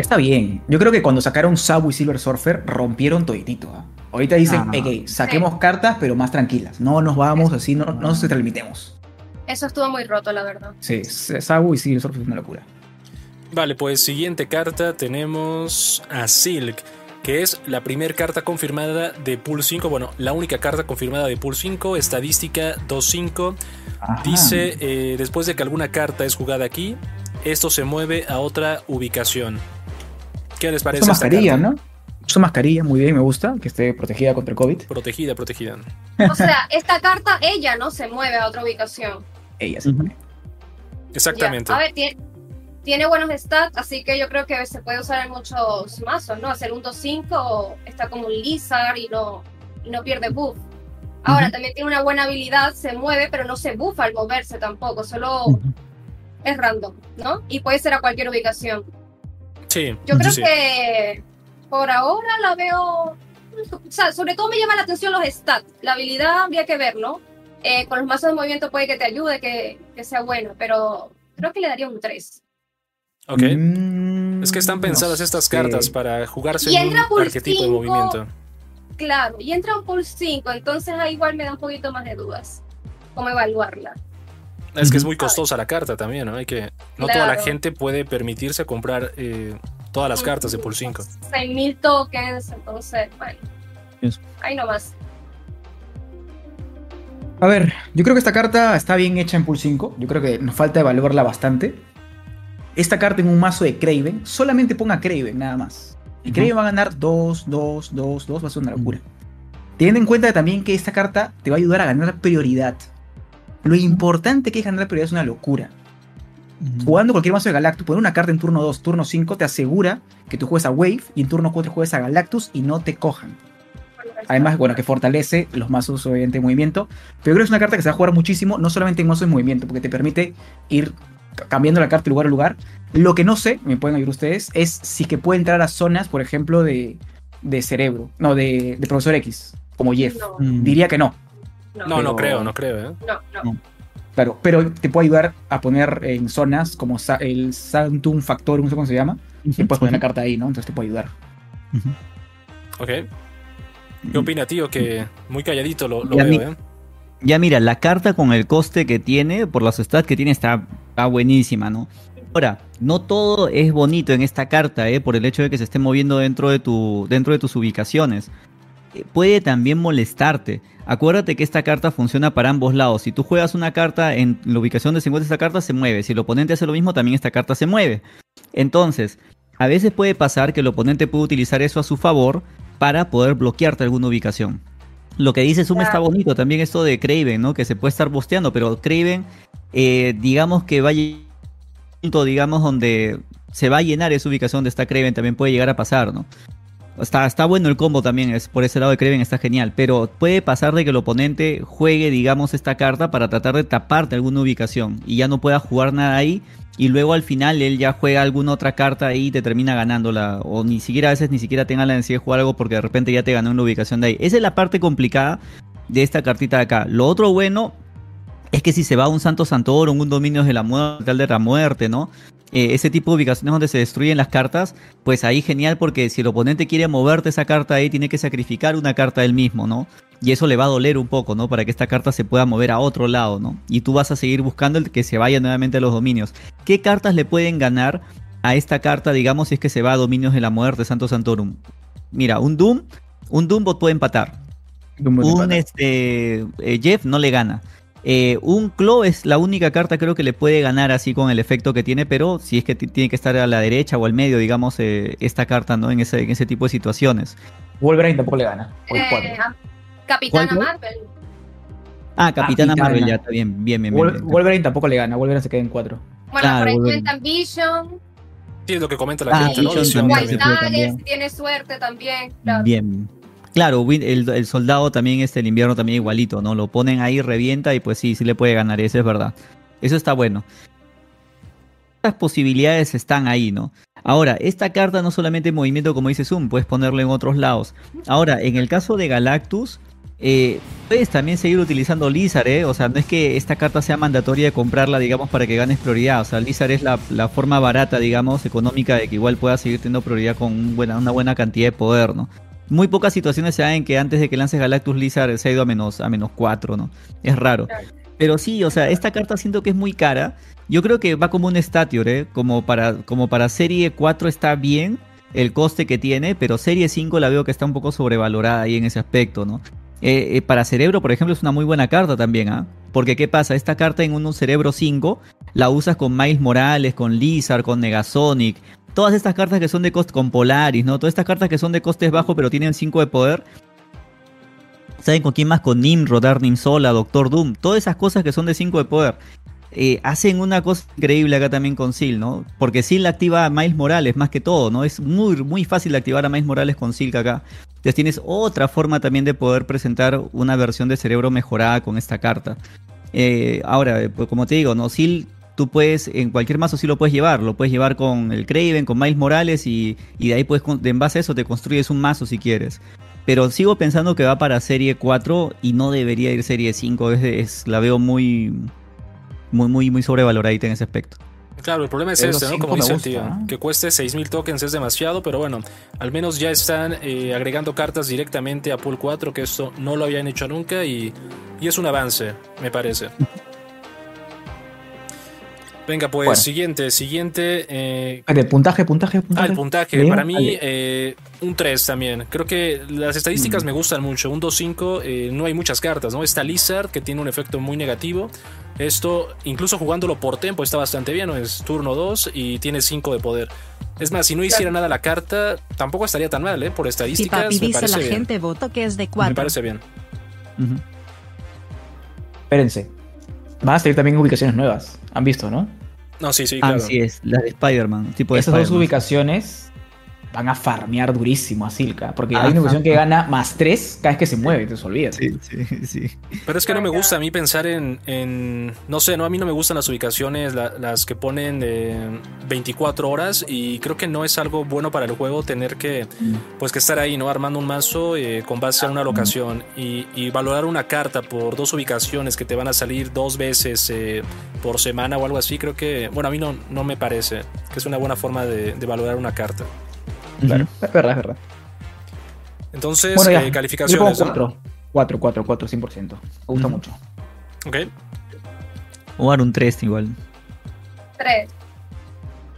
Está bien. Yo creo que cuando sacaron Sabu y Silver Surfer rompieron toditito. ¿ah? Ahorita dicen, Ah. ok, saquemos cartas, pero más tranquilas. No nos vamos así, no, no se transmitemos. Eso estuvo muy roto, la verdad. Sí, Sabu y Silver Surfer es una locura. Vale, pues siguiente carta tenemos a Silk, que es la primera carta confirmada de Pool 5. Bueno, la única carta confirmada de Pool 5, estadística 2.5. Ajá. Dice, eh, después de que alguna carta es jugada aquí, esto se mueve a otra ubicación. ¿Qué les parece esta mascarilla, carta? ¿no? Usa mascarilla, muy bien, me gusta, que esté protegida contra el COVID. Protegida, protegida. O sea, esta carta, ella no se mueve a otra ubicación. Ella se pone. Exactamente. Ya. A ver, tiene, tiene buenos stats, así que yo creo que se puede usar en muchos mazos, ¿no? Hacer un 2-5 está como un Lizard y no, y no pierde buff. Ahora, Ujú. también tiene una buena habilidad, se mueve, pero no se buffa al moverse tampoco, solo es random, ¿no? Y puede ser a cualquier ubicación. Sí, Yo creo sí. que por ahora la veo. O sea, sobre todo me llama la atención los stats. La habilidad habría que ver, ¿no? Eh, con los mazos de movimiento puede que te ayude, que, que sea bueno, pero creo que le daría un 3. Ok. Mm, Es que están pensadas no estas sé. cartas para jugarse Y en un entra arquetipo de cinco. movimiento. Claro, y entra un Pulse 5, entonces ahí igual me da un poquito más de dudas. ¿Cómo evaluarla? Es que es muy costosa la carta también, ¿no? Hay que. No toda la gente puede permitirse comprar eh, todas las cartas de Pool 5. 6000 tokens, entonces, bueno. Ahí nomás. A ver, yo creo que esta carta está bien hecha en Pool 5. Yo creo que nos falta evaluarla bastante. Esta carta en un mazo de Craven, solamente ponga Craven nada más. Y. Craven va a ganar 2, 2, 2, 2, va a ser una locura. Teniendo en cuenta también que esta carta te va a ayudar a ganar prioridad. Lo importante que es ganar prioridad es una locura. Jugando cualquier mazo de Galactus, poner una carta en turno 2, turno 5, te asegura que tú juegues a Wave y en turno 4 juegues a Galactus y no te cojan. Además, bueno, que fortalece los mazos obviamente de movimiento. Pero creo que es una carta que se va a jugar muchísimo, no solamente en mazos de movimiento, porque te permite ir ca- cambiando la carta de lugar a lugar. Lo que no sé, me pueden ayudar ustedes, es si que puede entrar a zonas, por ejemplo, de, de cerebro, no, de, de profesor X, como Jeff. No, Mm. Diría que no, no, No, no, no creo, no creo, ¿eh? no. claro, pero te puede ayudar a poner en zonas como sa- el Sanctum Factor, no sé cómo se llama, y puedes poner la carta ahí, ¿no? Entonces te puede ayudar. Ok. ¿Qué opina, tío? Que muy calladito lo, veo, ¿eh? Ya mira, la carta con el coste que tiene, por las stats que tiene, está, está buenísima, ¿no? Ahora, no todo es bonito en esta carta, ¿eh? Por el hecho de que se esté moviendo dentro de, tu, dentro de tus ubicaciones. Eh, Puede también molestarte. Acuérdate que esta carta funciona para ambos lados. Si tú juegas una carta en la ubicación donde se encuentra esta carta, se mueve. Si el oponente hace lo mismo, también esta carta se mueve. Entonces, a veces puede pasar que el oponente puede utilizar eso a su favor para poder bloquearte alguna ubicación. Lo que dice Suma está bonito, también esto de Craven, ¿no? Que se puede estar bosteando, pero Craven, eh, digamos que va a punto, digamos, donde se va a llenar esa ubicación donde está Craven, también puede llegar a pasar, ¿no? Está, bueno el combo también, es, por ese lado de Craven está genial, pero puede pasar de que el oponente juegue, digamos, esta carta para tratar de taparte alguna ubicación y ya no pueda jugar nada ahí y luego al final él ya juega alguna otra carta y te termina ganándola o ni siquiera a veces ni siquiera tenga la necesidad de jugar algo porque de repente ya te ganó una ubicación de ahí. Esa es la parte complicada de esta cartita de acá. Lo otro bueno es que si se va un Santo Santorum, un Dominios de la Muerte, de la Muerte, ¿no? Eh, ese tipo de ubicaciones donde se destruyen las cartas, pues ahí genial porque si el oponente quiere moverte esa carta ahí, tiene que sacrificar una carta él mismo, ¿no? Y eso le va a doler un poco, ¿no? Para que esta carta se pueda mover a otro lado, ¿no? Y tú vas a seguir buscando el que se vaya nuevamente a los dominios. ¿Qué cartas le pueden ganar a esta carta, digamos, si es que se va a dominios de la muerte, Santo Santorum? Mira, un Doom, un Doombot puede empatar. Un este, eh, Jeff no le gana. Eh, un Claw es la única carta creo que le puede ganar así con el efecto que tiene, pero si es que tiene que estar a la derecha o al medio, digamos, eh, esta carta, ¿no? En ese, en ese tipo de situaciones. Wolverine tampoco le gana. Eh, cuatro. a- Capitana ¿Cuál, Marvel. Ah, Capitana Capitana. Marvel, ya está bien, bien, bien. bien, Wol- bien. Wolverine tampoco le gana. Wolverine se queda en 4. Bueno, Claro, por ahí Wolverine. cuentan Vision, Sí, es lo que comenta la Ah, gente, ¿no? Vision Visión también White tiene suerte también. Claro. Bien. Claro, el, el soldado también, este, el invierno también igualito, ¿no? Lo ponen ahí, revienta y pues sí, sí le puede ganar, eso es verdad. Eso está bueno. Estas posibilidades están ahí, ¿no? Ahora, esta carta no solamente en movimiento, como dice Zoom, puedes ponerlo en otros lados. Ahora, en el caso de Galactus, eh, puedes también seguir utilizando Lizard, ¿eh? O sea, no es que esta carta sea mandatoria de comprarla, digamos, para que ganes prioridad. O sea, Lizard es la, forma barata, digamos, económica de que igual puedas seguir teniendo prioridad con una buena cantidad de poder, ¿no? Muy pocas situaciones se dan en que antes de que lances Galactus Lizard se ha ido a menos, a menos 4, ¿no? Es raro. Pero sí, o sea, esta carta siento que es muy cara. Yo creo que va como un Statior, ¿eh? Como para, como para serie 4 está bien el coste que tiene, pero serie 5 la veo que está un poco sobrevalorada ahí en ese aspecto, ¿no? Eh, eh, para Cerebro, por ejemplo, es una muy buena carta también, ¿ah? Porque ¿qué pasa? Esta carta en un Cerebro 5 la usas con Miles Morales, con Lizard, con Negasonic. Todas estas cartas que son de coste, con Polaris, ¿no? Todas estas cartas que son de costes bajos pero tienen 5 de poder. ¿Saben con quién más? Con Nimrod, Arnim Sola, Doctor Doom. Todas esas cosas que son de 5 de poder. eh, hacen una cosa increíble acá también con Seal, ¿no? Porque Seal activa a Miles Morales más que todo, ¿no? Es muy, muy fácil activar a Miles Morales con Seal acá. Entonces tienes otra forma también de poder presentar una versión de cerebro mejorada con esta carta. Eh, ahora, pues como te digo, ¿no? Seal tú puedes, en cualquier mazo sí lo puedes llevar, lo puedes llevar con el Craven, con Miles Morales y, y de ahí puedes, en base a eso te construyes un mazo si quieres. Pero sigo pensando que va para serie 4 y no debería ir serie 5, es, es la veo muy, muy, muy, muy sobrevaloradita en ese aspecto. Claro, el problema es Pero este, ¿no? cinco Como dice el tío, ¿eh? que cueste 6.000 tokens es demasiado, pero bueno, al menos ya están eh, agregando cartas directamente a Pool 4, que esto no lo habían hecho nunca y, y es un avance, me parece. Venga, pues, Bueno. siguiente, siguiente. eh, De puntaje, puntaje, puntaje. Ah, el puntaje. Para mí, eh, un 3 también. Creo que las estadísticas Mm. me gustan mucho. Un 2-5, eh, no hay muchas cartas, ¿no? Está Lizard, que tiene un efecto muy negativo. Esto, incluso jugándolo por tempo, está bastante bien, ¿no? Es turno 2 y tiene 5 de poder. Es más, si no hiciera nada la carta, tampoco estaría tan mal, ¿eh? Por Si estadísticas, papi me dice parece la bien. gente voto que es de Me 4. parece bien. Ujú. Espérense. Van a salir también ubicaciones nuevas. Han visto, ¿no? No, sí, sí, claro. Así es, la de Spider-Man, tipo de Esas dos ubicaciones van a farmear durísimo a Silka. Porque hay Ajá. una ubicación que gana más 3 cada vez que se mueve, te olvidas. Sí, sí, sí. Pero es que no me gusta a mí pensar en, en- no sé, no a mí no me gustan las ubicaciones, la- las que ponen de 24 horas y creo que no es algo bueno para el juego tener que, pues que estar ahí, no armando un mazo eh, con base a una locación y, y valorar una carta por dos ubicaciones que te van a salir dos veces eh, por semana o algo así, creo que, bueno, a mí no, no me parece que es una buena forma de, de valorar una carta. Claro. Es verdad, es verdad. Entonces, Bueno, ya. eh, Yo calificaciones. pongo ¿no? 4. 4, 4, 4, 100%. Me gusta Ujú. mucho. Ok. O dar un 3 igual. Tres.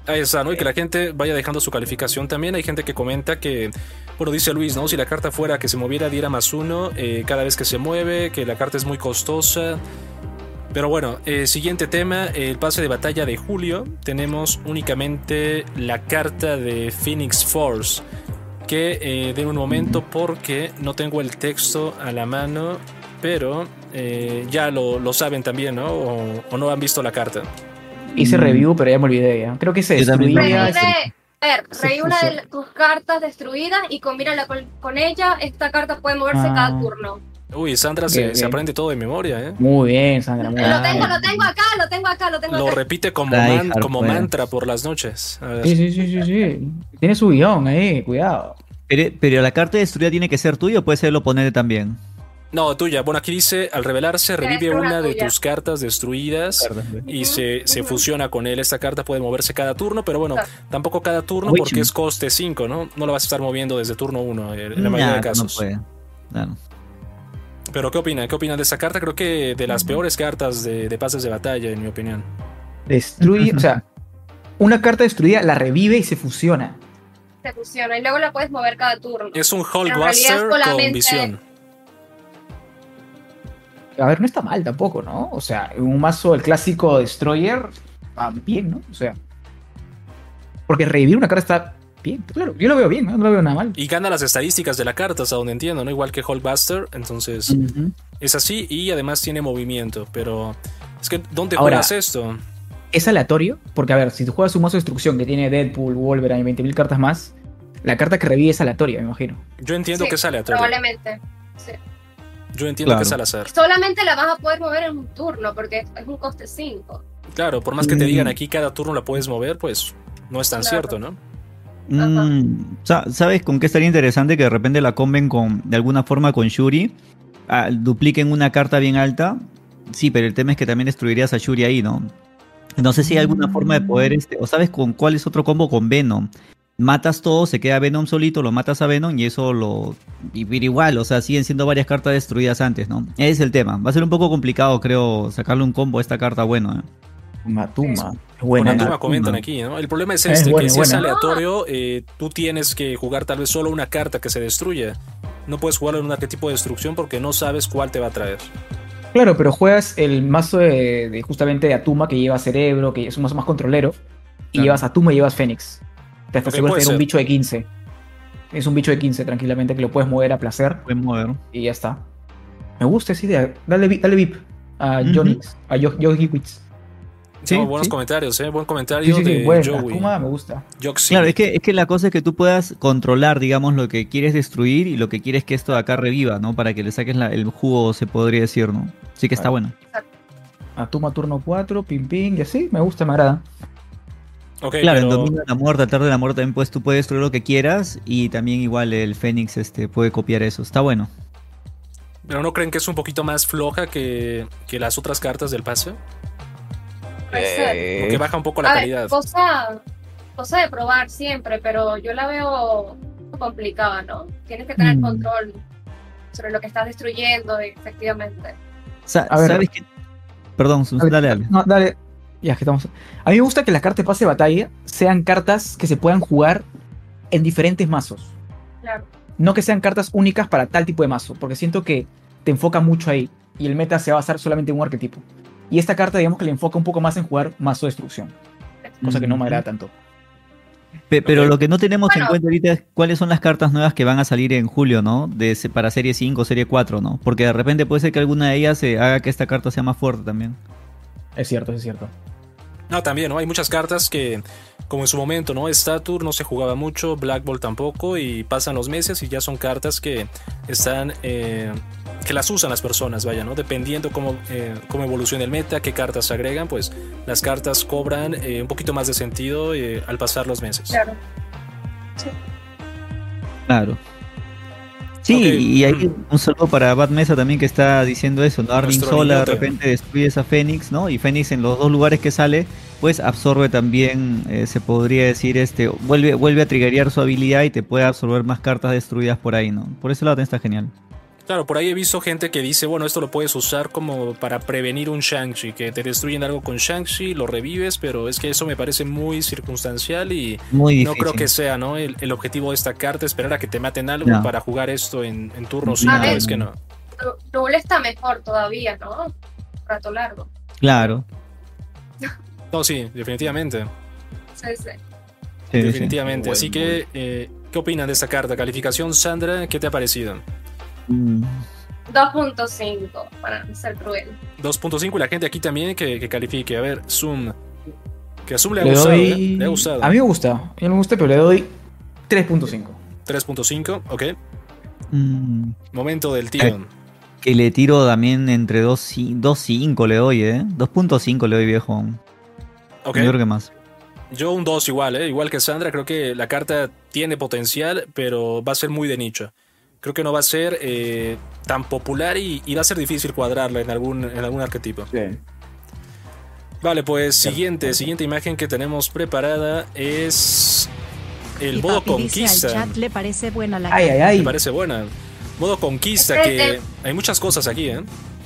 Ahí está, ¿no? Y que la gente vaya dejando su calificación también. Hay gente que comenta que, bueno, dice Luis, ¿no? Si la carta fuera que se moviera, diera más uno eh, cada vez que se mueve, que la carta es muy costosa. Pero bueno, eh, siguiente tema, el pase de batalla de julio. Tenemos únicamente la carta de Phoenix Force. Que eh, de un momento porque no tengo el texto a la mano, pero eh, ya lo, lo saben también, ¿no? O, o no han visto la carta. Hice Mm. review, pero ya me olvidé ya. Creo que se destruía. a ver, revive una de tus cartas destruidas y combínala con, con ella. Esta carta puede moverse Ah. cada turno. Uy, Sandra se, aprende todo de memoria, ¿eh? Muy bien, Sandra. Muy Lo bien. tengo, lo tengo acá, lo tengo acá, lo tengo Lo repite como, man- pues. mantra por las noches. A ver. Sí, sí, sí, sí, sí. Tiene su guion ahí, cuidado. Pero, pero la carta destruida tiene que ser tuya o puede ser el oponente también. No, tuya. Bueno, aquí dice, al revelarse, revive una una de tus cartas destruidas y se, se fusiona con él. Esta carta puede moverse cada turno, pero bueno, tampoco cada turno porque es coste 5, ¿no? No lo vas a estar moviendo desde turno 1 en la mayoría Nah, de casos. No puede. Claro. Pero ¿qué opinan? ¿Qué opinan de esta carta? Creo que de las peores cartas de, de pases de batalla, en mi opinión. Destruye, o sea, una carta destruida la revive y se fusiona. Se fusiona y luego la puedes mover cada turno. Es un Hulkbuster con visión. A ver, no está mal tampoco, ¿no? O sea, en un mazo, el clásico Destroyer, va bien, ¿no? O sea, porque revivir una carta está bien, claro, yo lo veo bien, ¿no? No lo veo nada mal. Y gana las estadísticas de la carta, hasta donde entiendo, ¿no? Igual que Hulkbuster, entonces... Es así y además tiene movimiento, pero es que ¿dónde Ahora- juegas esto? Es aleatorio, porque a ver, si tú juegas un mazo de destrucción que tiene Deadpool, Wolverine y 20.000 cartas más, la carta que revive es aleatoria, me imagino. Yo entiendo Sí, que es aleatorio. Probablemente. Sí. Yo entiendo Claro. que es al azar. Solamente la vas a poder mover en un turno porque es- un coste 5. Claro, por más que te Mm. digan aquí cada turno la puedes mover, pues no es tan Claro. cierto, ¿no? Mm, sa- ¿Sabes con qué estaría interesante que de repente la comben con, de alguna forma con Shuri? Ah, dupliquen una carta bien alta. Sí, pero el tema es que también destruirías a Shuri ahí, ¿no? No sé si hay alguna forma de poder, este, o sabes con cuál es otro combo con Venom. Matas todo, se queda Venom solito, lo matas a Venom y eso lo... Y, igual, o sea, siguen siendo varias cartas destruidas antes, ¿no? Ese es el tema. Va a ser un poco complicado, creo, sacarle un combo a esta carta bueno, ¿eh? Matuma. Buena. Atuma Atuma. comentan aquí, ¿no? El problema es Es este, buena, que si es aleatorio, eh, tú tienes que jugar tal vez solo una carta que se destruya. No puedes jugarlo en un arquetipo de destrucción porque no sabes cuál te va a traer. Claro, pero juegas el mazo de, de justamente de Atuma que lleva cerebro, que es un mazo más controlero, y Claro. llevas Atuma y llevas Fénix. Te Ok, aseguras tener un bicho de 15. Es un bicho de 15 tranquilamente que lo puedes mover a placer Pueden mover. y ya está. Me gusta esa idea. Dale, dale VIP a. Jonix, a Yo- Yogi. Sí, No, buenos sí. comentarios, ¿eh? Buen comentario Sí, sí, sí, de bueno, Joey. Akuma me gusta. Claro, es que, es que la cosa es que tú puedas controlar, digamos, lo que quieres destruir y lo que quieres que esto de acá reviva, ¿no? Para que le saques la- el jugo, se podría decir, ¿no? Sí que está bueno. Atuma turno 4, pim pim, y así, me gusta, me agrada. Claro, en pero- Dominio de la Muerte, Altar de la Muerte también pues tú puedes destruir lo que quieras y también igual el Fénix este, puede copiar eso. Está bueno. pero ¿no creen que es un poquito más floja que, que las otras cartas del pase? Eh, Porque baja un poco la A ver, calidad. cosa, cosa de probar siempre, pero yo la veo complicada, ¿no? Tienes que tener Mm. control sobre lo que estás destruyendo, efectivamente. Sa- A ver. ¿Sabes qué? Perdón, A ver, dale, dale. No, dale. Ya, que estamos. A mí me gusta que las cartas de pase de batalla sean cartas que se puedan jugar en diferentes mazos. Claro. No que sean cartas únicas para tal tipo de mazo, porque siento que te enfoca mucho ahí y el meta se va a basar solamente en un arquetipo. Y esta carta, digamos que le enfoca un poco más en jugar mazo de destrucción, cosa que no me agrada tanto. Pe- pero lo que no tenemos en cuenta ahorita es cuáles son las cartas nuevas que van a salir en julio, ¿no? De, se- para serie 5, serie 4, ¿no? Porque de repente puede ser que alguna de ellas eh, haga que esta carta sea más fuerte también. Es cierto, es cierto. No, también, ¿no? Hay muchas cartas que, como en su momento, ¿no? Statur no se jugaba mucho, Black Ball tampoco, y pasan los meses y ya son cartas que están. eh, que las usan las personas, vaya, ¿no? Dependiendo cómo, eh, cómo evoluciona el meta, qué cartas se agregan, pues las cartas cobran eh, un poquito más de sentido eh, al pasar los meses. Claro. Claro. Sí, y hay un saludo para Bad Mesa también que está diciendo eso, ¿no? Armin Sola de repente destruye a Fénix, ¿no? Y Fénix en los dos lugares que sale, pues absorbe también, eh, se podría decir, este, vuelve, vuelve a triggerear su habilidad y te puede absorber más cartas destruidas por ahí, ¿no? Por ese lado está genial. Claro, por ahí he visto gente que dice, bueno, esto lo puedes usar como para prevenir un Shang-Chi, que te destruyen algo con Shang-Chi, lo revives, pero es que eso me parece muy circunstancial y Muy no creo que sea ¿no? el, el objetivo de esta carta, esperar a que te maten algo No. para jugar esto en, en turno A 5, ver. es que no. Duel está mejor todavía, ¿no? Rato largo. Claro. No, sí, definitivamente, Sí, sí. Definitivamente. Así que, eh, ¿qué opinan de esta carta? Calificación, Sandra, ¿qué te ha parecido? Mm. 2.5 para ser cruel. 2.5 y la gente aquí también que, que califique. A ver, Zoom. Que a Zoom le ha Le gustado, doy. ¿eh? Le ha gustado. A mí me gusta. A mí me gusta, pero le doy 3.5. 3.5, ok. Mm. Momento del tío. Eh, Que le tiro también entre 2 y 2.5 le doy, ¿eh? 2.5 le doy, viejo. Ok. Yo creo que más. Yo un 2 igual, ¿eh? igual que Sandra, creo que la carta tiene potencial, pero va a ser muy de nicho. Creo que no va a ser eh, tan popular y, y va a ser difícil cuadrarla en algún, en algún arquetipo. Vale, pues siguiente, siguiente imagen que tenemos preparada es el Y modo papi dice al conquista. chat le parece buena la Ay, ay, Me ay. parece buena. Modo conquista, Este que hay muchas cosas aquí, ¿eh?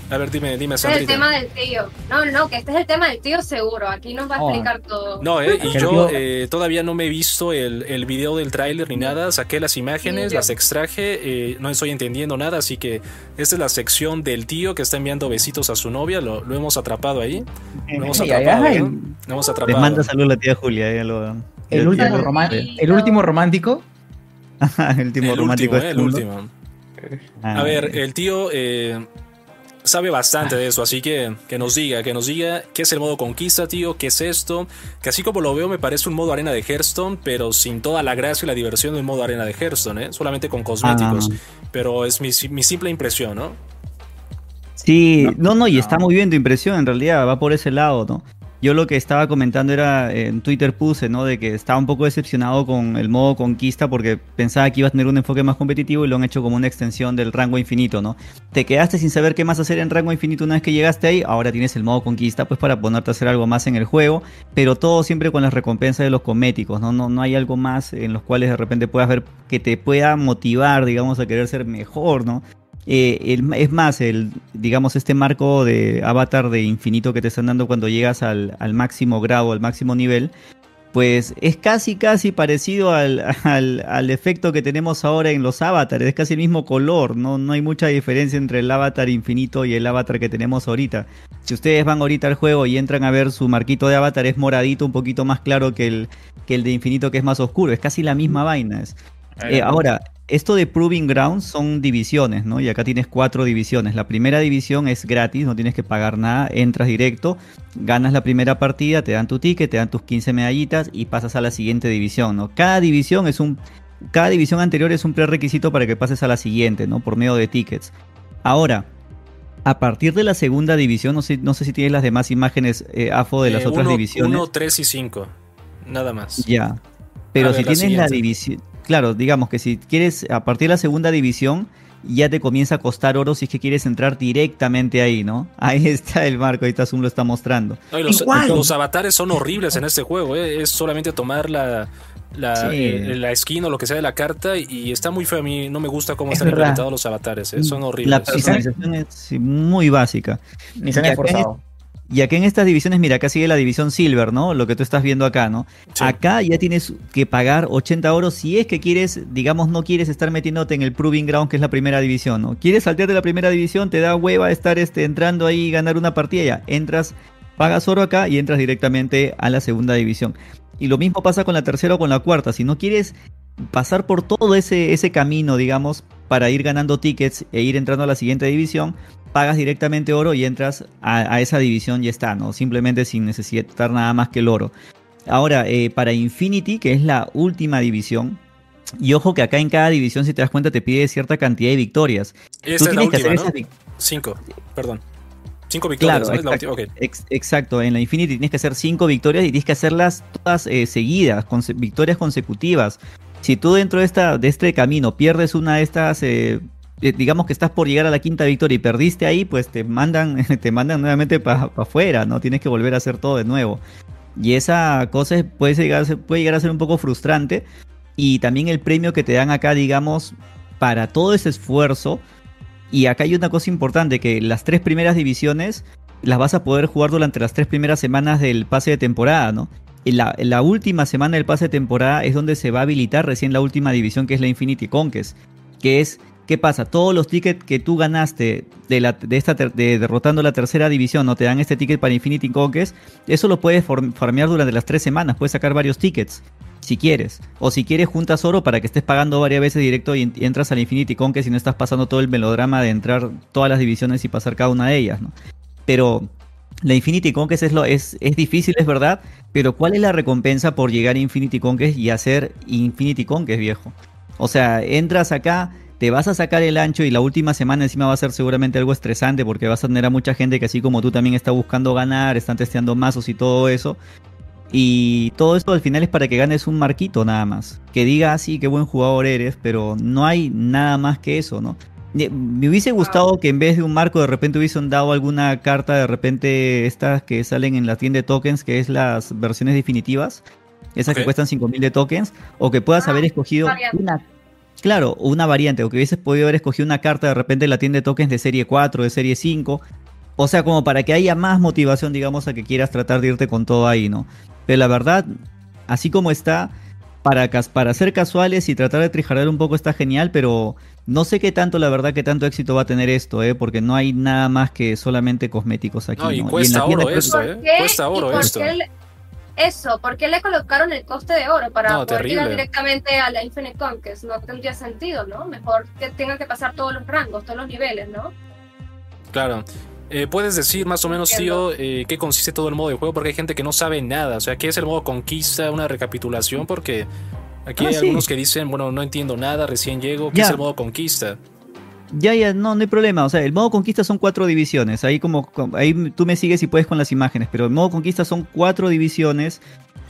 A ver, dime, dime, Este es el tema del tío. No, no, que este es el tema del tío seguro. Aquí nos va a Oh. explicar todo. No, eh, y yo eh, todavía no me he visto el, el video del tráiler ni nada. Saqué las imágenes, las extraje, eh, no estoy entendiendo nada, así que esta es la sección del tío que está enviando besitos a su novia. Lo, lo hemos atrapado ahí. Lo hemos Ay, ay, atrapado. ay. ¿no? Lo hemos Les atrapado. manda saludos la tía Julia. ya lo- El ya- último, el último romántico. el último El romántico último, eh, este el último. Ah, A ver, el tío eh, sabe bastante de eso, así que que nos diga, que nos diga qué es el modo conquista, tío, qué es esto. Que así como lo veo, me parece un modo arena de Hearthstone, pero sin toda la gracia y la diversión de un modo arena de Hearthstone, ¿eh? solamente con cosméticos. Ah. Pero es mi, mi simple impresión, ¿no? Sí, no, no, y no. está muy bien tu impresión, en realidad, va por ese lado, ¿no? Yo lo que estaba comentando era, eh, en Twitter puse, ¿no? De que estaba un poco decepcionado con el modo conquista porque pensaba que iba a tener un enfoque más competitivo y lo han hecho como una extensión del rango infinito, ¿no? Te quedaste sin saber qué más hacer en rango infinito una vez que llegaste ahí, ahora tienes el modo conquista, pues para ponerte a hacer algo más en el juego, pero todo siempre con las recompensas de los cosméticos, ¿no? No, no hay algo más en los cuales de repente puedas ver que te pueda motivar, digamos, a querer ser mejor, ¿no? Eh, el- es más, el, digamos, este marco de avatar de infinito que te están dando cuando llegas al, al máximo grado, al máximo nivel, pues es casi, casi parecido al, al- al efecto que tenemos ahora en los avatares, es casi el mismo color, ¿no? no hay mucha diferencia entre el avatar infinito y el avatar que tenemos ahorita. Si ustedes van ahorita al juego y entran a ver su marquito de avatar, es moradito, un poquito más claro que el, que el de infinito que es más oscuro, es casi la misma vaina. es- eh, ahora, esto de Proving Grounds son divisiones, ¿no? Y acá tienes cuatro divisiones. La primera división es gratis, no tienes que pagar nada, entras directo, ganas la primera partida, te dan tu ticket, te dan tus 15 medallitas y pasas a la siguiente división, ¿no? Cada división es un cada división anterior es un prerequisito para que pases a la siguiente, ¿no? Por medio de tickets. Ahora, a partir de la segunda división, no sé, no sé si tienes las demás imágenes, eh, AFO, de las Eh, otras uno- divisiones. 1, 3 y 5. Nada más. Ya. Pero A si la tienes la división, claro, digamos que si quieres, a partir de la segunda división, ya te comienza a costar oro si es que quieres entrar directamente ahí, ¿no? Ahí está el marco, ahorita Zoom lo está mostrando. No, y los, los avatares son horribles en este juego. eh. Es solamente tomar la, la, Sí. eh, la skin o lo que sea de la carta y está muy feo. A mí no me gusta cómo Es están verdad. implementados los avatares. eh. Son horribles. La personalización es muy básica. Ni se han esforzado. Y acá en estas divisiones, mira, acá sigue la división Silver, ¿no? Lo que tú estás viendo acá, ¿no? Sí. Acá ya tienes que pagar 80 euros si es que quieres, digamos, no quieres estar metiéndote en el Proving Ground, que es la primera división, ¿no? Quieres saltearte la primera división, te da hueva estar este, entrando ahí y ganar una partida, ya entras, pagas oro acá y entras directamente a la segunda división. Y lo mismo pasa con la tercera o con la cuarta. Si no quieres pasar por todo ese, ese camino, digamos, para ir ganando tickets e ir entrando a la siguiente división, pagas directamente oro y entras a, a esa división y está, ¿no? Simplemente sin necesitar nada más que el oro. Ahora, eh, para Infinity, que es la última división, y ojo que acá en cada división, si te das cuenta, te pide cierta cantidad de victorias. Tú es la tienes que última, hacer ¿no? esas vic- 5, perdón. 5 victorias, Claro, exacto, última. Ex- exacto. En la Infinity tienes que hacer cinco victorias y tienes que hacerlas todas eh, seguidas, conse- victorias consecutivas. Si tú dentro de, esta, de este camino pierdes una de estas, eh, eh, digamos que estás por llegar a la quinta victoria y perdiste ahí, pues te mandan, te mandan nuevamente para afuera, ¿no? Tienes que volver a hacer todo de nuevo. Y esa cosa puede puede llegar a ser un poco frustrante. Y también el premio que te dan acá, digamos, para todo ese esfuerzo. Y acá hay una cosa importante, que las tres primeras divisiones las vas a poder jugar durante las tres primeras semanas del pase de temporada, ¿no? La, la última semana del pase de temporada es donde se va a habilitar recién la última división, que es la Infinity Conquest. Que es, ¿qué pasa? Todos los tickets que tú ganaste de, esta, derrotando la tercera división, ¿no? Te dan este ticket para Infinity Conquest. Eso lo puedes farmear durante las tres semanas, puedes sacar varios tickets si quieres. O si quieres, juntas oro para que estés pagando varias veces directo y, y entras al Infinity Conquest y no estás pasando todo el melodrama de entrar todas las divisiones y pasar cada una de ellas, ¿no? Pero la Infinity Conquest es, lo, es, es difícil, es verdad, pero ¿cuál es la recompensa por llegar a Infinity Conquest y hacer Infinity Conquest, viejo? O sea, entras acá, te vas a sacar el ancho y la última semana encima va a ser seguramente algo estresante porque vas a tener a mucha gente que así como tú también está buscando ganar, están testeando mazos y todo eso. Y todo esto al final es para que ganes un marquito nada más. Que diga así, qué buen jugador eres, pero no hay nada más que eso, ¿no? Me hubiese gustado que en vez de un marco de repente hubiesen dado alguna carta de repente estas que salen en la tienda de tokens, que es las versiones definitivas, esas que cuestan 5000 de tokens, o que puedas Ah, haber escogido variante. una Claro, una variante, o que hubieses podido haber escogido una carta de repente en la tienda de tokens de serie 4, de serie 5. O sea, como para que haya más motivación, digamos, a que quieras tratar de irte con todo ahí, ¿no? Pero la verdad, así como está, para, cas- para ser casuales y tratar de trijarar un poco está genial, pero no sé qué tanto, la verdad, qué tanto éxito va a tener esto, ¿eh? Porque no hay nada más que solamente cosméticos aquí. No, y ¿no? cuesta en oro esto, ¿Por ¿eh? Cuesta oro ¿Y por esto. qué le- eso, ¿por qué le colocaron el coste de oro para No, poder terrible. directamente a la Infinite Conquest? No tendría sentido, ¿no? Mejor que tengan que pasar todos los rangos, todos los niveles, ¿no? Claro. Eh, ¿Puedes decir más o menos, tío, eh, qué consiste todo el modo de juego? Porque hay gente que no sabe nada. O sea, ¿qué es el modo conquista? Una recapitulación, porque aquí Ah, hay sí. algunos que dicen, bueno, no entiendo nada, recién llego. ¿Qué Ya. es el modo conquista? Ya, ya, no, no hay problema. O sea, el modo conquista son cuatro divisiones. Ahí como com- ahí tú me sigues y puedes con las imágenes. Pero el modo conquista son cuatro divisiones.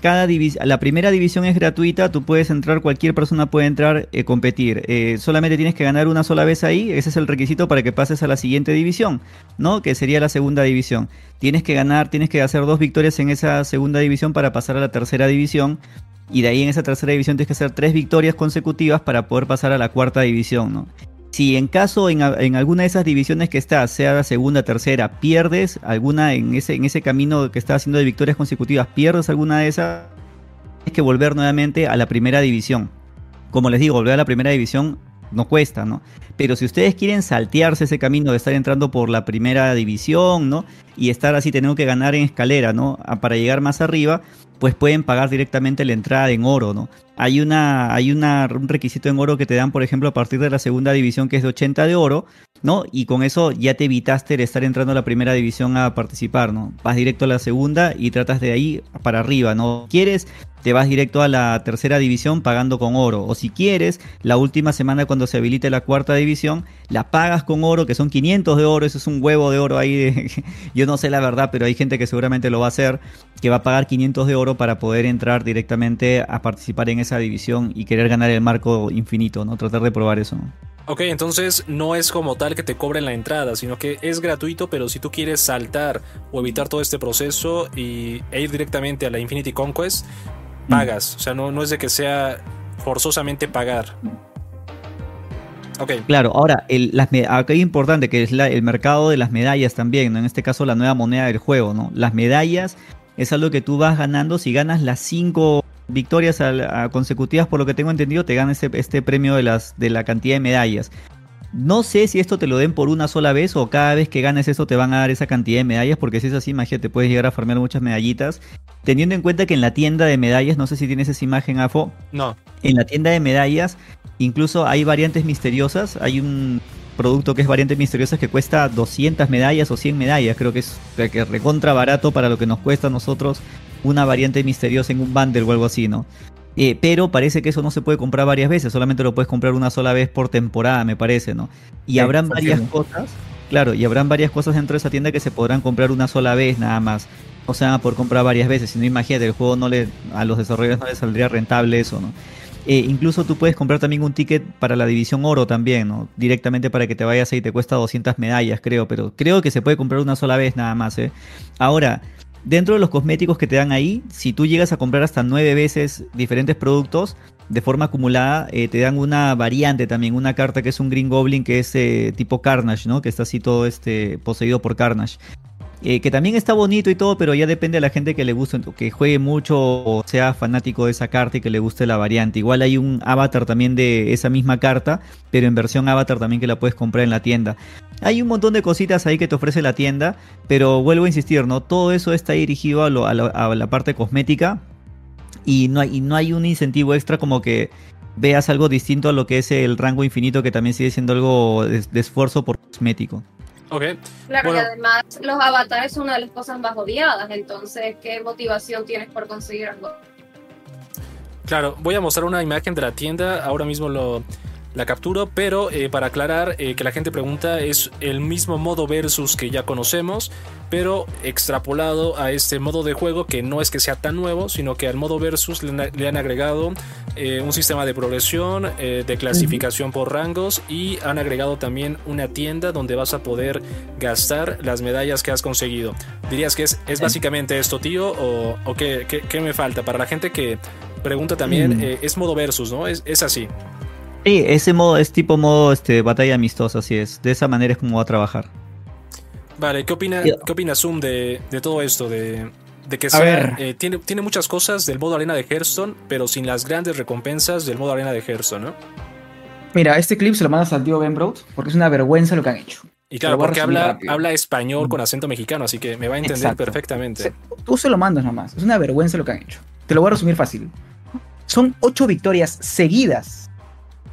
Cada divis la primera división es gratuita. Tú puedes entrar, cualquier persona puede entrar, eh, competir. Eh, solamente tienes que ganar una sola vez ahí. Ese es el requisito para que pases a la siguiente división, ¿no? Que sería la segunda división. Tienes que ganar, tienes que hacer dos victorias en esa segunda división para pasar a la tercera división. Y de ahí en esa tercera división tienes que hacer tres victorias consecutivas para poder pasar a la cuarta división, ¿no? Si en caso en, alguna de esas divisiones que estás, sea la segunda, tercera, pierdes alguna en ese, en ese camino que estás haciendo de victorias consecutivas, pierdes alguna de esas, tienes que volver nuevamente a la primera división. Como les digo, volver a la primera división no cuesta, ¿no? Pero si ustedes quieren saltearse ese camino de estar entrando por la primera división, ¿no? y estar así, teniendo que ganar en escalera, ¿no? Para llegar más arriba, pues pueden pagar directamente la entrada en oro, ¿no? Hay, una, hay una, un requisito en oro que te dan, por ejemplo, a partir de la segunda división, que es de 80 de oro, ¿no? Y con eso ya te evitaste el estar entrando a la primera división a participar, ¿no? Vas directo a la segunda y tratas de ahí para arriba, ¿no? ¿Quieres te vas directo a la tercera división pagando con oro. O si quieres, la última semana cuando se habilite la cuarta división, la pagas con oro, que son 500 de oro, eso es un huevo de oro ahí. yo no sé la verdad, pero hay gente que seguramente lo va a hacer, que va a pagar 500 de oro para poder entrar directamente a participar en esa división y querer ganar el marco infinito, ¿no? Tratar de probar eso. Ok, entonces no es como tal que te cobren la entrada, sino que es gratuito, pero si tú quieres saltar o evitar todo este proceso y, e ir directamente a la Infinity Conquest, pagas. O sea, no, no es de que sea forzosamente pagar. Ok. Claro, ahora, el, las, acá hay importante que es el mercado de las medallas también, ¿no? En este caso, la nueva moneda del juego, ¿no? Las medallas es algo que tú vas ganando. Si ganas las cinco victorias consecutivas, por lo que tengo entendido, te ganas este, este, premio de, las, de la cantidad de medallas. No sé si esto te lo den por una sola vez o cada vez que ganes eso te van a dar esa cantidad de medallas, porque si es así, te puedes llegar a farmear muchas medallitas. Teniendo en cuenta que en la tienda de medallas, no sé si tienes esa imagen, Afo. No. En la tienda de medallas, incluso hay variantes misteriosas. Hay un producto que es variantes misteriosas que cuesta 200 medallas o 100 medallas. Creo que es que recontra barato para lo que nos cuesta a nosotros una variante misteriosa en un bundle o algo así, ¿no? Eh, pero parece que eso no se puede comprar varias veces, solamente lo puedes comprar una sola vez por temporada, me parece, ¿no? Y habrán varias cosas, claro, y habrán varias cosas dentro de esa tienda que se podrán comprar una sola vez nada más. O sea, por comprar varias veces. Si no, imagínate, el juego no le, a los desarrolladores no les saldría rentable eso, ¿no? Eh, incluso tú puedes comprar también un ticket para la división oro también, ¿no? Directamente para que te vayas ahí te cuesta 200 medallas, creo, pero creo que se puede comprar una sola vez nada más, ¿eh? Ahora, Dentro de los cosméticos que te dan ahí, si tú llegas a comprar hasta nueve veces diferentes productos de forma acumulada, eh, te dan una variante también, una carta que es un Green Goblin que es eh, tipo Carnage, ¿no? Que está así todo este, poseído por Carnage. Eh, que también está bonito y todo, pero ya depende de la gente que le guste, que juegue mucho o sea fanático de esa carta y que le guste la variante. Igual hay un avatar también de esa misma carta, pero en versión avatar también que la puedes comprar en la tienda. Hay un montón de cositas ahí que te ofrece la tienda, pero vuelvo a insistir, ¿no? Todo eso está dirigido a, la, parte cosmética y no, hay, no hay un incentivo extra como que veas algo distinto a lo que es el rango infinito que también sigue siendo algo de esfuerzo por cosmético. Ok. Claro, y además los avatares son una de las cosas más odiadas, entonces, ¿qué motivación tienes por conseguir algo? Claro, voy a mostrar una imagen de la tienda, ahora mismo lo, la capturo, pero eh, para aclarar eh, que la gente pregunta, es el mismo modo versus que ya conocemos, pero extrapolado a este modo de juego que no es que sea tan nuevo, sino que al modo versus le, han agregado eh, un sistema de progresión, de clasificación por rangos y han agregado también una tienda donde vas a poder gastar las medallas que has conseguido. ¿Dirías que es, es básicamente esto, tío? ¿O, o qué, qué, me falta? Para la gente que pregunta también, mm. es modo versus, ¿no? Es, es así. Sí, ese modo es tipo modo este, batalla amistosa, así es. De esa manera es como va a trabajar. Vale, ¿qué opina, ¿qué opina Zoom de, todo esto? De, que sea, eh, tiene, tiene muchas cosas del modo arena de Hearthstone, pero sin las grandes recompensas del modo arena de Hearthstone, ¿no? Mira, este clip se lo mandas al tío Ben porque es una vergüenza lo que han hecho. Y claro, porque habla, habla español con acento mexicano, así que me va a entender perfectamente. tú se lo mandas nomás. Es una vergüenza lo que han hecho. Te lo voy a resumir fácil. Son ocho victorias seguidas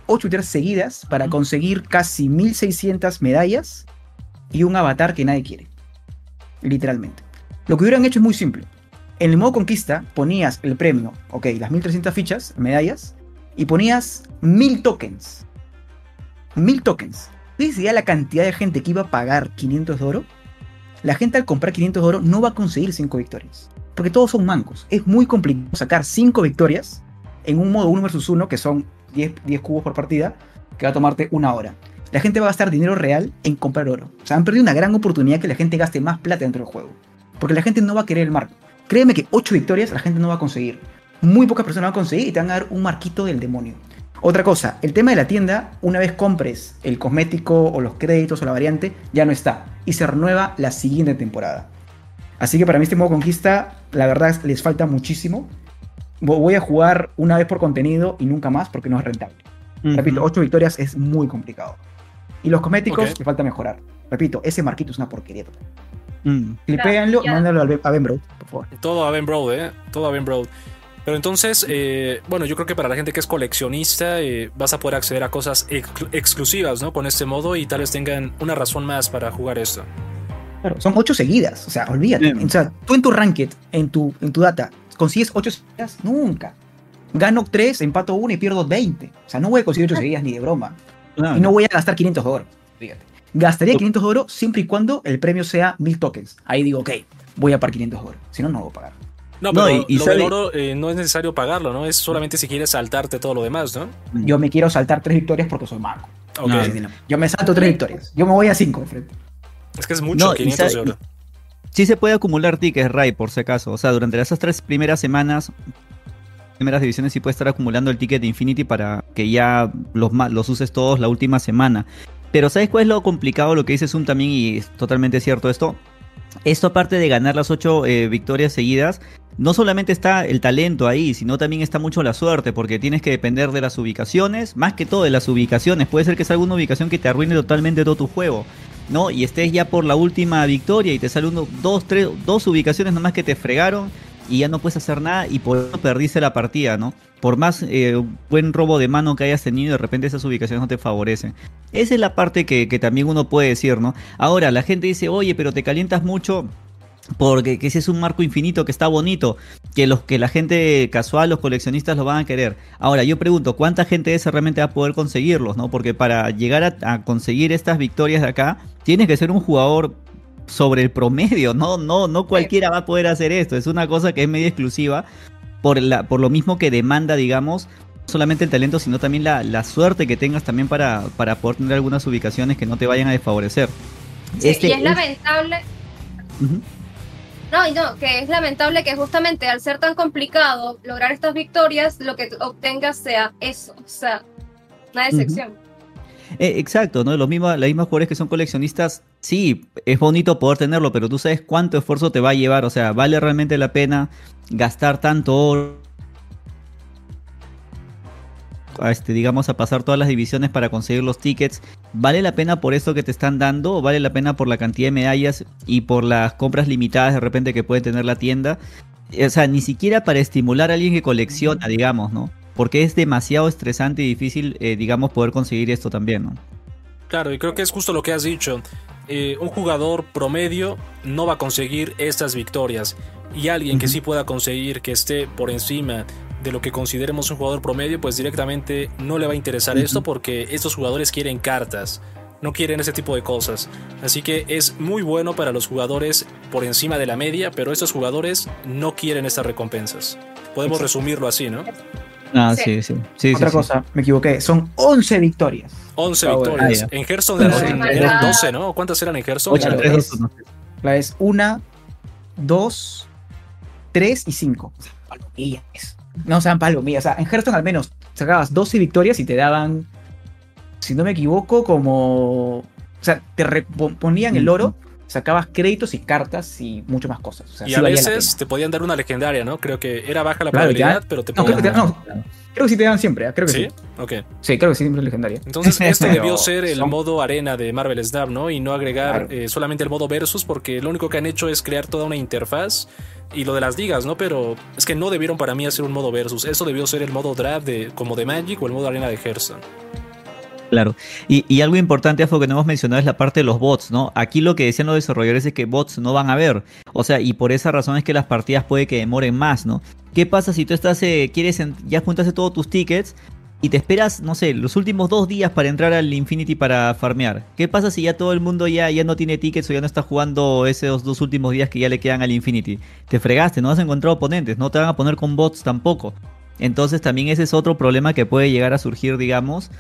8 victorias seguidas para conseguir casi 1600 medallas y un avatar que nadie quiere. Literalmente. Lo que hubieran hecho es muy simple. En el modo conquista ponías el premio, ok, las 1300 fichas, medallas, y ponías 1000 tokens. 1000 tokens. ¿Ves ya la cantidad de gente que iba a pagar 500 de oro? La gente al comprar 500 de oro no va a conseguir 5 victorias. Porque todos son mancos. Es muy complicado sacar 5 victorias en un modo 1 versus 1, que son 10, cubos por partida, que va a tomarte una hora. La gente va a gastar dinero real en comprar oro. O sea, han perdido una gran oportunidad que la gente gaste más plata dentro del juego. Porque la gente no va a querer el marco. Créeme que 8 victorias la gente no va a conseguir. Muy pocas personas van a conseguir y te van a dar un marquito del demonio. Otra cosa, el tema de la tienda, una vez compres el cosmético o los créditos o la variante, ya no está. Y se renueva la siguiente temporada. Así que para mí este modo conquista, la verdad les falta muchísimo voy a jugar una vez por contenido y nunca más porque no es rentable. Repito, 8 victorias es muy complicado. Y los cosméticos le falta mejorar. Repito, ese marquito es una porquería Mm. Clipéanlo, mándalo a Ben- a Ben Bro, por favor. Todo a Ben Broad, ¿eh? Todo a Ben Broad. Pero entonces, eh, bueno, yo creo que para la gente que es coleccionista eh, vas a poder acceder a cosas exclu- exclusivas, ¿no? Con este modo y tal vez tengan una razón más para jugar esto. Claro, son ocho seguidas. O sea, olvídate. Bien. O sea, tú en tu ranked, en tu, en tu data, consigues ocho seguidas, nunca. Gano tres, empato una y pierdo 20. O sea, no voy a conseguir ocho seguidas ni de broma. Claro. Y no voy a gastar 500 de oro. Fíjate. Gastaría 500 de oro siempre y cuando el premio sea 1000 tokens. Ahí digo, ok, voy a par 500 de oro. Si no, no voy a pagar. No, No, pero y- y lo sabe- del oro eh, no es necesario pagarlo, ¿no? Es solamente si quieres saltarte todo lo demás, ¿no? Yo me quiero saltar tres victorias porque soy mago. Ok. Ah. Yo me salto tres victorias. Yo me voy a cinco de frente. Es que es mucho, No, y 500 de oro. Sí se puede acumular tickets, Ray, por si acaso. O sea, durante esas tres primeras semanas, primeras divisiones, sí puedes estar acumulando el ticket de Infinity para que ya los uses todos la última semana. Pero ¿sabes cuál es lo complicado? Lo que dice Zoom también, y es totalmente cierto esto. Esto aparte de ganar las ocho eh, victorias seguidas, no solamente está el talento ahí, sino también está mucho la suerte, porque tienes que depender de las ubicaciones, más que todo de las ubicaciones. Puede ser que sea alguna ubicación que te arruine totalmente todo tu juego. ¿No? Y estés ya por la última victoria y te sale uno, dos, tres, dos ubicaciones nomás que te fregaron y ya no puedes hacer nada y por eso perdiste la partida, ¿no? Por más eh, buen robo de mano que hayas tenido, de repente esas ubicaciones no te favorecen. Esa es la parte que, que también uno puede decir, ¿no? Ahora, la gente dice, oye, pero te calientas mucho porque que ese es un marco infinito que está bonito, que los que la gente casual, los coleccionistas lo van a querer. Ahora, yo pregunto, ¿cuánta gente esa realmente va a poder conseguirlos, no? Porque para llegar a, a conseguir estas victorias de acá, tienes que ser un jugador sobre el promedio, no, no, no cualquiera va a poder hacer esto. Es una cosa que es medio exclusiva por la, por lo mismo que demanda, digamos, no solamente el talento, sino también la, la suerte que tengas también para, para poder tener algunas ubicaciones que no te vayan a desfavorecer. Sí, Este y es es- lamentable. No, y no, que es lamentable que justamente al ser tan complicado lograr estas victorias, lo que obtengas sea eso, o sea, una decepción. Eh, exacto, ¿no? Los mismos, las mismas jugadores que son coleccionistas, sí, es bonito poder tenerlo, pero tú sabes cuánto esfuerzo te va a llevar, o sea, ¿vale realmente la pena gastar tanto oro? A este, digamos, a pasar todas las divisiones para conseguir los tickets. ¿Vale la pena por esto que te están dando? ¿O vale la pena por la cantidad de medallas y por las compras limitadas de repente que puede tener la tienda? O sea, ni siquiera para estimular a alguien que colecciona, digamos, ¿no? Porque es demasiado estresante y difícil, eh, digamos, poder conseguir esto también, ¿no? Claro, y creo que es justo lo que has dicho. Eh, un jugador promedio no va a conseguir estas victorias. Y alguien que sí pueda conseguir que esté por encima de lo que consideremos un jugador promedio, pues directamente no le va a interesar esto porque estos jugadores quieren cartas, no quieren ese tipo de cosas. Así que es muy bueno para los jugadores por encima de la media, pero estos jugadores no quieren estas recompensas. Podemos Exacto. resumirlo así, ¿no? Ah, Sí. sí, sí. sí, Otra sí, sí. cosa, me equivoqué. Son 11 victorias. 11 Ah, victorias. Ah, en Hearthstone eran, Sí. eran Ah. 12, ¿no? ¿Cuántas eran en Hearthstone? Ocho, Claro, tres, es- dos, uno. La es 1, 2, 3 y 5. O sea. No sean palomillas. O sea, en Hearthstone al menos sacabas 12 victorias y te daban, si no me equivoco, como... O sea, te repo- ponían el oro, sacabas créditos y cartas y mucho más cosas. O sea, Y sí a veces te podían dar una legendaria, ¿no? Creo que era baja la Claro, probabilidad, ya. pero te podían no, creo que sí te dan siempre. ¿eh? Creo que sí. ¿Sí? Ok. Sí, creo que sí, siempre es legendaria. Entonces, esto Pero debió ser el son- modo arena de Marvel Snap, ¿no? Y no agregar Claro. eh, solamente el modo versus, porque lo único que han hecho es crear toda una interfaz y lo de las ligas, ¿no? Pero es que no debieron para mí hacer un modo versus. Eso debió ser el modo draft de, como de Magic o el modo arena de Hearthstone. Claro. Y, y algo importante, Afo, que no hemos mencionado es la parte de los bots, ¿no? Aquí lo que decían los desarrolladores es que bots no van a haber. O sea, y por esa razón es que las partidas puede que demoren más, ¿no? ¿Qué pasa si tú estás, eh, quieres, ya juntaste todos tus tickets y te esperas, no sé, los últimos dos días para entrar al Infinity para farmear? ¿Qué pasa si ya todo el mundo ya, ya no tiene tickets o ya no está jugando esos dos últimos días que ya le quedan al Infinity? Te fregaste, no has encontrado oponentes, no te van a poner con bots tampoco. Entonces también ese es otro problema que puede llegar a surgir, digamos,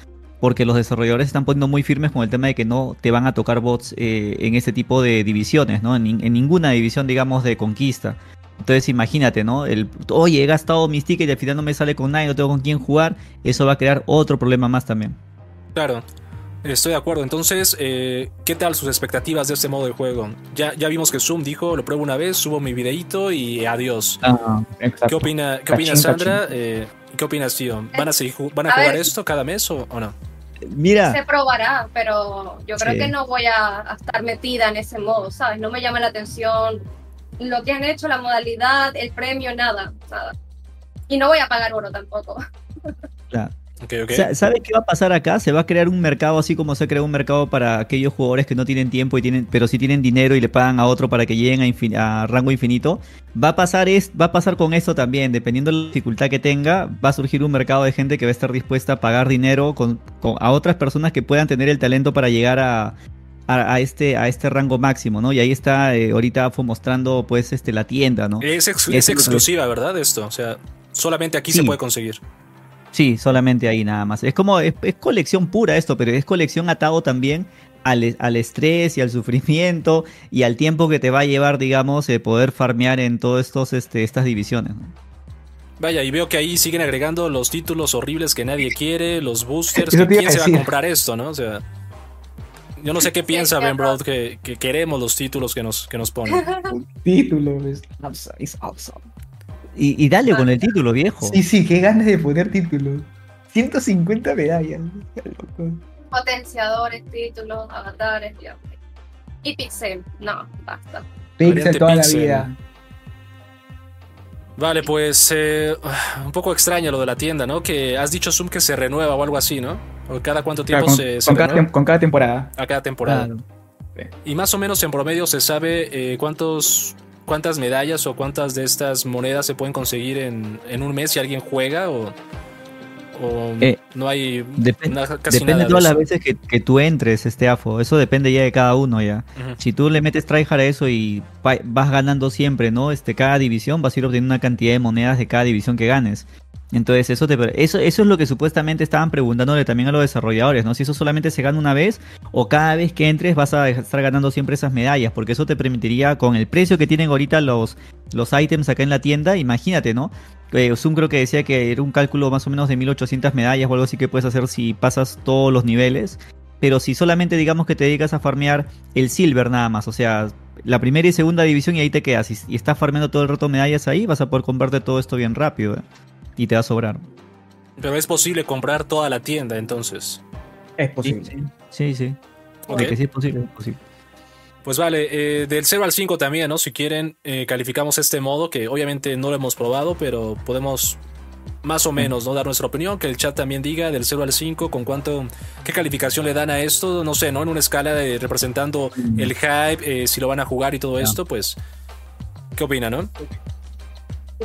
porque los desarrolladores están poniendo muy firmes con el tema de que no te van a tocar bots eh, en este tipo de divisiones, ¿no? En, nin- en ninguna división, digamos, de conquista. Entonces imagínate, ¿no? El, oye, he gastado mis tickets y al final no me sale con nadie, no tengo con quién jugar. Eso va a crear otro problema más también. Claro. Estoy de acuerdo. Entonces, eh, ¿qué tal sus expectativas de este modo de juego? Ya, ya vimos que Zoom dijo, lo pruebo una vez, subo mi videito y adiós. ¿Qué opina, qué opina Cachín, Sandra? Eh, ¿Qué opinas, tío? ¿Van a, seguir ¿Van a A jugar ver. esto cada mes o, o no? Mira, se probará, pero yo creo Sí. que no voy a, a estar metida en ese modo, ¿sabes? No me llama la atención lo que han hecho, la modalidad, el premio, nada, nada. Y no voy a pagar oro tampoco. claro. Ok, ok. Sa- ¿Sabes qué va a pasar acá? Se va a crear un mercado así como se creó un mercado para aquellos jugadores que no tienen tiempo y tienen, pero sí tienen dinero y le pagan a otro para que lleguen a, infin- a rango infinito. Va a pasar es, va a pasar con esto también, dependiendo de la dificultad que tenga, va a surgir un mercado de gente que va a estar dispuesta a pagar dinero con, con- a otras personas que puedan tener el talento para llegar a, a, a este a este rango máximo, ¿no? Y ahí está eh, ahorita fue mostrando pues este la tienda, ¿no? Es, ex- exclusiva, ¿verdad? Esto. O sea, solamente aquí Sí. se puede conseguir. Sí, solamente ahí nada más. Es como, es, es colección pura esto, pero es colección atado también al, al estrés y al sufrimiento y al tiempo que te va a llevar, digamos, eh, poder farmear en todas estos, este, estas divisiones. ¿no? Vaya, y veo que ahí siguen agregando los títulos horribles que nadie quiere, los boosters. Que ¿Quién a se va a comprar esto, no? O sea, yo no sé qué piensa Ben. Broad que, que queremos los títulos que nos, que nos ponen. Un título, es awesome. Y, y dale con el título, viejo. Sí, sí, qué ganas de poner títulos. 150 medallas. loco. Potenciadores, títulos, avatares, Dios. Y Pixel, no, basta. Pixel toda Pixel. la vida. Vale, pues eh, un poco extraño lo de la tienda, ¿no? Que has dicho Zoom que se renueva o algo así, ¿no? O cada cuánto tiempo Claro, con, se, se con cada, renueva tem- con cada temporada. a cada temporada. Claro. Y más o menos en promedio se sabe eh, cuántos cuántas medallas o cuántas de estas monedas se pueden conseguir en, en un mes si alguien juega o, o Eh, no hay Depe- na- casi depende nada de todas las veces que, que tú entres, este AFO. Eso depende ya de cada uno ya. Si tú le metes tryhard a eso y vas ganando siempre, ¿no? Este, cada división vas a ir obteniendo una cantidad de monedas de cada división que ganes. Entonces, eso, te, eso, eso es lo que supuestamente estaban preguntándole también a los desarrolladores, ¿no? Si eso solamente se gana una vez o cada vez que entres vas a estar ganando siempre esas medallas, porque eso te permitiría, con el precio que tienen ahorita los, los ítems acá en la tienda, imagínate, ¿no? Eh, Zoom creo que decía que era un cálculo más o menos de 1800 medallas o algo así que puedes hacer si pasas todos los niveles. Pero si solamente digamos que te dedicas a farmear el silver nada más, o sea, la primera y segunda división y ahí te quedas. Y, y estás farmeando todo el rato medallas ahí, vas a poder comprarte todo esto bien rápido. ¿eh? Y te va a sobrar. Pero es posible comprar toda la tienda entonces. Es posible. Sí, sí. Ok. De que sí es posible, es posible. Pues vale, eh, del 0 al 5 también, ¿no? Si quieren, eh, calificamos este modo que obviamente no lo hemos probado, pero podemos más o menos no dar nuestra opinión, que el chat también diga del 0 al 5 con cuánto, qué calificación le dan a esto, no sé, ¿no? En una escala de representando el hype, eh, si lo van a jugar y todo esto, pues, ¿qué opina, no?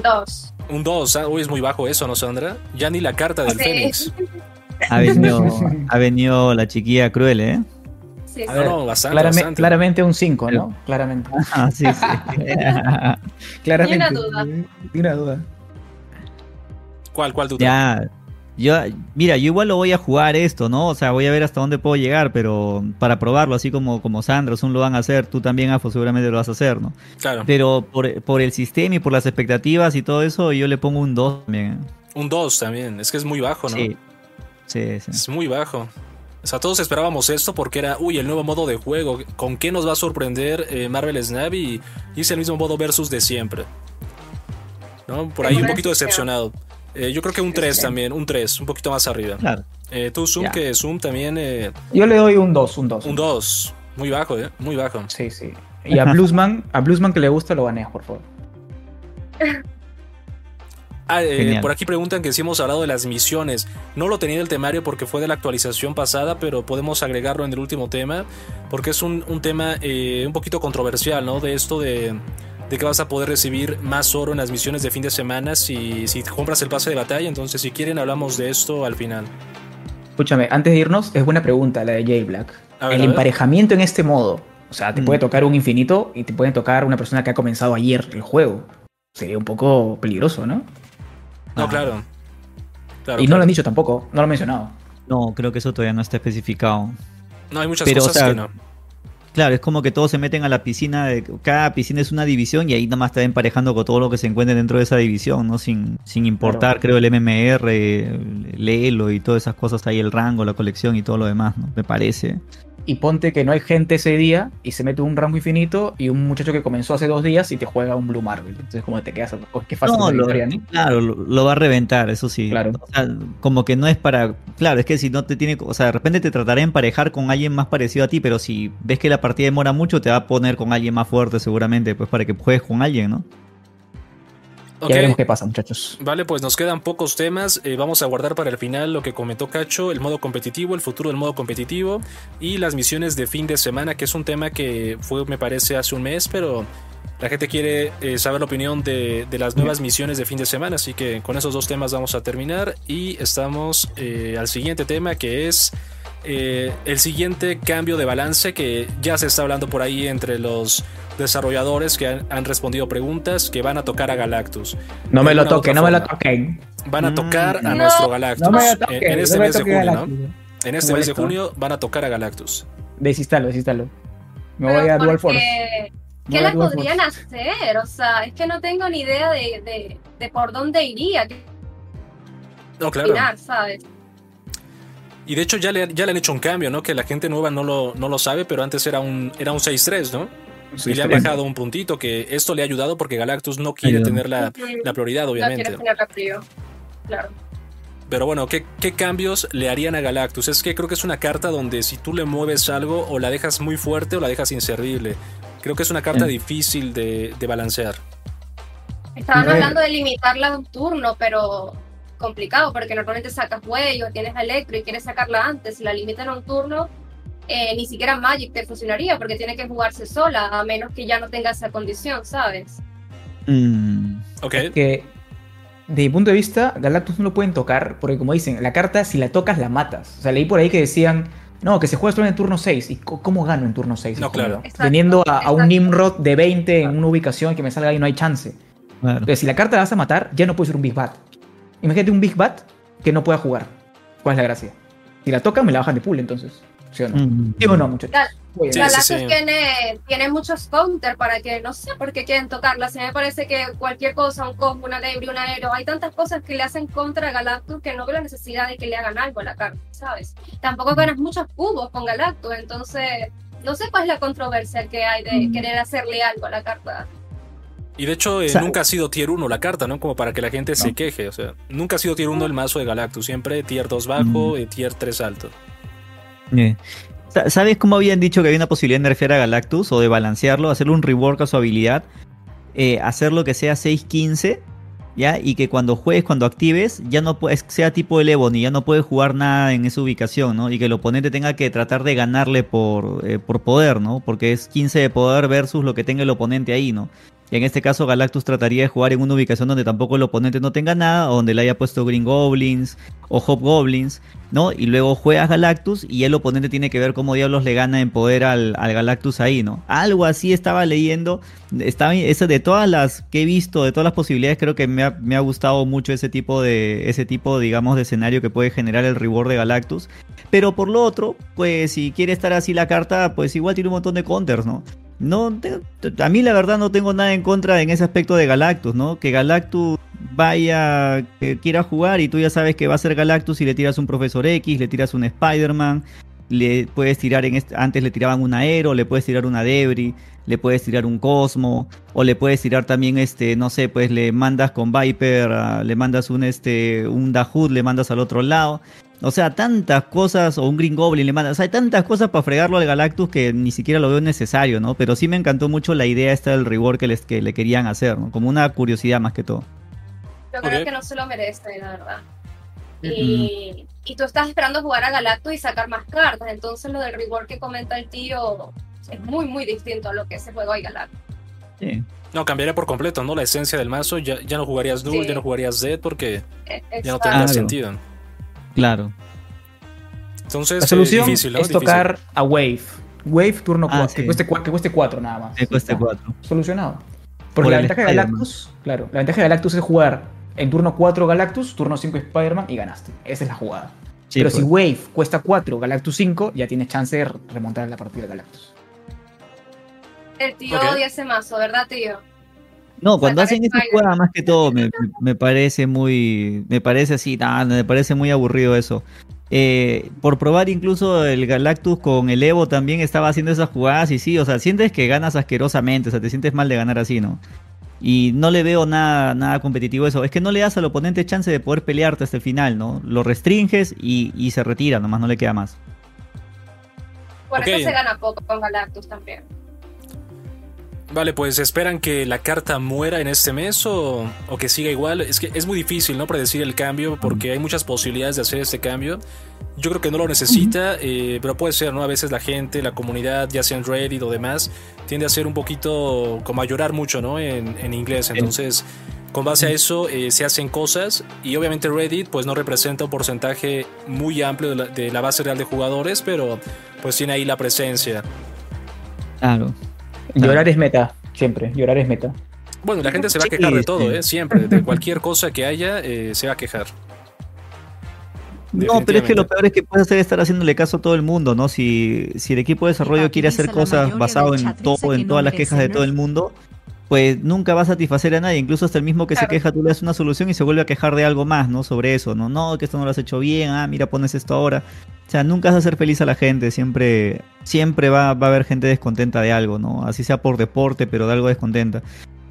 Dos. Un 2, ¿ah? Uy, es muy bajo eso, ¿no, Sandra? Ya ni la carta del Sí. Fénix. Ha venido, ha venido la chiquilla cruel, ¿eh? Sí, No, sí. no, bastante, Clarame- bastante. claramente un 5, ¿no? Claramente. Ah, sí, sí. claramente. Ni una duda. Ni una duda. ¿Cuál, cuál duda? ya. Yo, mira, yo igual lo voy a jugar esto, ¿no? O sea, voy a ver hasta dónde puedo llegar, pero para probarlo, así como, como Sandra, Zoom lo van a hacer, tú también, Afo, seguramente lo vas a hacer, ¿no? Claro, Pero por, por el sistema y por las expectativas y todo eso, yo le pongo un 2 también. un 2 también, es que es muy bajo, ¿no? Sí. Sí, sí. Es muy bajo. O sea, todos esperábamos esto porque era, uy, el nuevo modo de juego. ¿Con qué nos va a sorprender eh, Marvel Snap? Y, y es el mismo modo versus de siempre. ¿No? Por ahí un poquito decepcionado. Eh, yo creo que un 3 también, un 3, un poquito más arriba. Claro. Eh, tú, Zoom, que Zoom también, eh, Yo le doy un 2, un 2. un 2. Muy bajo, ¿eh? Muy bajo. Sí, sí. Y a Bluesman, a Bluesman que le gusta lo baneas, por favor. Ah, eh, por aquí preguntan que si hemos hablado de las misiones. No lo tenía en el temario porque fue de la actualización pasada, pero podemos agregarlo en el último tema, porque es un, un tema eh, un poquito controversial, ¿no? De esto de, de que vas a poder recibir más oro en las misiones de fin de semana si, si compras el pase de batalla. Entonces, si quieren, hablamos de esto al final. Escúchame, antes de irnos, es buena pregunta la de Jay Black. Ver, el emparejamiento en este modo. O sea, te Mm. puede tocar un infinito y te puede tocar una persona que ha comenzado ayer el juego. Sería un poco peligroso, ¿no? No, Ah. claro. Claro, y no claro. lo han dicho tampoco, no lo han mencionado. No, creo que eso todavía no está especificado. No, hay muchas Pero, cosas o sea, que no. Claro, es como que todos se meten a la piscina, de, cada piscina es una división y ahí nada más está emparejando con todo lo que se encuentre dentro de esa división, ¿no? Sin, sin importar, creo, el MMR, el Elo y todas esas cosas ahí, el rango, la colección y todo lo demás, ¿no? Me parece. Y ponte que no hay gente ese día y se mete un rango infinito y un muchacho que comenzó hace dos días y te juega un Blue Marvel. Entonces, como te quedas, oh, qué fácil No, lo- victoria, ¿no? Claro, lo, lo va a reventar, eso sí. Claro. O sea, como que no es para. Claro, es que si no te tiene. O sea, de repente te tratará de emparejar con alguien más parecido a ti, pero si ves que la partida demora mucho, te va a poner con alguien más fuerte, seguramente, pues para que juegues con alguien, ¿no? Ok, Ya veremos qué pasa, muchachos. Vale, pues nos quedan pocos temas. eh, vamos a guardar para el final lo que comentó Cacho, el modo competitivo, el futuro del modo competitivo y las misiones de fin de semana, que es un tema que fue, me parece, hace un mes, pero la gente quiere eh, saber la opinión de, de las nuevas misiones de fin de semana. Así que con esos dos temas vamos a terminar y estamos eh, al siguiente tema que es eh, el siguiente cambio de balance que ya se está hablando por ahí entre los desarrolladores que han, han respondido preguntas que van a tocar a Galactus. No me lo toquen, no me lo toquen. Van a Mm. tocar a No. nuestro Galactus. No me lo en, este no me mes de junio. En este Me mes de junio van a tocar a Galactus. Desinstalo, desinstalo. Me voy a Dual Force. ¿Qué Voy a le Dual podrían Force. hacer? O sea, es que no tengo ni idea de, de, de por dónde iría, No, claro. ¿sabes? Y de hecho ya le, ya le han hecho un cambio, ¿no? Que la gente nueva no lo, no lo sabe, pero antes era un, era un 6-3, ¿no? Sí, y le han bajado un puntito, que esto le ha ayudado porque Galactus no quiere Ayuda. tener la, la prioridad, No obviamente. quieres tener frío. Claro. Pero bueno, ¿qué, ¿qué cambios le harían a Galactus? Es que creo que es una carta donde si tú le mueves algo o la dejas muy fuerte o la dejas inservible. Creo que es una carta Mm. difícil de, de balancear. Estaban hablando de limitarla a un turno, pero complicado, porque normalmente sacas huello, tienes a Electro y quieres sacarla antes. Si la limitan a un turno, eh, ni siquiera Magic te funcionaría, porque tiene que jugarse sola, a menos que ya no tenga esa condición, ¿sabes? Mm, Ok. que de mi punto de vista, Galactus no lo pueden tocar, porque como dicen, la carta si la tocas la matas. O sea, leí por ahí que decían, no, que se juega solo en turno 6. ¿Y cómo gano en turno 6? No, claro. Exacto, Teniendo a, a un. Nimrod de 20 en una ubicación que me salga ahí no hay chance. claro. Entonces, si la carta la vas a matar, ya no puede ser un Big Bat. Imagínate un Big Bat que no pueda jugar. ¿Cuál es la gracia? Si la tocan, me la bajan de pool, entonces. ¿Sí o no? Mm. ¿Sí o no, muchachos? Muy bien. Sí, Galactus sí. Tiene, tiene muchos counter para que no sé por qué quieren tocarla. A mí me parece que cualquier cosa, un combo, una debris, un aero, hay tantas cosas que le hacen contra a Galactus que no veo la necesidad de que le hagan algo a la carta, ¿sabes? Tampoco ganas muchos cubos con Galactus, entonces no sé cuál es la controversia que hay de querer hacerle algo a la carta. Y de hecho, eh, O sea- nunca ha sido tier 1 la carta, ¿no? Como para que la gente se queje. O sea, nunca ha sido tier 1 el mazo de Galactus. Siempre tier 2 bajo y tier 3 alto. Eh. Sa- ¿Sabes cómo habían dicho que había una posibilidad de nerfear a Galactus o de balancearlo, hacerle un rework a su habilidad, eh, hacer lo que sea 6-15, ¿ya? Y que cuando juegues, cuando actives, ya no sea tipo el Ebony, ya no puedes jugar nada en esa ubicación, ¿no? Y que el oponente tenga que tratar de ganarle por, eh, por poder, ¿no? Porque es 15 de poder versus lo que tenga el oponente ahí, ¿no? Y en este caso Galactus trataría de jugar en una ubicación donde tampoco el oponente no tenga nada, o donde le haya puesto Green Goblins o Hobgoblins, ¿no? Y luego juegas Galactus y el oponente tiene que ver cómo diablos le gana en poder al, al Galactus ahí, ¿no? Algo así estaba leyendo. Estaba, ese de todas las que he visto, de todas las posibilidades, creo que me ha, me ha gustado mucho ese tipo de, ese tipo, digamos, de escenario que puede generar el reward de Galactus. Pero por lo otro, pues si quiere estar así la carta, pues igual tiene un montón de counters, ¿no? No, a mí la verdad no tengo nada en contra en ese aspecto de Galactus, ¿no? Que Galactus vaya, que quiera jugar y tú ya sabes que va a ser Galactus y le tiras un Profesor X, le tiras un Spider-Man, le puedes tirar en este, antes le tiraban un Aero, le puedes tirar una Debris, le puedes tirar un Cosmo, o le puedes tirar también este, no sé, pues le mandas con Viper, ah, le mandas un este, un Dahood, le mandas al otro lado. O sea, tantas cosas, o un Green Goblin le mandas, o sea, hay tantas cosas para fregarlo al Galactus que ni siquiera lo veo necesario, ¿no? Pero sí me encantó mucho la idea esta del reward que, les, que le querían hacer, ¿no? Como una curiosidad más que todo. Yo creo Ok. que no se lo merece, la verdad. Y, y tú estás esperando jugar a Galactus y sacar más cartas, entonces lo del reward que comenta el tío es muy, muy distinto a lo que se juega hoy Galactus. Sí. No, cambiaría por completo, ¿no? La esencia del mazo. Ya, ya no jugarías Duel, Sí. ya no jugarías Zed porque Eh, ya no tendría sentido. Claro. Entonces, La eh, solución difícil, ¿no? es Difícil. tocar a Wave. Wave turno Ah, 4, que, sí. cueste, cua- que cueste 4 nada más. Que cueste Ya, 4. Solucionado. Por Porque la el ventaja de. Galactus, claro, la ventaja de Galactus es jugar en turno 4 Galactus, turno 5 Spider-Man y ganaste. Esa es la jugada. Sí, Pero pues. si Wave cuesta 4, Galactus 5, ya tienes chance de remontar la partida de Galactus. El tío Ok. odia ese mazo, ¿verdad, tío? No, cuando hacen esa Spider-Man. jugada más que todo me, me parece muy, me parece así, nada, me parece muy aburrido eso. eh, por probar incluso el Galactus con el Evo también estaba haciendo esas jugadas y sí, o sea, sientes que ganas asquerosamente, o sea, te sientes mal de ganar así, ¿no? Y no le veo nada, nada competitivo eso. Es que no le das al oponente chance de poder pelearte hasta el final, ¿no? Lo restringes y, se retira, nomás no le queda más. Por eso se gana poco con Galactus también. Vale, pues esperan que la carta muera en este mes o, que siga igual. Es que es muy difícil, ¿no? Predecir el cambio porque hay muchas posibilidades de hacer este cambio. Yo creo que no lo necesita, eh, pero puede ser, ¿no? A veces la gente, la comunidad, ya sea en Reddit o demás, tiende a ser un poquito como a llorar mucho, ¿no? En, inglés. Entonces, con base a eso eh, se hacen cosas y obviamente Reddit pues no representa un porcentaje muy amplio de la, de la base real de jugadores, pero pues tiene ahí la presencia. Claro. Llorar es meta, siempre. Llorar es meta. Bueno, la gente se va a quejar de todo, ¿eh? Siempre. De cualquier cosa que haya, eh, se va a quejar. No, pero es que lo peor es que puede ser estar haciéndole caso a todo el mundo, ¿no? Si, si el equipo de desarrollo quiere hacer cosas basado en todo, en todas las quejas de todo el mundo, pues nunca va a satisfacer a nadie. Incluso hasta el mismo que se queja, tú le das una solución y se vuelve a quejar de algo más, ¿no? Sobre eso, ¿no? No, que esto no lo has hecho bien, ah, mira, pones esto ahora. O sea, nunca vas a hacer feliz a la gente, siempre, siempre va, va a haber gente descontenta de algo, ¿no? Así sea por deporte, pero de algo descontenta.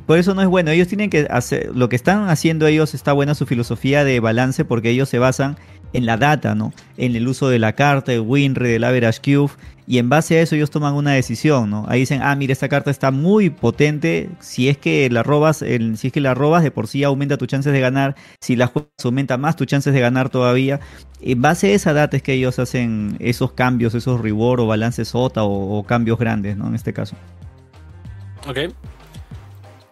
Por eso no es bueno. Ellos tienen que hacer, lo que están haciendo ellos está buena su filosofía de balance porque ellos se basan en la data, ¿no? En el uso de la carta, el WinRAR, del average cube, y en base a eso ellos toman una decisión, ¿no? Ahí dicen, ah, mira, esta carta está muy potente, si es que la robas, si es que la robas, de por sí aumenta tus chances de ganar, si la juegas aumenta más tus chances de ganar todavía. En base a esa data es que ellos hacen esos cambios, esos reward o balances OTA o, cambios grandes, ¿no? En este caso. Ok.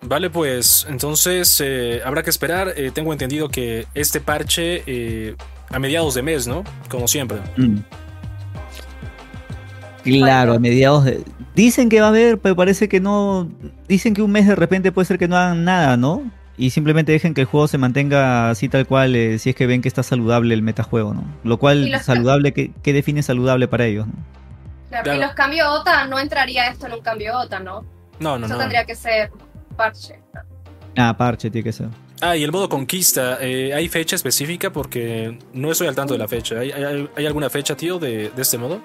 Vale, pues entonces eh, habrá que esperar. Eh, tengo entendido que este parche eh, a mediados de mes, ¿no? Como siempre. Mm. Claro, a mediados de... Dicen que va a haber, pero parece que no... Dicen que un mes de repente puede ser que no hagan nada, ¿no? Y simplemente dejen que el juego se mantenga así tal cual, eh, si es que ven que está saludable el metajuego, ¿no? Lo cual, saludable, ¿qué, define saludable para ellos? ¿no? Claro, Y los cambios OTA, no entraría esto en un cambio OTA, ¿no? No, no, Eso tendría que ser parche. Ah, parche tiene que ser. Ah, y el modo conquista, eh, ¿hay fecha específica? Porque no estoy al tanto de la fecha. ¿Hay, alguna fecha, tío, de, este modo?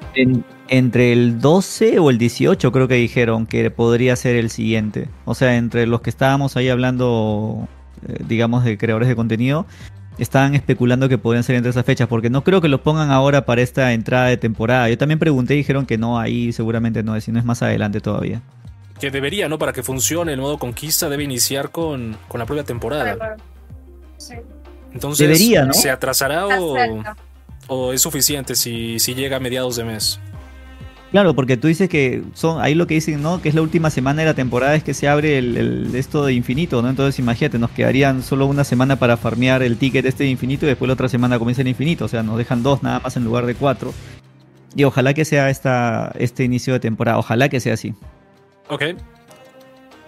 entre el 12 o el 18 creo que dijeron que podría ser el siguiente. O sea, entre los que estábamos ahí hablando, eh, digamos, de creadores de contenido, estaban especulando que podrían ser entre esas fechas, porque no creo que lo pongan ahora para esta entrada de temporada. Yo también pregunté y dijeron que no, ahí seguramente no, si no es más adelante todavía que debería, ¿no? Para que funcione el modo conquista debe iniciar con, la propia temporada. Sí. Entonces, debería, ¿no? ¿se atrasará o, es suficiente si, si llega a mediados de mes? Claro, porque tú dices que son ahí lo que dicen, ¿no? Que es la última semana de la temporada es que se abre el, esto de infinito, ¿no? Entonces imagínate, nos quedarían solo una semana para farmear el ticket este de infinito y después la otra semana comienza el infinito, o sea, nos dejan dos nada más en lugar de cuatro. Y ojalá que sea esta, este inicio de temporada, ojalá que sea así. Ok.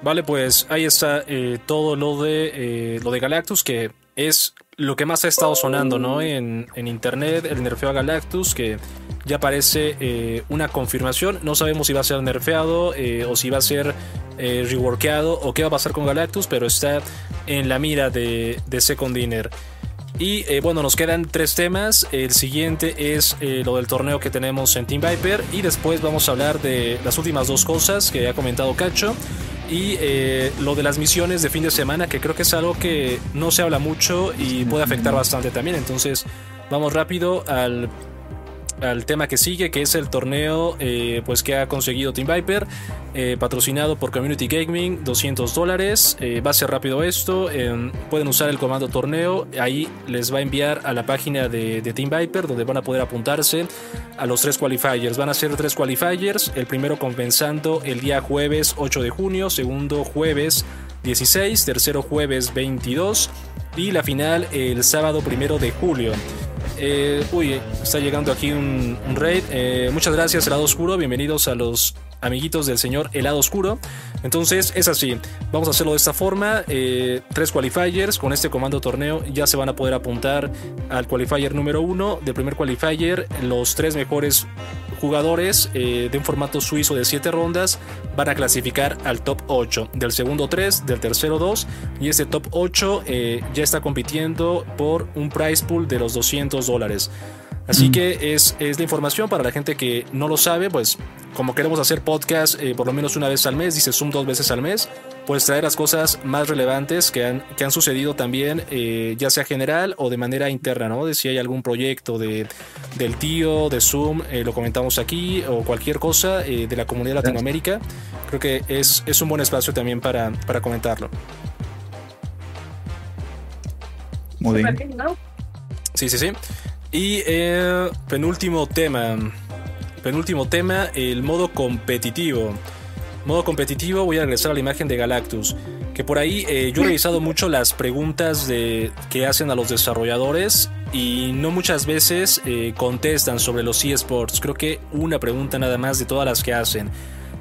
Vale, pues ahí está eh, todo lo de, eh, lo de Galactus, que es lo que más ha estado sonando ¿no? en, internet, el nerfeo a Galactus, que ya parece eh, una confirmación. No sabemos si va a ser nerfeado o si va a ser reworkeado o qué va a pasar con Galactus, pero está en la mira de, de Second Dinner. Y eh, bueno, nos quedan tres temas. El siguiente es eh, lo del torneo que tenemos en Team Viper. Y después vamos a hablar de las últimas dos cosas que ha comentado Cacho. Y eh, lo de las misiones de fin de semana, que creo que es algo que no se habla mucho y puede afectar bastante también. Entonces, vamos rápido al al tema que sigue, que es el torneo eh, pues que ha conseguido Team Viper, eh, patrocinado por Community Gaming, 200 dólares. Eh, va a ser rápido esto. pueden usar el comando torneo. Ahí les va a enviar a la página de, Team Viper, donde van a poder apuntarse a los tres qualifiers. Van a ser tres qualifiers. El primero compensando el día jueves 8 de junio, segundo jueves 16, tercero jueves 22 y la final el sábado primero de julio. Eh, uy, está llegando aquí un, raid. Eh, muchas gracias, Helado Oscuro. Bienvenidos a los amiguitos del señor Helado Oscuro. Entonces, es así. Vamos a hacerlo de esta forma. Eh, tres qualifiers. Con este comando torneo ya se van a poder apuntar al qualifier número uno. Del primer qualifier, los tres mejores jugadores de un formato suizo de 7 rondas van a clasificar al top 8. Del segundo 3, del tercero 2. Y ese top 8 ya está compitiendo por un prize pool de los 200 dólares. Así Mm. que es, es la información para la gente que no lo sabe, pues como queremos hacer podcast eh, por lo menos una vez al mes, dice Zoom dos veces al mes, pues traer las cosas más relevantes que han, que han sucedido también, eh, ya sea general o de manera interna, ¿no? De si hay algún proyecto de, del tío, de Zoom, eh, lo comentamos aquí, o cualquier cosa eh, de la comunidad de Latinoamérica, creo que es, es un buen espacio también para, para comentarlo. Muy bien. Sí, sí, sí. Y eh, penúltimo tema. Penúltimo tema, el modo competitivo. Modo competitivo, voy a regresar a la imagen de Galactus. Que por ahí eh, yo he revisado mucho las preguntas de, que hacen a los desarrolladores y no muchas veces eh, contestan sobre los eSports. Creo que una pregunta nada más de todas las que hacen.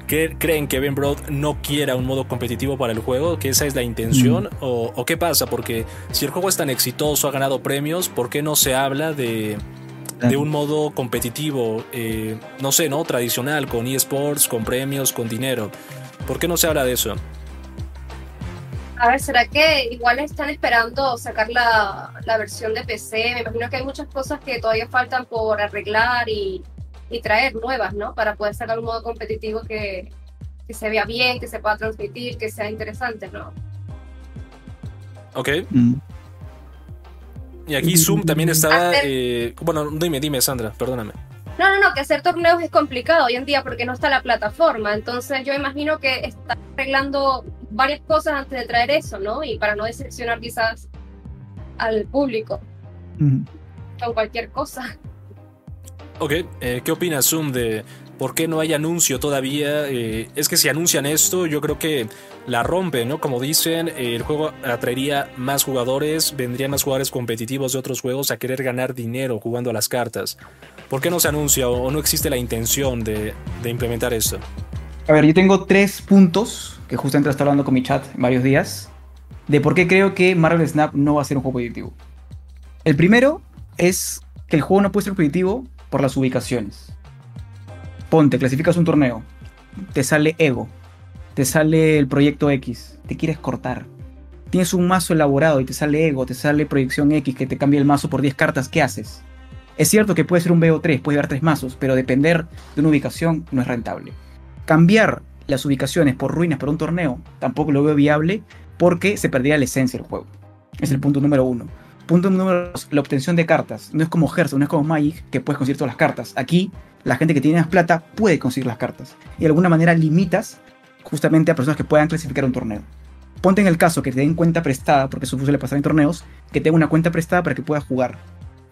¿Qué- ¿Creen que Ben Broad no quiera un modo competitivo para el juego? ¿Que esa es la intención? ¿O, o qué pasa? Porque si el juego es tan exitoso, ha ganado premios, ¿por qué no se habla de, de un modo competitivo? eh, no sé, ¿no? Tradicional, con eSports, con premios, con dinero. ¿Por qué no se habla de eso? A ver, ¿será que igual están esperando sacar la, la versión de PC? Me imagino que hay muchas cosas que todavía faltan por arreglar y, y traer nuevas, ¿no? Para poder sacar un modo competitivo que, que se vea bien, que se pueda transmitir, que sea interesante, ¿no? Ok. Mm. Y aquí Zoom también estaba... Hacer- eh, bueno, dime, dime, Sandra, perdóname. No, no, no, que hacer torneos es complicado hoy en día porque no está la plataforma. Entonces yo imagino que está arreglando varias cosas antes de traer eso, ¿no? Y para no decepcionar quizás al público Mm. con cualquier cosa. Ok, eh, ¿qué opina Zoom de por qué no hay anuncio todavía? Eh, es que si anuncian esto, yo creo que la rompen, ¿no? Como dicen, el juego atraería más jugadores, vendrían más jugadores competitivos de otros juegos a querer ganar dinero jugando a las cartas. ¿Por qué no se anuncia o no existe la intención de, implementar esto? A ver, yo tengo tres puntos que justamente estaba hablando con mi chat en varios días de por qué creo que Marvel Snap no va a ser un juego competitivo. El primero es que el juego no puede ser competitivo por las ubicaciones. Ponte, clasificas un torneo, te sale Ego, te sale el proyecto X, te quieres cortar. Tienes un mazo elaborado y te sale Ego, te sale proyección X que te cambia el mazo por 10 cartas, ¿qué haces? Es cierto que puede ser un BO3, puede llevar tres mazos, pero depender de una ubicación no es rentable. Cambiar las ubicaciones por ruinas para un torneo tampoco lo veo viable porque se perdería la esencia del juego. Es el punto número uno. Punto número dos, la obtención de cartas. No es como Hearthstone, no es como Magic que puedes conseguir todas las cartas. Aquí, la gente que tiene más plata puede conseguir las cartas. Y de alguna manera limitas justamente a personas que puedan clasificar un torneo. Ponte en el caso que te den cuenta prestada, porque eso suele pasar en torneos, que tenga una cuenta prestada para que puedas jugar.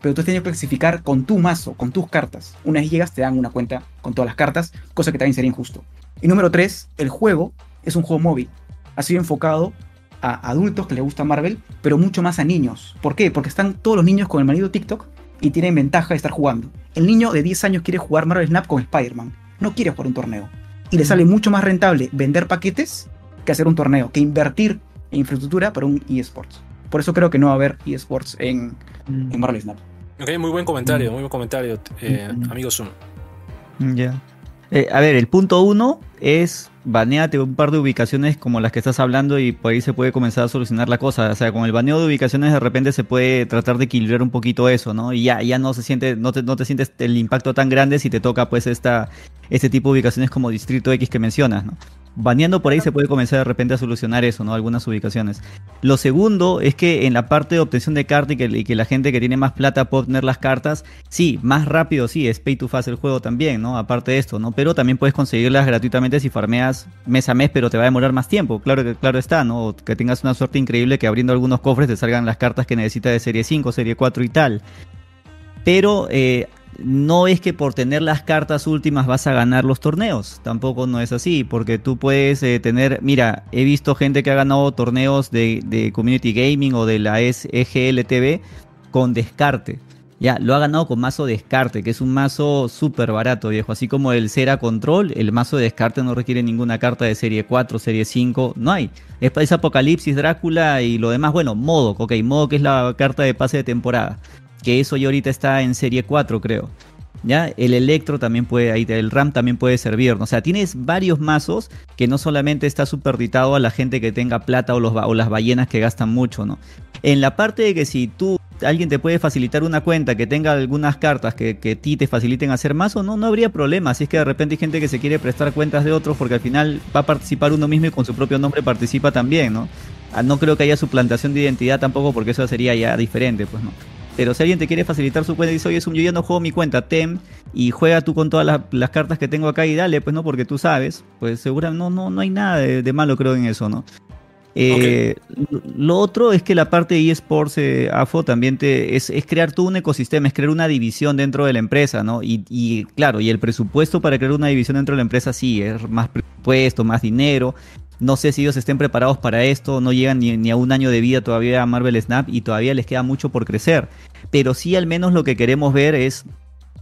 Pero tú tienes que clasificar con tu mazo, con tus cartas. Una vez llegas te dan una cuenta con todas las cartas, cosa que también sería injusto. Y número 3, el juego es un juego móvil. Ha sido enfocado a adultos que les gusta Marvel, pero mucho más a niños. ¿Por qué? Porque están todos los niños con el marido TikTok y tienen ventaja de estar jugando. El niño de 10 años quiere jugar Marvel Snap con Spider-Man. No quiere jugar un torneo. Y le sale mucho más rentable vender paquetes que hacer un torneo, que invertir en infraestructura para un eSports. Por eso creo que no va a haber eSports en, en Marvel Snap. Ok, muy buen comentario, muy buen comentario, eh, Mm. amigo Zoom. Ya. Eh, a ver, el punto uno es baneate un par de ubicaciones como las que estás hablando y por ahí se puede comenzar a solucionar la cosa. O sea, con el baneo de ubicaciones de repente se puede tratar de equilibrar un poquito eso, ¿no? Y ya, ya no se siente, no te, no te sientes el impacto tan grande si te toca pues esta, este tipo de ubicaciones como Distrito X que mencionas, ¿no? Baneando por ahí se puede comenzar de repente a solucionar eso, ¿no? Algunas ubicaciones. Lo segundo es que en la parte de obtención de carta y que, y que la gente que tiene más plata puede obtener las cartas, sí, más rápido, sí, es pay to fast el juego también, ¿no? Aparte de esto, ¿no? Pero también puedes conseguirlas gratuitamente si farmeas mes a mes, pero te va a demorar más tiempo, claro que claro está, ¿no? O que tengas una suerte increíble que abriendo algunos cofres te salgan las cartas que necesitas de serie 5, serie 4 y tal. Pero eh, no es que por tener las cartas últimas vas a ganar los torneos. Tampoco no es así, porque tú puedes eh, tener, mira, he visto gente que ha ganado torneos de, Community Gaming o de la SGLTV con descarte. Ya, lo ha ganado con mazo descarte, que es un mazo súper barato, viejo. Así como el Cera Control, el mazo de descarte no requiere ninguna carta de serie 4, serie 5, no hay. Es, es Apocalipsis, Drácula y lo demás, bueno, Modo, ok, Modo que es la carta de pase de temporada que eso ya ahorita está en serie 4, creo. ¿Ya? El Electro también puede, ahí el RAM también puede servir. O sea, tienes varios mazos que no solamente está superditado a la gente que tenga plata o, los, o las ballenas que gastan mucho, ¿no? En la parte de que si tú alguien te puede facilitar una cuenta que tenga algunas cartas que, que ti te faciliten hacer más o no, no habría problema. Si es que de repente hay gente que se quiere prestar cuentas de otros porque al final va a participar uno mismo y con su propio nombre participa también, ¿no? Ah, no creo que haya suplantación de identidad tampoco porque eso sería ya diferente, pues no. Pero si alguien te quiere facilitar su cuenta y dice, oye, yo ya no juego mi cuenta, TEM, y juega tú con todas las, cartas que tengo acá y dale, pues no, porque tú sabes, pues seguro no, no, no hay nada de, malo creo en eso, ¿no? Eh, lo otro es que la parte de eSports, eh, AFO, también te, es, crear todo un ecosistema, es crear una división dentro de la empresa, ¿no? Y, y, claro, y el presupuesto para crear una división dentro de la empresa sí, es más presupuesto, más dinero, no sé si ellos estén preparados para esto, no llegan ni, a un año de vida todavía a Marvel Snap y todavía les queda mucho por crecer. Pero sí al menos lo que queremos ver es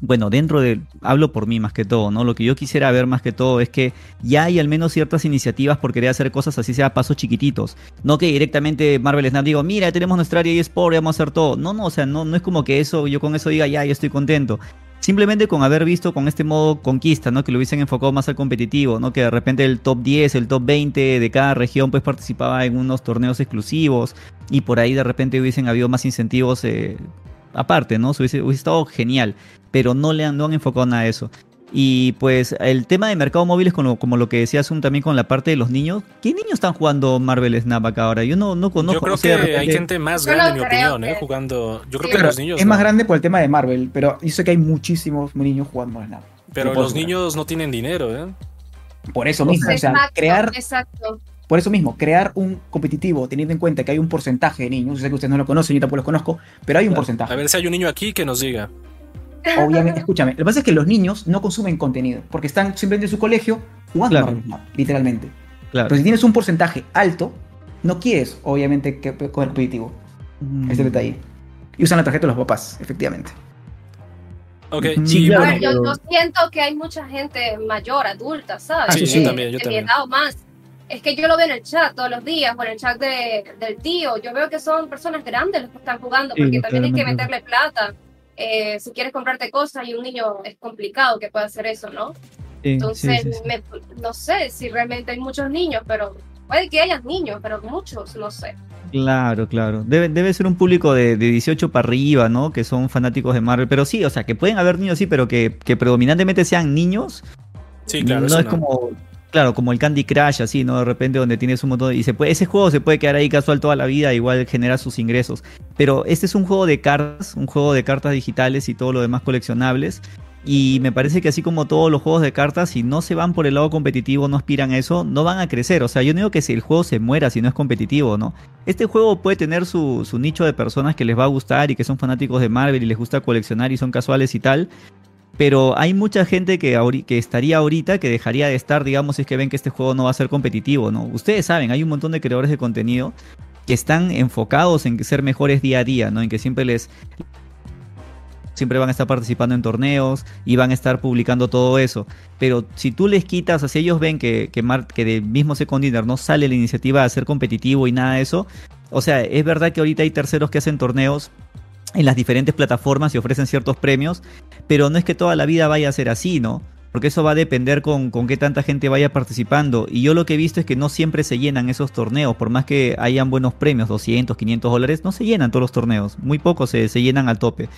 bueno, dentro de, hablo por mí más que todo, ¿no? Lo que yo quisiera ver más que todo es que ya hay al menos ciertas iniciativas por querer hacer cosas así sea pasos chiquititos. No que directamente Marvel Snap digo, mira, tenemos nuestra área eSport, vamos a hacer todo. No, no, o sea, no, no es como que eso, yo con eso diga, ya, yo estoy contento. Simplemente con haber visto con este modo conquista, ¿no? Que lo hubiesen enfocado más al competitivo, ¿no? Que de repente el top 10, el top 20 de cada región pues participaba en unos torneos exclusivos y por ahí de repente hubiesen habido más incentivos eh, aparte, ¿no? Hubiese, hubiese, estado genial, pero no le han, no han enfocado nada a eso. Y pues el tema de mercado móviles, como, como lo que decía Zoom también con la parte de los niños. ¿Qué niños están jugando Marvel Snap acá ahora? Yo no, no conozco. Yo creo que hay gente más grande, en mi opinión, ¿eh? jugando. Yo creo que los niños. Es más grande por el tema de Marvel, pero yo sé que hay muchísimos niños jugando Snap. Pero los niños no tienen dinero, ¿eh? Por eso mismo, o sea, crear. Exacto. Por eso mismo, crear un competitivo teniendo en cuenta que hay un porcentaje de niños, yo sé que ustedes no lo conocen, yo tampoco los conozco, pero hay un porcentaje. A ver si hay un niño aquí que nos diga. Obviamente, escúchame, lo que pasa es que los niños no consumen contenido, porque están simplemente en su colegio jugando claro. literalmente. Pero si tienes un porcentaje alto, no quieres, obviamente, que, con el competitivo. Mm. Este detalle. Y usan la tarjeta de los papás, efectivamente. Ok, bueno, yo, siento que hay mucha gente mayor, adulta, ¿sabes? sí, sí, también, yo también. más. Es que yo lo veo en el chat todos los días, o en el chat de, del tío. Yo veo que son personas grandes los que están jugando, porque también hay que meterle plata. Eh, si quieres comprarte cosas y un niño es complicado que pueda hacer eso, ¿no? Entonces, no sé si realmente hay muchos niños, pero puede que haya niños, pero muchos, no sé. Claro, claro. Debe, debe ser un público de, de, 18 para arriba, ¿no? Que son fanáticos de Marvel. Pero sí, o sea, que pueden haber niños, sí, pero que, que predominantemente sean niños. Sí, claro. No es como claro, como el Candy Crush, así, ¿no? De repente donde tienes un montón de, y se puede, ese juego se puede quedar ahí casual toda la vida, igual genera sus ingresos. Pero este es un juego de cartas, un juego de cartas digitales y todo lo demás coleccionables. Y me parece que así como todos los juegos de cartas, si no se van por el lado competitivo, no aspiran a eso, no van a crecer. O sea, yo no digo que si el juego se muera si no es competitivo, ¿no? Este juego puede tener su, su nicho de personas que les va a gustar y que son fanáticos de Marvel y les gusta coleccionar y son casuales y tal pero hay mucha gente que, estaría ahorita que dejaría de estar, digamos, si es que ven que este juego no va a ser competitivo, ¿no? Ustedes saben, hay un montón de creadores de contenido que están enfocados en ser mejores día a día, ¿no? En que siempre les siempre van a estar participando en torneos y van a estar publicando todo eso. Pero si tú les quitas, así ellos ven que, que, que de mismo Second Dinner no sale la iniciativa de ser competitivo y nada de eso, o sea, es verdad que ahorita hay terceros que hacen torneos en las diferentes plataformas y ofrecen ciertos premios, pero no es que toda la vida vaya a ser así, ¿no? Porque eso va a depender con, con qué tanta gente vaya participando. Y yo lo que he visto es que no siempre se llenan esos torneos, por más que hayan buenos premios, 200, 500 dólares, no se llenan todos los torneos, muy pocos se, se llenan al tope.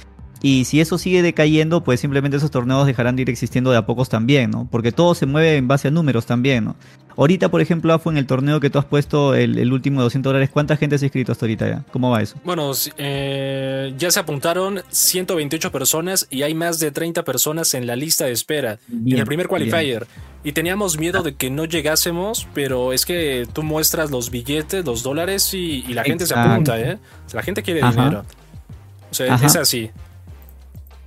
Y si eso sigue decayendo, pues simplemente esos torneos dejarán de ir existiendo de a pocos también, ¿no? Porque todo se mueve en base a números también, ¿no? Ahorita, por ejemplo, fue en el torneo que tú has puesto el, último de 200 dólares, ¿cuánta gente se ha inscrito hasta ahorita ya? ¿Cómo va eso? Bueno, eh, ya se apuntaron 128 personas y hay más de 30 personas en la lista de espera, en el primer qualifier. Y teníamos miedo de que no llegásemos, pero es que tú muestras los billetes, los dólares y, la gente se apunta, ¿eh? La gente quiere dinero. O sea, es así.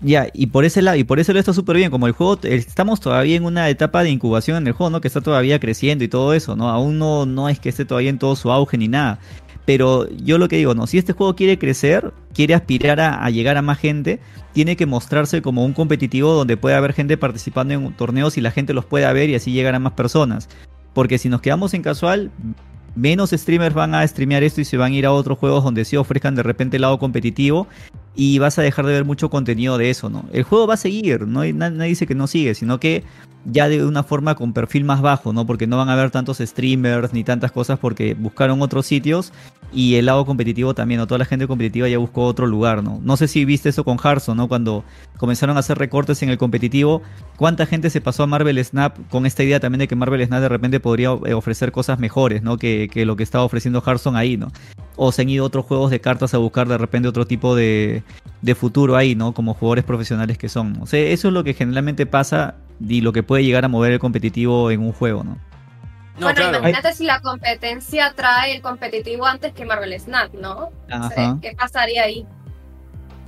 Ya, y por ese lado, y por eso lo está súper bien, como el juego, estamos todavía en una etapa de incubación en el juego, ¿no? Que está todavía creciendo y todo eso, ¿no? Aún no, no es que esté todavía en todo su auge ni nada. Pero yo lo que digo, no, si este juego quiere crecer, quiere aspirar a, llegar a más gente, tiene que mostrarse como un competitivo donde puede haber gente participando en torneos y la gente los pueda ver y así llegar a más personas. Porque si nos quedamos en casual, menos streamers van a streamear esto y se van a ir a otros juegos donde sí ofrezcan de repente el lado competitivo y vas a dejar de ver mucho contenido de eso, ¿no? El juego va a seguir, no nadie dice que no sigue, sino que ya de una forma con perfil más bajo, ¿no? Porque no van a haber tantos streamers ni tantas cosas porque buscaron otros sitios y el lado competitivo también, ¿no? Toda la gente competitiva ya buscó otro lugar, ¿no? No sé si viste eso con Hearthstone, ¿no? Cuando comenzaron a hacer recortes en el competitivo, ¿cuánta gente se pasó a Marvel Snap con esta idea también de que Marvel Snap de repente podría eh, ofrecer cosas mejores, ¿no? Que, que lo que estaba ofreciendo Hearthstone ahí, ¿no? O se han ido otros juegos de cartas a buscar de repente otro tipo de, de futuro ahí, ¿no? Como jugadores profesionales que son. O sea, eso es lo que generalmente pasa y lo que puede llegar a mover el competitivo en un juego, ¿no? No, bueno, imagínate si la competencia trae el competitivo antes que Marvel Snap, ¿no? Ajá. ¿Qué pasaría ahí?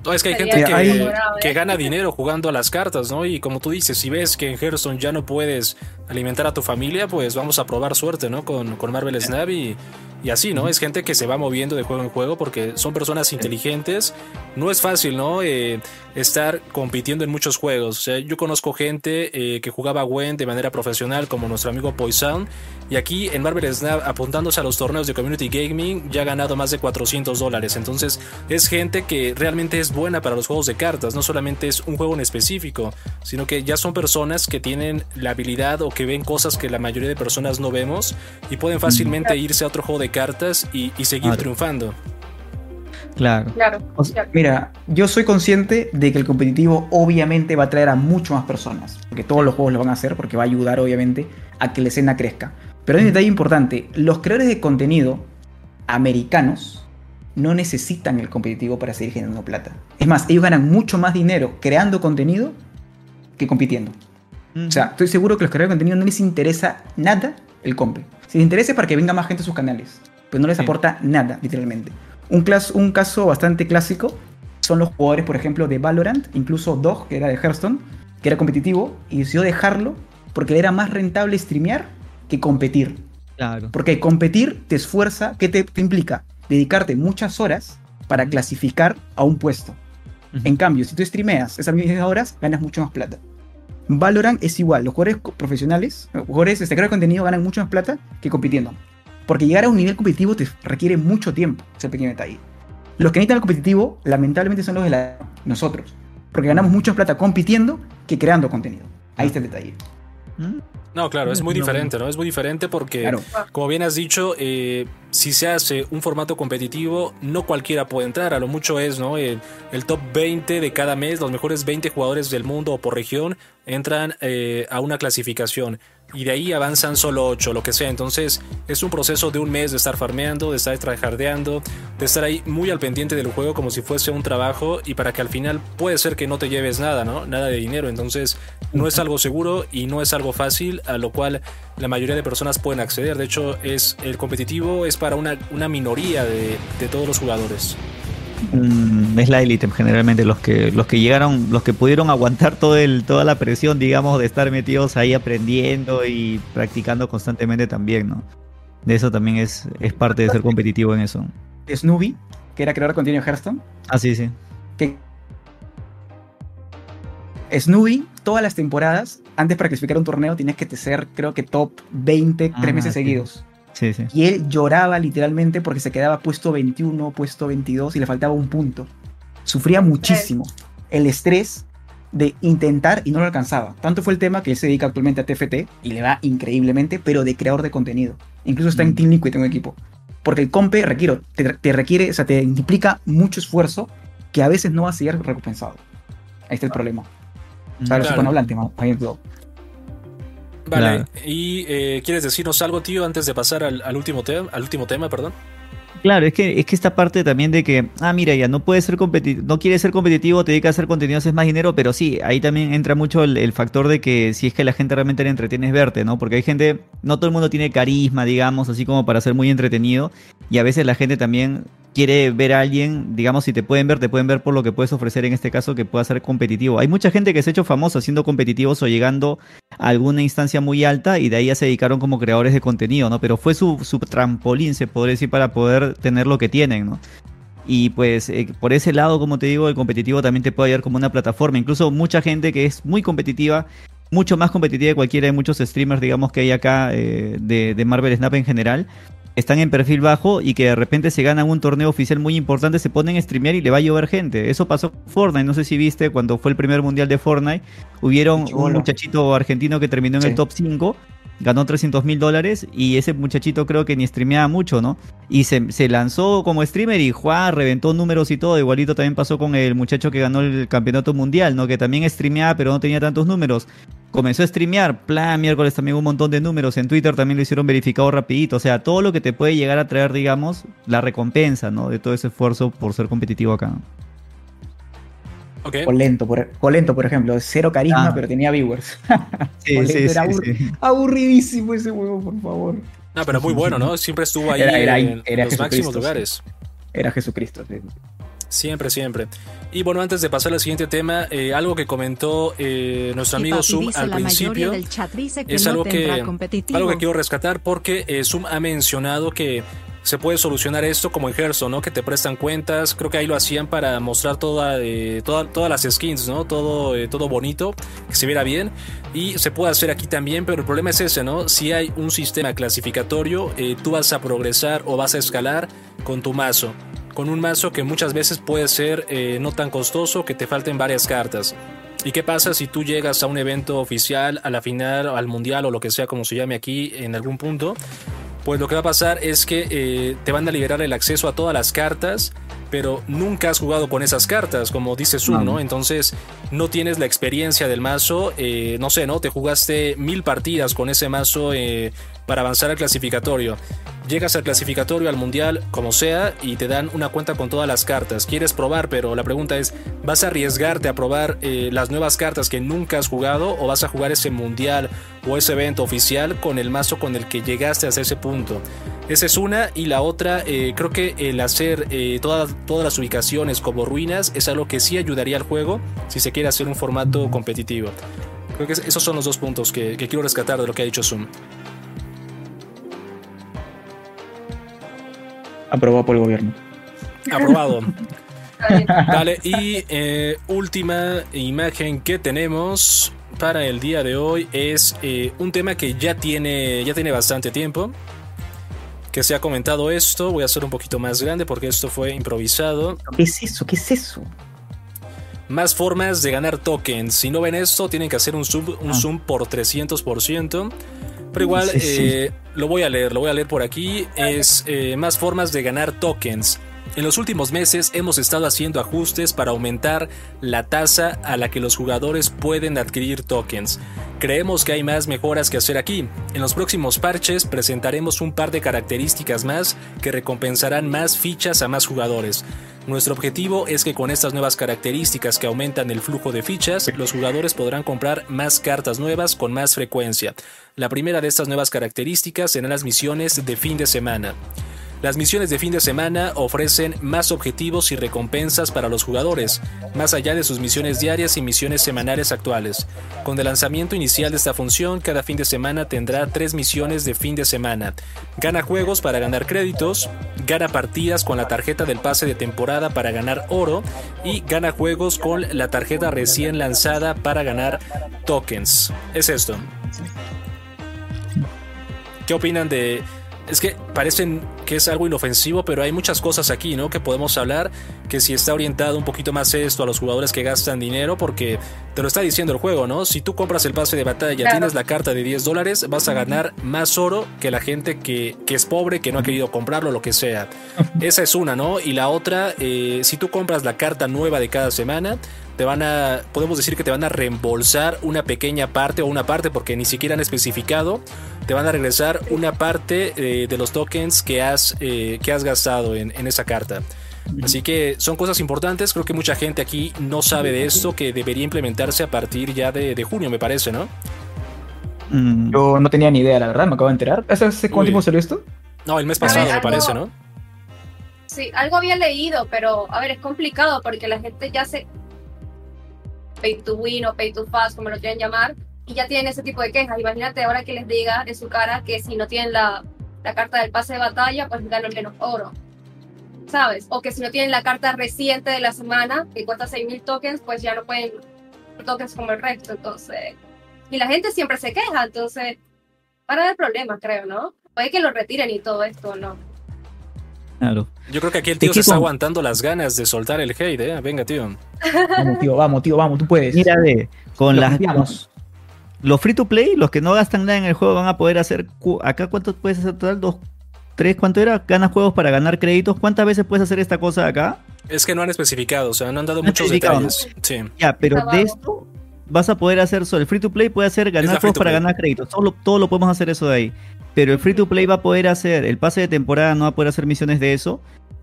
No, es que hay gente que, que, gana dinero jugando a las cartas, ¿no? Y como tú dices, si ves que en Hearthstone ya no puedes alimentar a tu familia, pues vamos a probar suerte, ¿no? Con, con Marvel Snap y, y así, ¿no? Es gente que se va moviendo de juego en juego porque son personas inteligentes. No es fácil, ¿no? Eh, estar compitiendo en muchos juegos. O sea, yo conozco gente eh, que jugaba Gwen de manera profesional, como nuestro amigo Poison. Y aquí en Marvel Snap, apuntándose a los torneos de Community Gaming, ya ha ganado más de 400 dólares. Entonces, es gente que realmente es buena para los juegos de cartas. No solamente es un juego en específico, sino que ya son personas que tienen la habilidad o que ven cosas que la mayoría de personas no vemos y pueden fácilmente irse a otro juego de cartas y, seguir triunfando. Claro. claro. mira, yo soy consciente de que el competitivo obviamente va a traer a mucho más personas, porque todos los juegos lo van a hacer, porque va a ayudar obviamente a que la escena crezca. Pero hay un detalle importante, los creadores de contenido americanos no necesitan el competitivo para seguir generando plata. Es más, ellos ganan mucho más dinero creando contenido que compitiendo. O sea, estoy seguro que los creadores de contenido no les interesa nada el compre. Si les interesa es para que venga más gente a sus canales, pero no les aporta nada, literalmente. Un, un caso bastante clásico son los jugadores, por ejemplo, de Valorant, incluso Dog, que era de Hearthstone, que era competitivo, y decidió dejarlo porque era más rentable streamear que competir. Claro. Porque competir te esfuerza, ¿qué te, implica? Dedicarte muchas horas para clasificar a un puesto. En cambio, si tú streameas esas mismas horas, ganas mucho más plata. Valorant es igual, los jugadores profesionales, los jugadores este, de contenido ganan mucho más plata que compitiendo. Porque llegar a un nivel competitivo te requiere mucho tiempo, ese pequeño detalle. Los que necesitan el competitivo, lamentablemente, son los de la, nosotros. Porque ganamos mucha plata compitiendo que creando contenido. Ahí está el detalle. ¿Mm? No, claro, es muy diferente, ¿no? Es muy diferente porque, como bien has dicho, eh, si se hace un formato competitivo, no cualquiera puede entrar. A lo mucho es, ¿no? El, top 20 de cada mes, los mejores 20 jugadores del mundo o por región entran eh, a una clasificación y de ahí avanzan solo 8, lo que sea. Entonces es un proceso de un mes de estar farmeando, de estar tryhardeando, de estar ahí muy al pendiente del juego como si fuese un trabajo y para que al final puede ser que no te lleves nada, ¿no? Nada de dinero. Entonces no es algo seguro y no es algo fácil a lo cual la mayoría de personas pueden acceder. De hecho, es el competitivo es para una, una minoría de, de todos los jugadores. Mm, es la élite generalmente los que los que llegaron los que pudieron aguantar todo el toda la presión digamos de estar metidos ahí aprendiendo y practicando constantemente también no de eso también es, es parte de ser competitivo en eso. Snoopy que era creador de contenido de Hearthstone. Ah sí sí. Que Snoopy todas las temporadas antes para clasificar un torneo tienes que ser creo que top 20 tres ah, meses seguidos y él lloraba literalmente porque se quedaba puesto 21, puesto 22 y le faltaba un punto. Sufría muchísimo el estrés de intentar y no lo alcanzaba. Tanto fue el tema que él se dedica actualmente a TFT y le va increíblemente, pero de creador de contenido. Incluso está en mm. Team Liquid en un equipo. Porque el compe requiere, te, requiere, o sea, te implica mucho esfuerzo que a veces no va a ser recompensado. Ahí está el problema. O sea, claro. los Vale, ¿y eh, quieres decirnos algo, tío, antes de pasar al, último, tema al último tema? perdón? Claro, es que, es que esta parte también de que, ah, mira, ya no puede ser competitivo, no quiere ser competitivo, te dedica a hacer contenidos, es más dinero, pero sí, ahí también entra mucho el, factor de que si es que la gente realmente le entretiene es verte, ¿no? Porque hay gente, no todo el mundo tiene carisma, digamos, así como para ser muy entretenido, y a veces la gente también quiere ver a alguien, digamos, si te pueden ver, te pueden ver por lo que puedes ofrecer en este caso que pueda ser competitivo. Hay mucha gente que se ha hecho famosa siendo competitivos o llegando a alguna instancia muy alta y de ahí ya se dedicaron como creadores de contenido, ¿no? Pero fue su, su trampolín, se podría decir, para poder tener lo que tienen, ¿no? Y pues eh, por ese lado, como te digo, el competitivo también te puede ayudar como una plataforma. Incluso mucha gente que es muy competitiva, mucho más competitiva que cualquiera de muchos streamers, digamos, que hay acá eh, de, de Marvel Snap en general están en perfil bajo y que de repente se ganan un torneo oficial muy importante, se ponen a streamear y le va a llover gente. Eso pasó con Fortnite, no sé si viste cuando fue el primer mundial de Fortnite, hubieron un muchachito argentino que terminó en el top 5 ganó 300 mil dólares y ese muchachito creo que ni streameaba mucho, ¿no? Y se, lanzó como streamer y Juan reventó números y todo. Igualito también pasó con el muchacho que ganó el campeonato mundial, ¿no? Que también streameaba pero no tenía tantos números. Comenzó a streamear, plan, miércoles también un montón de números. En Twitter también lo hicieron verificado rapidito. O sea, todo lo que te puede llegar a traer, digamos, la recompensa, ¿no? De todo ese esfuerzo por ser competitivo acá. Okay. Colento, por, por ejemplo, cero carisma, ah. pero tenía viewers. sí, sí, era aburridísimo ese juego, por favor. No, pero muy bueno, ¿no? Siempre estuvo ahí en, los máximos lugares. Era Jesucristo. Siempre, siempre. Y bueno, antes de pasar al siguiente tema, eh, algo que comentó eh, nuestro amigo Zoom al principio es algo que, algo que quiero rescatar porque eh, Zoom ha mencionado que se puede solucionar esto como en Hearthstone, ¿no? Que te prestan cuentas. Creo que ahí lo hacían para mostrar toda, eh, todas las skins, ¿no? Todo, eh, todo bonito, que se viera bien. Y se puede hacer aquí también, pero el problema es ese, ¿no? Si hay un sistema clasificatorio, eh, tú vas a progresar o vas a escalar con tu mazo. Con un mazo que muchas veces puede ser no tan costoso, que te falten varias cartas. ¿Y qué pasa si tú llegas a un evento oficial, a la final, al mundial o lo que sea como se llame aquí en algún punto? Pues lo que va a pasar es que eh, te van a liberar el acceso a todas las cartas, pero nunca has jugado con esas cartas, como dice Zoom, ¿no? Entonces no tienes la experiencia del mazo, eh, no sé, ¿no? Te jugaste mil partidas con ese mazo eh, para avanzar al clasificatorio. Llegas al clasificatorio, al mundial, como sea, y te dan una cuenta con todas las cartas. Quieres probar, pero la pregunta es, ¿vas a arriesgarte a probar eh, las nuevas cartas que nunca has jugado o vas a jugar ese mundial o ese evento oficial con el mazo con el que llegaste hasta ese punto? Esa es una y la otra, eh, creo que el hacer eh, todas, las ubicaciones como ruinas es algo que sí ayudaría al juego si se quiere hacer un formato competitivo. Creo que esos son los dos puntos que, que quiero rescatar de lo que ha dicho Zoom. Aprobado por el gobierno. Aprobado. Dale, y eh, última imagen que tenemos para el día de hoy es eh, un tema que ya tiene, ya tiene bastante tiempo. Que se ha comentado esto. Voy a hacer un poquito más grande porque esto fue improvisado. ¿Qué es eso? ¿Qué es eso? Más formas de ganar tokens. Si no ven esto, tienen que hacer un zoom, un ah. zoom por 300%. Pero igual eh, lo voy a leer, lo voy a leer por aquí. Es eh, más formas de ganar tokens. En los últimos meses hemos estado haciendo ajustes para aumentar la tasa a la que los jugadores pueden adquirir tokens. Creemos que hay más mejoras que hacer aquí. En los próximos parches presentaremos un par de características más que recompensarán más fichas a más jugadores. Nuestro objetivo es que con estas nuevas características que aumentan el flujo de fichas, los jugadores podrán comprar más cartas nuevas con más frecuencia. La primera de estas nuevas características serán las misiones de fin de semana. Las misiones de fin de semana ofrecen más objetivos y recompensas para los jugadores, más allá de sus misiones diarias y misiones semanales actuales. Con el lanzamiento inicial de esta función, cada fin de semana tendrá tres misiones de fin de semana. Gana juegos para ganar créditos, gana partidas con la tarjeta del pase de temporada para ganar oro y gana juegos con la tarjeta recién lanzada para ganar tokens. Es esto. ¿Qué opinan de es que parecen que es algo inofensivo, pero hay muchas cosas aquí, ¿no? Que podemos hablar, que si está orientado un poquito más esto a los jugadores que gastan dinero, porque te lo está diciendo el juego, ¿no? Si tú compras el pase de batalla, tienes la carta de 10 dólares, vas a ganar más oro que la gente que, es pobre, que no ha querido comprarlo, lo que sea. Esa es una, ¿no? Y la otra, eh, si tú compras la carta nueva de cada semana, te van a, podemos decir que te van a reembolsar una pequeña parte o una parte porque ni siquiera han especificado, te van a regresar una parte eh, de los tokens que has, eh, que has gastado en, esa carta. Así que son cosas importantes, creo que mucha gente aquí no sabe de esto, que debería implementarse a partir ya de, junio, me parece, ¿no? Mm. Yo no tenía ni idea, la verdad, me acabo de enterar. ¿Hace cuánto tiempo salió esto? No, el mes pasado, me parece, ¿no? Sí, algo había leído, pero a ver, es complicado porque la gente ya se pay to win o pay to fast, como lo quieran llamar, y ya tienen ese tipo de quejas. Imagínate ahora que les diga de su cara que si no tienen la, la carta del pase de batalla, pues ganan menos oro. ¿Sabes? O que si no tienen la carta reciente de la semana, que cuesta 6.000 tokens, pues ya no pueden tokens como el resto. Entonces, y la gente siempre se queja, entonces, para el problema, creo, ¿no? puede que lo retiren y todo esto, ¿no? Claro. Yo creo que aquí el tío se está aguantando las ganas de soltar el hate, ¿eh? Venga, tío. Vamos, tío, vamos, tío, vamos, tú puedes. Mira, ve, con las... Los free to play, los que no gastan nada en el juego, van a poder hacer. Acá, ¿cuánto puedes hacer total? ¿Dos, tres? ¿Cuánto era? ¿Ganas juegos para ganar créditos? ¿Cuántas veces puedes hacer esta cosa acá? Es que no han especificado, o sea, no han dado muchos detalles. Sí. Ya, pero de esto vas a poder hacer solo el free to play puede hacer ganar juegos para ganar créditos. Todo, todo lo podemos hacer eso de ahí. Pero el free to play va a poder hacer, el pase de temporada no va a poder hacer misiones de eso.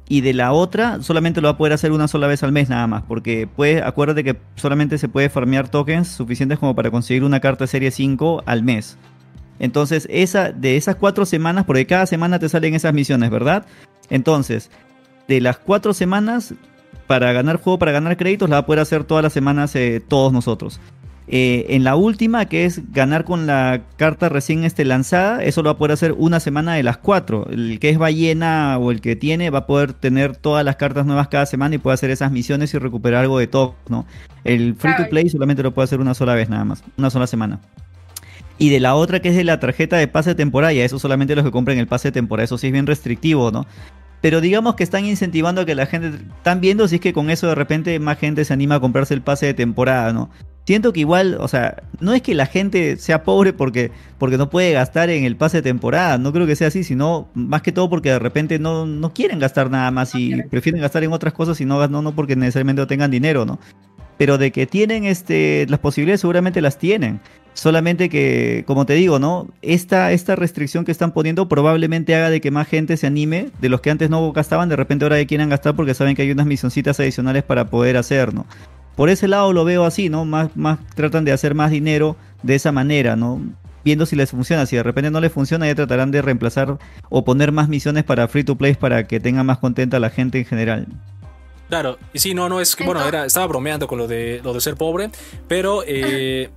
Y de la otra, solamente lo va a poder hacer una sola vez al mes nada más. Porque puede, acuérdate que solamente se puede farmear tokens suficientes como para conseguir una carta serie 5 al mes. Entonces, esa, de esas cuatro semanas, porque cada semana te salen esas misiones, ¿verdad? Entonces, de las cuatro semanas, para ganar juego, para ganar créditos, la va a poder hacer todas las semanas eh, todos nosotros. Eh, en la última, que es ganar con la carta recién este, lanzada, eso lo va a poder hacer una semana de las cuatro. El que es ballena o el que tiene va a poder tener todas las cartas nuevas cada semana y puede hacer esas misiones y recuperar algo de todo, ¿no? El free to play solamente lo puede hacer una sola vez nada más, una sola semana. Y de la otra que es de la tarjeta de pase de temporada, y eso solamente los que compren el pase de temporada, eso sí es bien restrictivo, ¿no? Pero digamos que están incentivando a que la gente, están viendo si es que con eso de repente más gente se anima a comprarse el pase de temporada, ¿no? Siento que igual, o sea, no es que la gente sea pobre porque, porque no puede gastar en el pase de temporada, no creo que sea así, sino más que todo porque de repente no, no quieren gastar nada más y prefieren gastar en otras cosas y no, no, no porque necesariamente no tengan dinero, ¿no? Pero de que tienen este, las posibilidades seguramente las tienen. Solamente que, como te digo, ¿no? Esta, esta restricción que están poniendo probablemente haga de que más gente se anime, de los que antes no gastaban, de repente ahora ya quieran gastar porque saben que hay unas misioncitas adicionales para poder hacer, ¿no? Por ese lado lo veo así, ¿no? Más, más tratan de hacer más dinero de esa manera, ¿no? Viendo si les funciona, si de repente no les funciona, ya tratarán de reemplazar o poner más misiones para free to play para que tenga más contenta la gente en general. Claro, y sí, no, no es que, bueno, era, estaba bromeando con lo de lo de ser pobre, pero eh,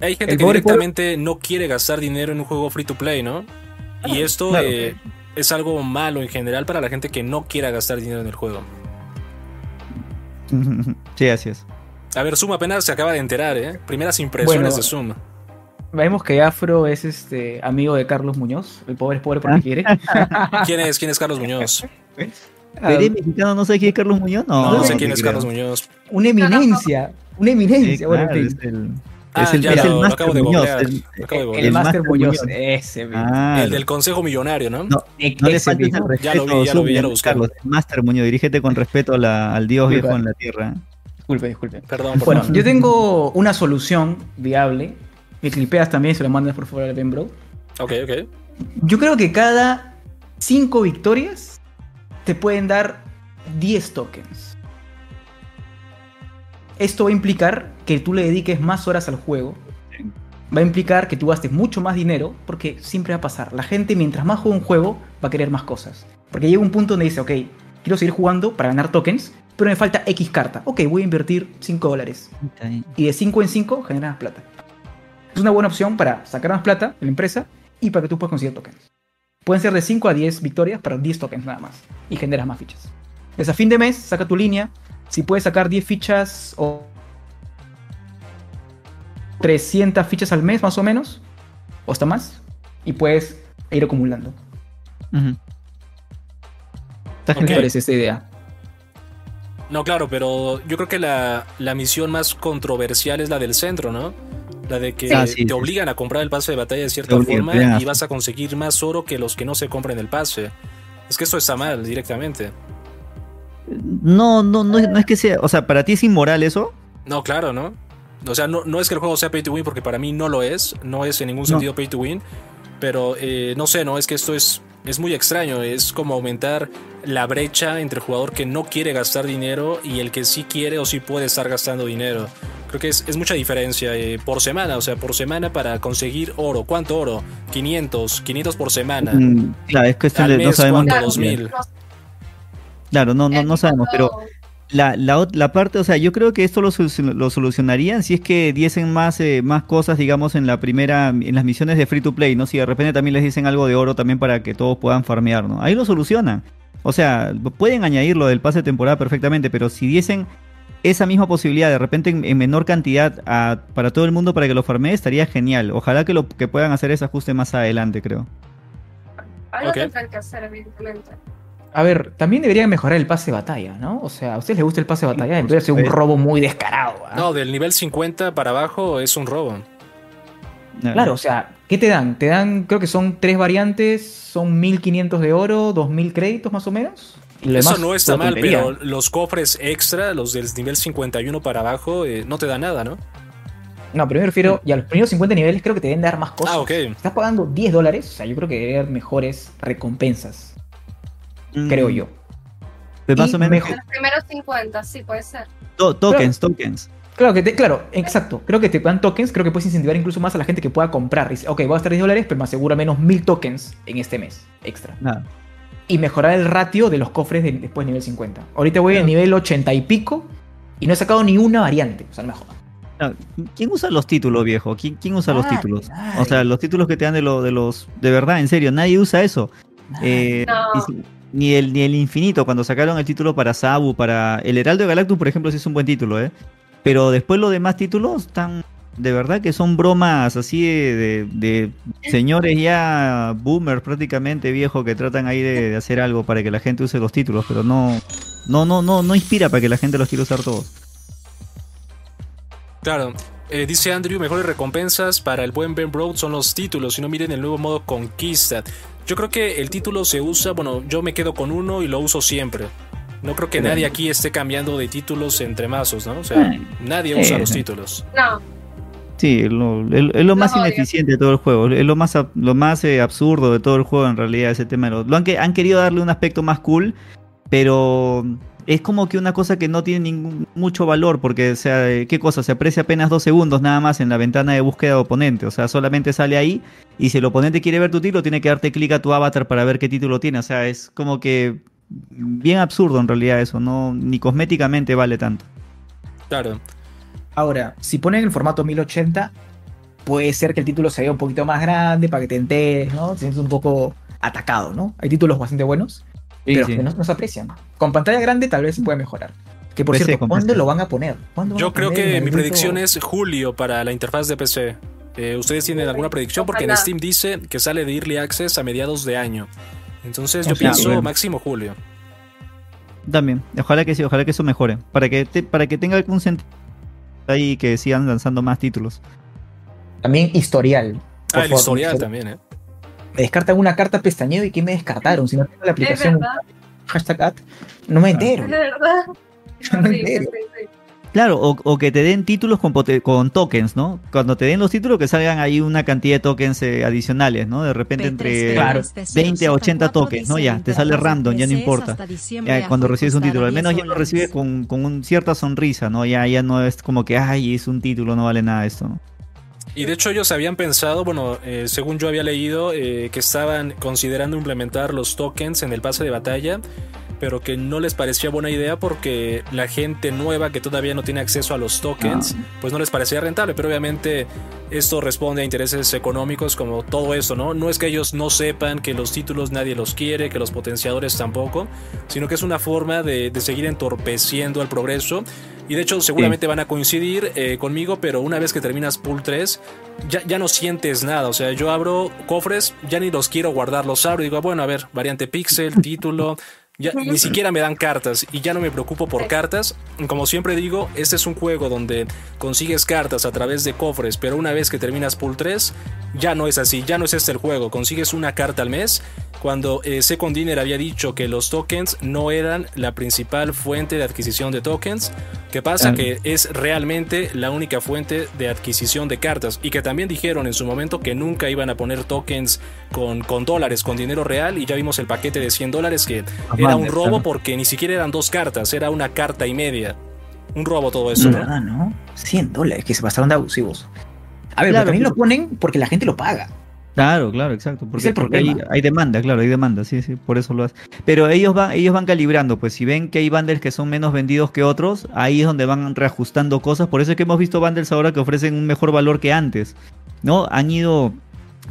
hay gente que directamente no quiere gastar dinero en un juego free to play, ¿no? Y esto eh, es algo malo en general para la gente que no quiera gastar dinero en el juego. sí, así es. A ver, Zoom apenas se acaba de enterar, ¿eh? Primeras impresiones de Zoom. Vemos que Afro es este amigo de Carlos Muñoz. El pobre es pobre porque quiere. ¿Quién es? ¿Quién es Carlos Muñoz? ¿Eres mexicano? ¿No sé quién es Carlos Muñoz? No, no, sé quién es Carlos Muñoz. Una eminencia. Una eminencia. bueno, es el, ah, es el, es el Master Muñoz. El, el, Master Muñoz. Ese, ah, el del Consejo Millonario, ¿no? No, no le faltes el respeto. Ya lo vi, ya lo vi, ya lo. Carlos, el Master Muñoz, dirígete con respeto a la, al Dios viejo en la tierra. Disculpe, disculpe. Perdón. Por bueno, yo tengo una solución viable. Me clipeas también, se lo mandas por favor al Ben Bro. Ok, ok. Yo creo que cada 5 victorias te pueden dar 10 tokens. Esto va a implicar que tú le dediques más horas al juego. Va a implicar que tú gastes mucho más dinero, porque siempre va a pasar. La gente, mientras más juega un juego, va a querer más cosas. Porque llega un punto donde dice, ok, quiero seguir jugando para ganar tokens, pero me falta X carta. Ok, voy a invertir 5 dólares. Y de 5 en 5 generas plata. Es una buena opción para sacar más plata de la empresa y para que tú puedas conseguir tokens. Pueden ser de 5 a 10 victorias para 10 tokens nada más. Y generas más fichas. Entonces a fin de mes, saca tu línea. Si puedes sacar 10 fichas o 300 fichas al mes más o menos, o hasta más, y puedes ir acumulando. Uh ¿Qué parece esta idea? No, claro, pero yo creo que la, misión más controversial es la del centro, ¿no? La de que ah, te obligan a comprar el pase de batalla de cierta forma y vas a conseguir más oro que los que no se compren el pase. Es que esto está mal directamente. No, no, no, no es que sea. O sea, ¿para ti es inmoral eso? No, claro, ¿no? O sea, no, no es que el juego sea pay to win, porque para mí no lo es. No es en ningún sentido pay to win. Pero eh, no sé, ¿no? Es que esto es es muy extraño, es como aumentar la brecha entre el jugador que no quiere gastar dinero y el que sí quiere o sí puede estar gastando dinero. Creo que es, mucha diferencia eh, por semana, o sea, por semana para conseguir oro. ¿Cuánto oro? 500, 500 por semana. Mm, claro, es cuestión de no sabemos. 2000. Claro, no, no, no sabemos, pero la, la, la, parte, o sea, yo creo que esto lo, lo solucionarían si es que diesen más, eh, más cosas, digamos, en la primera, en las misiones de free to play, ¿no? Si de repente también les dicen algo de oro también para que todos puedan farmear, ¿no? Ahí lo solucionan. O sea, pueden añadir lo del pase de temporada perfectamente, pero si diesen esa misma posibilidad de repente en, menor cantidad para todo el mundo para que lo farmee, estaría genial. Ojalá que lo que puedan hacer ese ajuste más adelante, creo. Algo Ok. tendrán que hacer, evidentemente. A ver, también debería mejorar el pase de batalla, ¿no? O sea, ¿a ustedes les gusta el pase de batalla? Entonces es un supuesto. robo muy descarado. ¿ah? No, del nivel 50 para abajo es un robo. Claro, o sea, ¿qué te dan? Te dan, creo que son tres variantes, son 1500 de oro, 2000 créditos más o menos. Y Eso no está mal, tontería. pero los cofres extra, los del nivel 51 para abajo, eh, no te da nada, ¿no? No, pero me refiero, y a los primeros 50 niveles creo que te deben dar más cosas. Ah, ok. Estás pagando 10 dólares, o sea, yo creo que debe haber mejores recompensas, creo yo. Pues más Y o menos. mejor- Los primeros 50, sí, puede ser. to- tokens, tokens. Claro, que te, claro, exacto. Creo que te dan tokens, creo que puedes incentivar incluso más a la gente que pueda comprar. Dice, ok, voy a gastar 10 dólares, pero me asegura menos 1000 tokens en este mes extra. Nada. Y mejorar el ratio de los cofres de- después de nivel 50. Ahorita voy a nivel 80 y pico y no he sacado ni una variante. O sea, no me jodas. No, ¿Quién usa los títulos, viejo? ¿Quién, quién usa los Nadie, títulos? nadie. O sea, los títulos que te dan de, lo- de los... De verdad, en serio, nadie usa eso. Eh, No. si- Ni el, ni el infinito, cuando sacaron el título para Sabu, para... El Heraldo de Galactus, por ejemplo, sí es un buen título, ¿eh? Pero después los demás títulos están... De verdad que son bromas así de, de- señores ya boomers prácticamente viejo que tratan ahí de, de hacer algo para que la gente use los títulos, pero no, no, no, no, no inspira para que la gente los quiera usar todos. Claro. Eh, dice Andrew, mejores recompensas para el buen Ben Broad son los títulos, si no miren el nuevo modo Conquista. Yo creo que el título se usa, bueno, yo me quedo con uno y lo uso siempre. No creo que Sí. nadie aquí esté cambiando de títulos entre mazos, ¿no? O sea, Sí. nadie Sí, usa los títulos. No, Sí, es lo, más ineficiente de todo el juego. Es lo más, lo más eh, absurdo de todo el juego en realidad, ese tema. de los- Lo han, que- han querido darle un aspecto más cool, pero es como que una cosa que no tiene ningún, mucho valor, porque, o sea, eh, ¿qué cosa? Se aprecia apenas dos segundos nada más en la ventana de búsqueda de oponente. O sea, solamente sale ahí y si el oponente quiere ver tu título, tiene que darte clic a tu avatar para ver qué título tiene. O sea, es como que bien absurdo en realidad eso. no Ni cosméticamente vale tanto. Claro. Ahora, si ponen el formato 1080, puede ser que el título se vea un poquito más grande para que te enteres, ¿no? Te sientes un poco atacado, ¿no? Hay títulos bastante buenos, pero sí. que no, no se aprecian. Con pantalla grande tal vez se puede mejorar. Que por PC, cierto, ¿cuándo lo van a poner? ¿Cuándo van Yo a creo poner que mi predicción es julio para la interfaz de PC. Eh, ¿Ustedes tienen alguna predicción? Porque en. Steam dice que sale de Early Access a mediados de año. Entonces yo O sea, pienso bueno. máximo julio. También, ojalá que sí, ojalá que eso mejore. Para que, te- para que tenga algún sentido ahí que sigan lanzando más títulos. También historial. Por Ah, el favor, historial también, ¿eh? Me descartan una carta pestañeo y ¿qué me descartaron? Si no tengo la aplicación hashtag at, no me entero. Es verdad. No me Sí, sí, entero. sí. Claro, o, o que te den títulos con, con tokens, ¿no? Cuando te den los títulos que salgan ahí una cantidad de tokens eh, adicionales, ¿no? De repente entre Claro, 20 a 80 tokens, ¿no? Ya, te sale random, ya no importa. Ya, cuando recibes un título, al menos ya lo recibes con, con un- cierta sonrisa, ¿no? Ya, ya no es como que, ay, es un título, no vale nada esto, ¿no? Y de hecho ellos habían pensado, bueno, eh, según yo había leído, eh, que estaban considerando implementar los tokens en el pase de batalla, pero que no les parecía buena idea porque la gente nueva que todavía no tiene acceso a los tokens, pues no les parecía rentable, pero obviamente esto responde a intereses económicos como todo eso, ¿no? No es que ellos no sepan que los títulos nadie los quiere, que los potenciadores tampoco, sino que es una forma de, de seguir entorpeciendo el progreso. Y de hecho seguramente van a coincidir eh, conmigo, pero una vez que terminas Pool 3, ya, ya no sientes nada. O sea, yo abro cofres, ya ni los quiero guardar, los abro y digo, bueno, a ver, variante pixel, título. Ya, ni siquiera me dan cartas y ya no me preocupo por cartas. Como siempre digo, este es un juego donde consigues cartas a través de cofres, pero una vez que terminas Pool 3, ya no es así, ya no es este el juego. Consigues una carta al mes. Cuando eh, Second Dinner había dicho que los tokens no eran la principal fuente de adquisición de tokens, ¿qué pasa? Claro. Que es realmente la única fuente de adquisición de cartas y que también dijeron en su momento que nunca iban a poner tokens con, con dólares, con dinero real y ya vimos el paquete de 100 dólares que era un robo porque ni siquiera eran dos cartas, era una carta y media. Un robo todo eso, Es ¿no? verdad, ¿no? 100 dólares, que se pasaron de abusivos. A ver, Claro, pero también pero- lo ponen porque la gente lo paga. Claro, claro, exacto. Porque, porque hay, hay demanda, claro, hay demanda, sí, sí, por eso lo hacen. Pero ellos van, ellos van calibrando, pues si ven que hay bundles que son menos vendidos que otros, ahí es donde van reajustando cosas. Por eso es que hemos visto bundles ahora que ofrecen un mejor valor que antes. ¿No? Han ido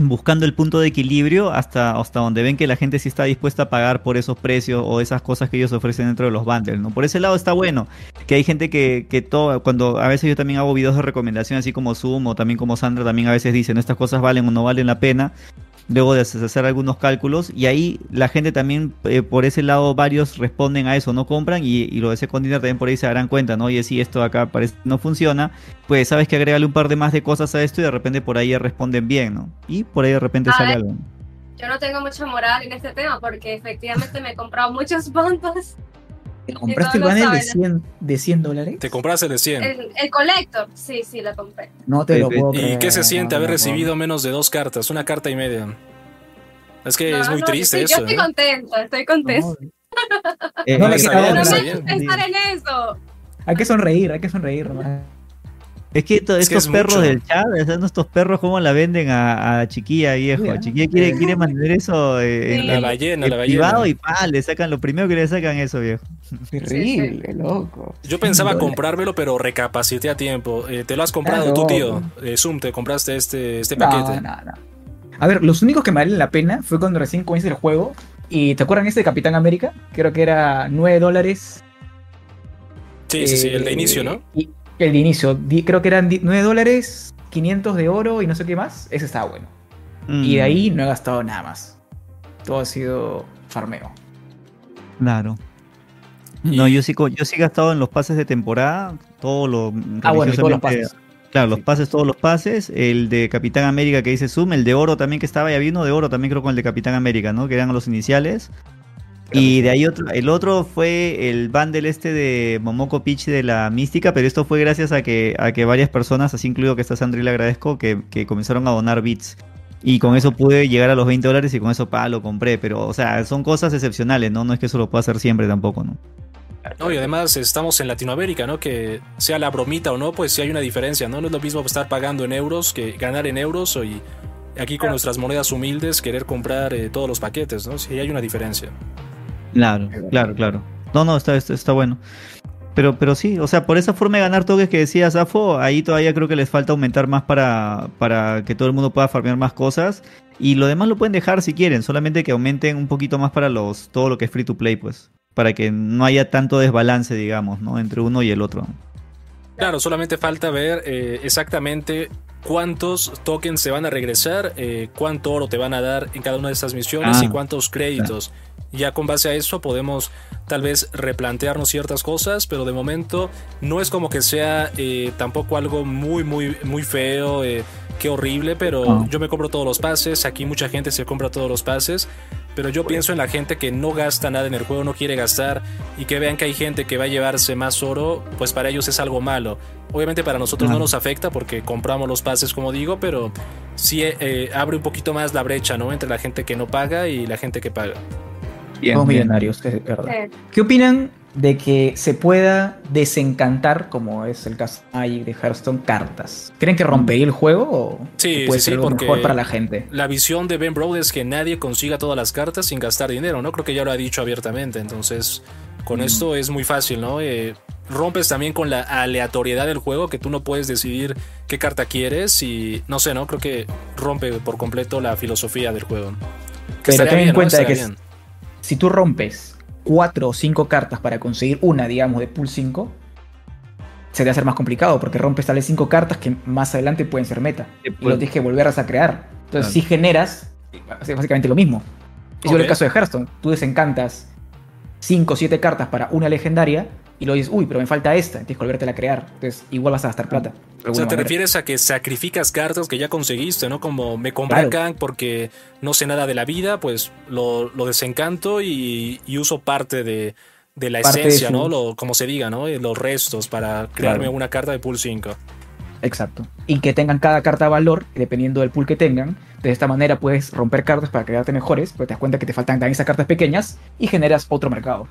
buscando el punto de equilibrio hasta, hasta donde ven que la gente sí está dispuesta a pagar por esos precios o esas cosas que ellos ofrecen dentro de los bundles, ¿no? Por ese lado está bueno, que hay gente que, que todo, cuando a veces yo también hago videos de recomendación, así como Zoom o también como Sandra también a veces dicen, estas cosas valen o no valen la pena. Luego de hacer algunos cálculos, y ahí la gente también, eh, por ese lado, varios responden a eso, no compran, y, y lo de Second Dinner también por ahí se darán cuenta, ¿no? Oye, si esto acá parece no funciona, pues sabes que agrégale un par de más de cosas a esto y de repente por ahí responden bien, ¿no? Y por ahí de repente A sale ver. algo. Yo no tengo mucha moral en este tema porque efectivamente me he comprado muchos. ¿Te compraste el panel de saben. 100, de 100 dólares? Te compraste de 100. El, el collector, sí, sí, lo compré. No te lo Sí, sí. puedo ¿Y creer. qué se siente no, haber no, recibido menos de dos cartas? Una carta y media. Es que No, es muy no, triste yo eso. estoy ¿eh? contenta, estoy contenta. no. Eh, No, me pensar en eso. Hay que sonreír, hay que sonreír. nomás. Es que to- Es que estos es perros mucho. del chat, sea, estos perros, ¿cómo la venden a, a Chiquilla, viejo? ¿eh? Chiquilla quiere, quiere mantener eso eh, en. La en- ballena, en la privado ballena. y pa, le sacan, lo primero que le sacan eso, viejo. Terrible, loco. Yo pensaba 100 dólares. comprármelo, pero recapacité a tiempo. Eh, ¿Te lo has comprado Claro. tú, tío? Eh, Zoom, ¿te compraste este, este No, paquete? no, no. A ver, los únicos que me valen la pena fue cuando recién comienza el juego. Y ¿te acuerdan este de Capitán América? Creo que era 9 dólares. Sí, sí, sí, el de eh, inicio, ¿no? Y el de inicio, di- creo que eran di- 9 dólares, 500 de oro y no sé qué más. Ese estaba bueno. Y de Mm, ahí no he gastado nada más. Todo ha sido farmeo. Claro. No, yo sí, yo sí he gastado en los pases de temporada, todo lo Ah, bueno, y todos los pases. Claro, los Sí. pases, todos los pases. El de Capitán América que dice Zoom, el de oro también que estaba, ya vino de oro también creo con el de Capitán América, ¿no? Que eran los iniciales. Y de ahí otro, el otro fue el bundle este de Momoko Peach de la Mística, pero esto fue gracias a que, a que varias personas, así incluido que está Sandri, le agradezco, que, que comenzaron a donar bits. Y con eso pude llegar a los 20 dólares y con eso pa, lo compré. Pero, o sea, son cosas excepcionales, ¿no? No es que eso lo pueda hacer siempre tampoco, ¿no? No, y además estamos en Latinoamérica, ¿no? Que sea la bromita o no, pues sí hay una diferencia, ¿no? No es lo mismo estar pagando en euros que ganar en euros o y aquí con nuestras monedas humildes querer comprar eh, todos los paquetes, ¿no? Sí hay una diferencia. Claro, claro, claro. No, no, está, está, está bueno. Pero, pero sí, o sea, por esa forma de ganar toques que decía Zafo, ahí todavía creo que les falta aumentar más para, para que todo el mundo pueda farmear más cosas. Y lo demás lo pueden dejar si quieren, solamente que aumenten un poquito más para los todo lo que es free to play, pues. Para que no haya tanto desbalance, digamos, ¿no? Entre uno y el otro. Claro, solamente falta ver eh, exactamente cuántos tokens se van a regresar, eh, cuánto oro te van a dar en cada una de estas misiones Ah, y cuántos créditos. Ya con base a eso podemos tal vez replantearnos ciertas cosas, pero de momento no es como que sea eh, tampoco algo muy, muy, muy feo, eh, qué horrible, pero Ah. yo me compro todos los pases, aquí mucha gente se compra todos los pases, pero yo pienso en la gente que no gasta nada en el juego, no quiere gastar y que vean que hay gente que va a llevarse más oro, pues para ellos es algo malo. Obviamente para nosotros no nos afecta porque compramos los pases, como digo, pero sí eh, abre un poquito más la brecha, ¿no? Entre la gente que no paga y la gente que paga. Bien, millonarios, es verdad. Sí. ¿Qué opinan de que se pueda desencantar, como es el caso de Hearthstone, cartas? ¿Creen que rompería el juego o Sí, puede sí, ser sí, algo mejor para la gente? La visión de Ben Brode es que nadie consiga todas las cartas sin gastar dinero, ¿no? Creo que ya lo ha dicho abiertamente, entonces con Mm. esto es muy fácil, ¿no? Eh, rompes también con la aleatoriedad del juego, que tú no puedes decidir qué carta quieres y no sé, ¿no? Creo que rompe por completo la filosofía del juego. Que Pero ten en cuenta que bien. si tú rompes cuatro o cinco cartas para conseguir una, digamos, de pool 5, se te va a hacer más complicado porque rompes tal vez cinco cartas que más adelante pueden ser meta. Sí, Y lo tienes que volverlas a crear. Entonces, Claro. si generas, es básicamente lo mismo. Es el caso de Hearthstone. Tú desencantas 5 o 7 cartas para una legendaria y luego dices, uy, pero me falta esta, tienes que volvértela a crear. Entonces, igual vas a gastar plata. O sea, te manera. refieres a que sacrificas cartas que ya conseguiste, ¿no? Como me compré Claro. a Kang porque no sé nada de la vida, pues lo, lo desencanto y, y uso parte de, de la Parte de esencia, su- ¿no? Lo, como se diga, ¿no? Los restos para crearme Claro. una carta de pool 5. Exacto. Y que tengan cada carta valor, dependiendo del pool que tengan. De esta manera puedes romper cartas para crearte mejores, pero te das cuenta que te faltan también esas cartas pequeñas y generas otro mercado.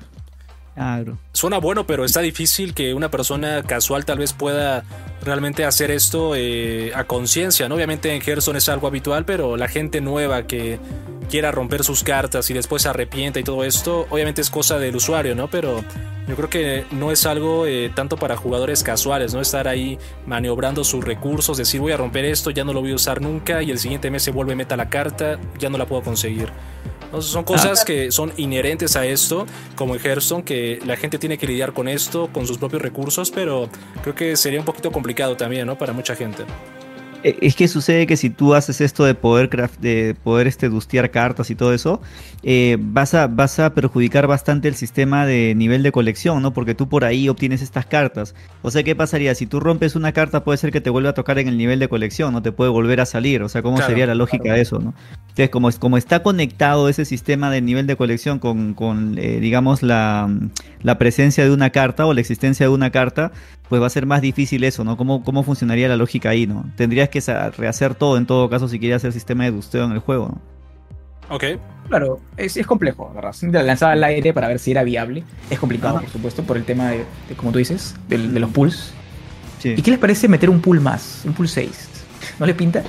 Suena bueno, pero está difícil que una persona casual tal vez pueda realmente hacer esto eh, a conciencia, ¿no? Obviamente en Gerson es algo habitual, pero la gente nueva que quiera romper sus cartas y después se arrepienta y todo esto, obviamente es cosa del usuario, ¿no? Pero yo creo que no es algo eh, tanto para jugadores casuales, ¿no? Estar ahí maniobrando sus recursos, decir voy a romper esto, ya no lo voy a usar nunca y el siguiente mes se vuelve meta la carta, ya no la puedo conseguir. Entonces son cosas que son inherentes a esto, como en Hearthstone, que la gente tiene que lidiar con esto, con sus propios recursos, pero creo que sería un poquito complicado también, ¿no? Para mucha gente. Eh, Es que sucede que si tú haces esto de poder craft, de poder este dustear cartas y todo eso, eh, vas a vas a perjudicar bastante el sistema de nivel de colección, ¿no? Porque tú por ahí obtienes estas cartas. O sea, ¿qué pasaría? Si tú rompes una carta, puede ser que te vuelva a tocar en el nivel de colección, no te puede volver a salir. O sea, ¿cómo Claro, sería la lógica de eso, no? Entonces, como, como está conectado ese sistema de nivel de colección con, con eh, digamos, la, la presencia de una carta o la existencia de una carta, pues va a ser más difícil eso, ¿no? ¿Cómo, cómo funcionaría la lógica ahí, ¿no? Tendrías que rehacer todo en todo caso si quieres hacer sistema de dusteo en el juego, ¿no? Ok. Claro, es, es complejo, ¿verdad? La lanzaba al aire para ver si era viable. Es complicado, por supuesto, por el tema de, de, como tú dices, del- de, los pools. Sí. ¿Y qué les parece meter un pool más? Un pool 6. ¿No le pinta?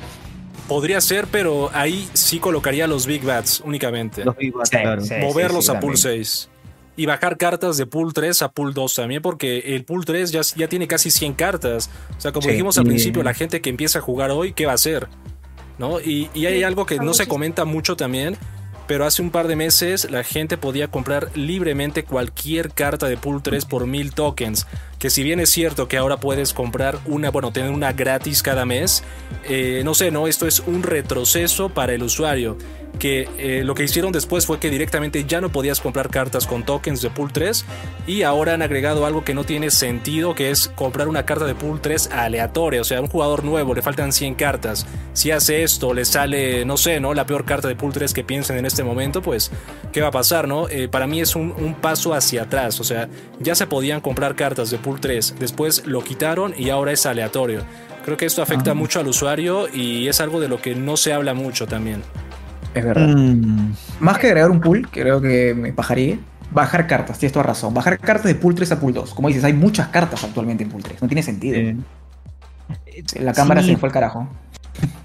Podría ser, pero ahí sí colocaría los Big Bats únicamente. Los Big Bats, Sí, claro. sí. Moverlos a pool también. 6. Y bajar cartas de pool 3 a pool 2 también, porque el pool 3 ya, ya tiene casi 100 cartas. O sea, como Sí. dijimos al principio, la gente que empieza a jugar hoy, ¿qué va a hacer? ¿No? Y, y hay Sí, algo que no se comenta mucho también, pero hace un par de meses la gente podía comprar libremente cualquier carta de pool 3 por mil tokens. Que si bien es cierto que ahora puedes comprar una, bueno, tener una gratis cada mes, eh, no sé, ¿no? Esto es un retroceso para el usuario. Que eh, lo que hicieron después fue que directamente ya no podías comprar cartas con tokens de pool 3 y ahora han agregado algo que no tiene sentido, que es comprar una carta de pool 3 aleatoria. O sea, a un jugador nuevo le faltan 100 cartas. Si hace esto, le sale, no sé, ¿no? La peor carta de pool 3 que piensen en este momento, pues, ¿qué va a pasar, no? Eh, para mí es un, un paso hacia atrás. O sea, ya se podían comprar cartas de pool 3, después lo quitaron y ahora es aleatorio. Creo que esto afecta Ah. mucho al usuario y es algo de lo que no se habla mucho también. Es verdad. Mm, Más que agregar un pool, creo que me bajaría. Bajar cartas, tienes toda razón. Bajar cartas de pool 3 a pool 2. Como dices, hay muchas cartas actualmente en pool 3. No tiene sentido. eh, La cámara sí. se me fue al carajo.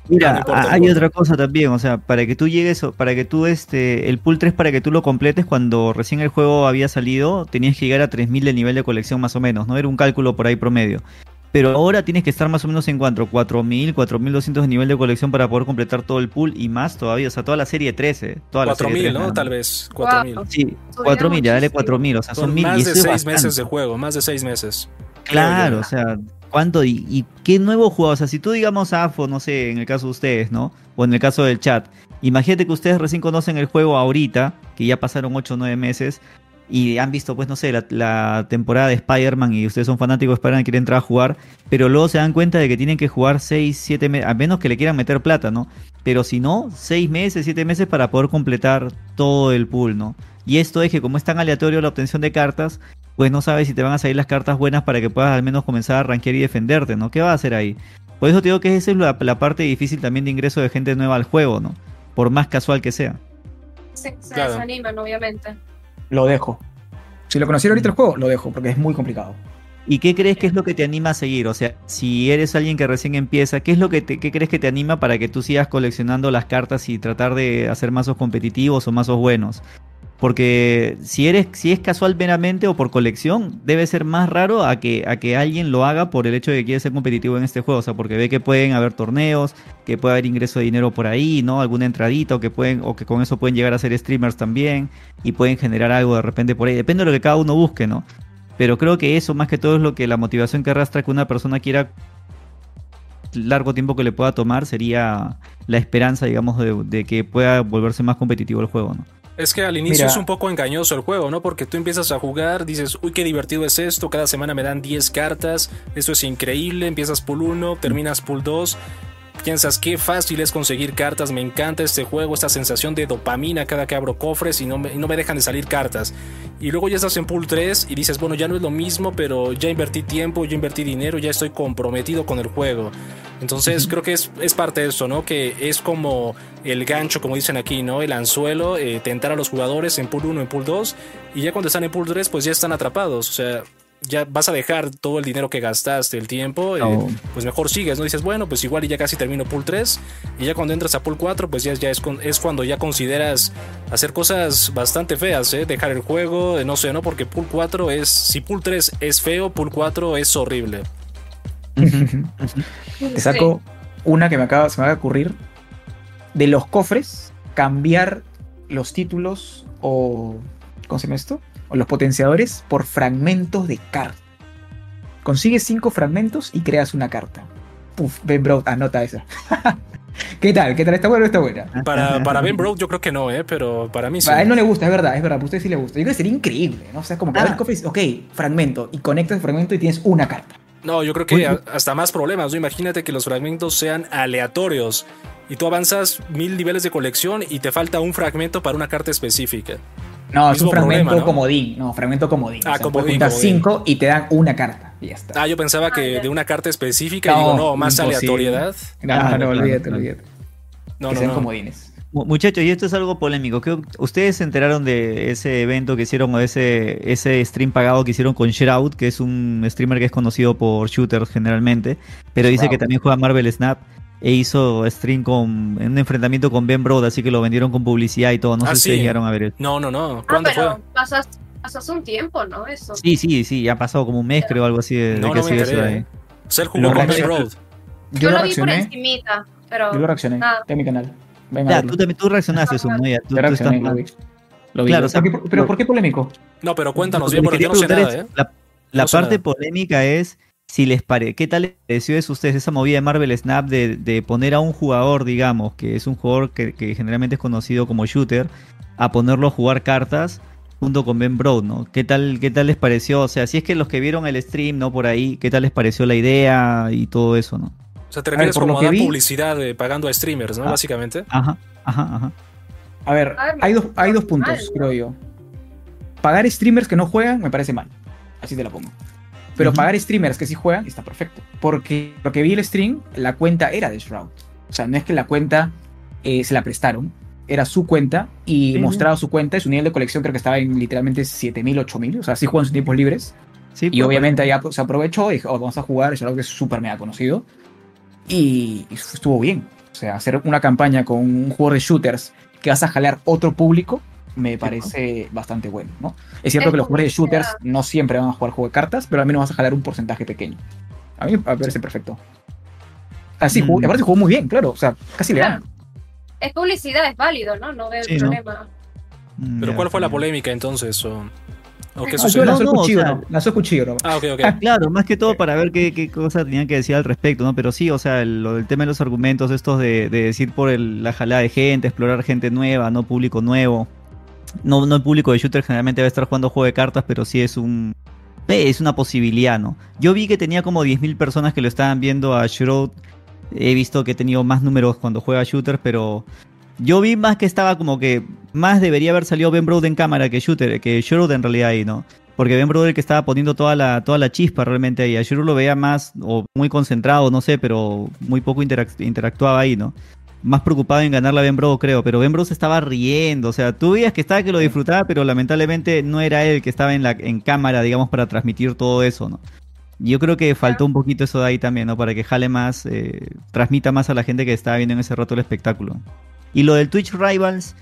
Mira, no importa, hay otra cosa también, o sea, para que tú llegues, o- para que tú, este, el pool 3, para que tú lo completes, cuando recién el juego había salido, tenías que llegar a 3000 de nivel de colección más o menos, ¿no? Era un cálculo por ahí promedio. Pero ahora tienes que estar más o menos en cuanto, 4000, 4200 de nivel de colección para poder completar todo el pool y más todavía, o sea, toda la serie 13. Toda la serie 4000, 3, ¿no? nada Tal vez. 4000. Wow. Sí, Subieron 4000, ya dale muchísimo. 4000, o sea, son Son 1000 y más de eso es 6 meses de juego, más de 6 meses. Claro, o sea, ¿cuánto? Y, qué nuevo juego? O sea, si tú digamos AFO, no sé, en el caso de ustedes, ¿no? O en el caso del chat, imagínate que ustedes recién conocen el juego ahorita, que ya pasaron 8 o 9 meses, y han visto, pues, no sé, la, la temporada de Spider-Man y ustedes son fanáticos de Spider-Man y quieren entrar a jugar, pero luego se dan cuenta de que tienen que jugar 6, 7 meses, a menos que le quieran meter plata, ¿no? Pero si no, 6 meses, 7 meses para poder completar todo el pool, ¿no? Y esto es que como es tan aleatorio la obtención de cartas, pues no sabes si te van a salir las cartas buenas para que puedas al menos comenzar a rankear y defenderte, ¿no? ¿Qué va a hacer ahí? Por eso te digo que esa es la, la parte difícil también de ingreso de gente nueva al juego, ¿no? Por más casual que sea. Se, se Claro. desaniman, obviamente. Lo dejo. Si lo conociera ahorita el juego, lo dejo, porque es muy complicado. ¿Y qué crees que es lo que te anima a seguir? O sea, si eres alguien que recién empieza, ¿qué es lo que te, qué crees que te anima para que tú sigas coleccionando las cartas y tratar de hacer mazos competitivos o mazos buenos? Porque si eres, si es casual meramente o por colección, debe ser más raro a que, a que alguien lo haga por el hecho de que quiere ser competitivo en este juego. O sea, porque ve que pueden haber torneos, que puede haber ingreso de dinero por ahí, ¿no? Alguna entradita, o que pueden, o que con eso pueden llegar a ser streamers también, y pueden generar algo de repente por ahí. Depende de lo que cada uno busque, ¿no? Pero creo que eso más que todo es lo que la motivación que arrastra que una persona quiera largo tiempo que le pueda tomar sería la esperanza, digamos, de, de que pueda volverse más competitivo el juego, ¿no? Es que al inicio Mira. es un poco engañoso el juego, ¿no? Porque tú empiezas a jugar, dices, uy, qué divertido es esto, cada semana me dan 10 cartas, esto es increíble, empiezas pool 1, terminas pool 2, piensas qué fácil es conseguir cartas, me encanta este juego, esta sensación de dopamina cada que abro cofres y no me, y no me dejan de salir cartas. Y luego ya estás en pool 3 y dices, bueno, ya no es lo mismo, pero ya invertí tiempo, ya invertí dinero, ya estoy comprometido con el juego. Entonces creo que es, es parte de eso, ¿no? Que es como el gancho, como dicen aquí, ¿no? El anzuelo, eh, tentar a los jugadores en pool 1, en pool 2, y ya cuando están en pool 3, pues ya están atrapados. O sea, ya vas a dejar todo el dinero que gastaste, el tiempo, eh, pues mejor sigues, ¿no? Dices, bueno, pues igual y ya casi termino pool 3, y ya cuando entras a pool 4, pues ya, ya es, con- es cuando ya consideras hacer cosas bastante feas, ¿eh? Dejar el juego, eh, no sé, ¿no? Porque pool 4 es, si pool 3 es feo, pool 4 es horrible. Te saco una que me acaba, se me acaba de ocurrir. De los cofres, cambiar los títulos o. ¿Cómo se llama esto? O los potenciadores por fragmentos de carta. Consigues cinco fragmentos y creas una carta. Puf, Ben Brown, anota esa. ¿Qué tal? ¿Qué tal? ¿Está bueno o está buena? Para, para Ben Broke yo creo que no, ¿eh? pero para mí sí. A él no le gusta, es verdad, es verdad. A usted sí le gusta. Yo creo que sería increíble, ¿no? O sea, como que Ah. dices, ok, fragmento. Y conectas el fragmento y tienes una carta. No, yo creo que a- hasta más problemas. ¿no? Imagínate que los fragmentos sean aleatorios y tú avanzas mil niveles de colección y te falta un fragmento para una carta específica. No, es un fragmento problema, ¿no? comodín. No, fragmento comodín. Ah, o sea, comodín, comodín. cinco y te dan una carta. Y ya está. Ah, yo pensaba Ah, que de una carta específica y No, digo, no, más imposible. aleatoriedad. no, claro, no, claro, olvídate, olvídate. No, que no, sean no. comodines. Mu- Muchachos, y esto es algo polémico. ¿Qué- ¿Ustedes se enteraron de ese evento que hicieron o ese, ese stream pagado que hicieron con Shroud, que es un streamer que es conocido por shooters generalmente, pero dice que también juega Marvel Snap e hizo stream con en un enfrentamiento con Ben Broad, así que lo vendieron con publicidad y todo. No Ah, sé si sí. ustedes llegaron a ver eso. No, no, no. Ah, ¿Cuándo pero fue? pasó hace un tiempo, ¿no? Eso. Sí, sí, sí, ya ha pasado como un mes creo algo así de, de No, que no sigue eso ahí. Lo jugó con Ben reaccioné. Road. Yo, Yo lo vi por reaccioné. encimita, pero... Yo lo reaccioné. Ah. En mi canal. Venga, Ya, tú, también, tú reaccionaste, Zoom, ¿no? Ya, tú, Yo tú reaccioné, estás lo vi. Lo vi. Claro, o sea, ¿Por qué- pero ¿por qué polémico? No, pero cuéntanos bien, que porque yo no sé nada, ¿eh? La, la No parte nada. polémica es si les pare, ¿qué tal les pareció eso a ustedes esa movida de Marvel Snap de, de poner a un jugador, digamos, que es un jugador que, que generalmente es conocido como shooter, a ponerlo a jugar cartas junto con Ben Broad, ¿no? ¿Qué tal, qué tal les pareció? O sea, si es que los que vieron el stream, ¿no? Por ahí, ¿qué tal les pareció la idea y todo eso, ¿no? O sea, te refieres como a dar vi- publicidad eh, pagando a streamers, ¿no? Ah. Básicamente. Ajá, ajá, ajá. A ver, hay dos, hay dos puntos, creo yo. Pagar streamers que no juegan me parece mal. Así te la pongo. Pero pagar streamers que sí juegan está perfecto. Porque lo que vi el stream, la cuenta era de Shroud. O sea, no es que la cuenta eh, se la prestaron. Era su cuenta y Sí, mostraba su cuenta. y Su nivel de colección creo que estaba en literalmente 7000, 8000. O sea, sí juegan sus tiempos libres. Sí, Y pues, obviamente ya se aprovechó y dijo, "Oh, vamos a jugar, Shroud que es súper mega conocido. Y, y estuvo bien. O sea, hacer una campaña con un jugador de shooters que vas a jalar otro público, me parece bastante bueno, ¿no? Es cierto Es que los jugadores de shooters no siempre van a jugar juego de cartas, pero al menos vas a jalar un porcentaje pequeño. A mí me parece perfecto. Así, Mm. jugó, aparte jugó muy bien, claro. O sea, casi le Claro. gana. Es publicidad, es válido, ¿no? No veo Sí, el ¿no? problema. mm, Pero ¿cuál fue la polémica entonces? ¿O, o qué Ah, sucedió? lanzó No, el no, o cuchillo, sea- no, lanzó el cuchillo, no. Ah, ok, ok. Claro, más que todo para ver qué, qué cosa tenían que decir al respecto, ¿no? Pero sí, o sea, el, lo del tema de los argumentos estos de, de decir por el- la jalada de gente, explorar gente nueva, no público nuevo. No, no el público de shooter generalmente va a estar jugando juego de cartas, pero sí es un... eh, Es una posibilidad, ¿no? Yo vi que tenía como 10.000 personas que lo estaban viendo a Shroud. He visto que he tenido más números cuando juega shooter, pero yo vi más que estaba como que más debería haber salido Ben Broad en cámara que shooter, que Shroud en realidad ahí, ¿no? Porque Ben Broad el que estaba poniendo toda la, toda la chispa realmente ahí. A Shuru lo veía más o muy concentrado, no sé, pero muy poco interac- interactuaba ahí, ¿no? Más preocupado en ganar la Ben Broad, creo. Pero Ben Broad se estaba riendo. O sea, tú veías que estaba que lo disfrutaba, pero lamentablemente no era él que estaba en, la, en cámara, digamos, para transmitir todo eso, ¿no? Yo creo que faltó un poquito eso de ahí también, ¿no? Para que jale más, eh, transmita más a la gente que estaba viendo en ese rato el espectáculo. Y lo del Twitch Rivals,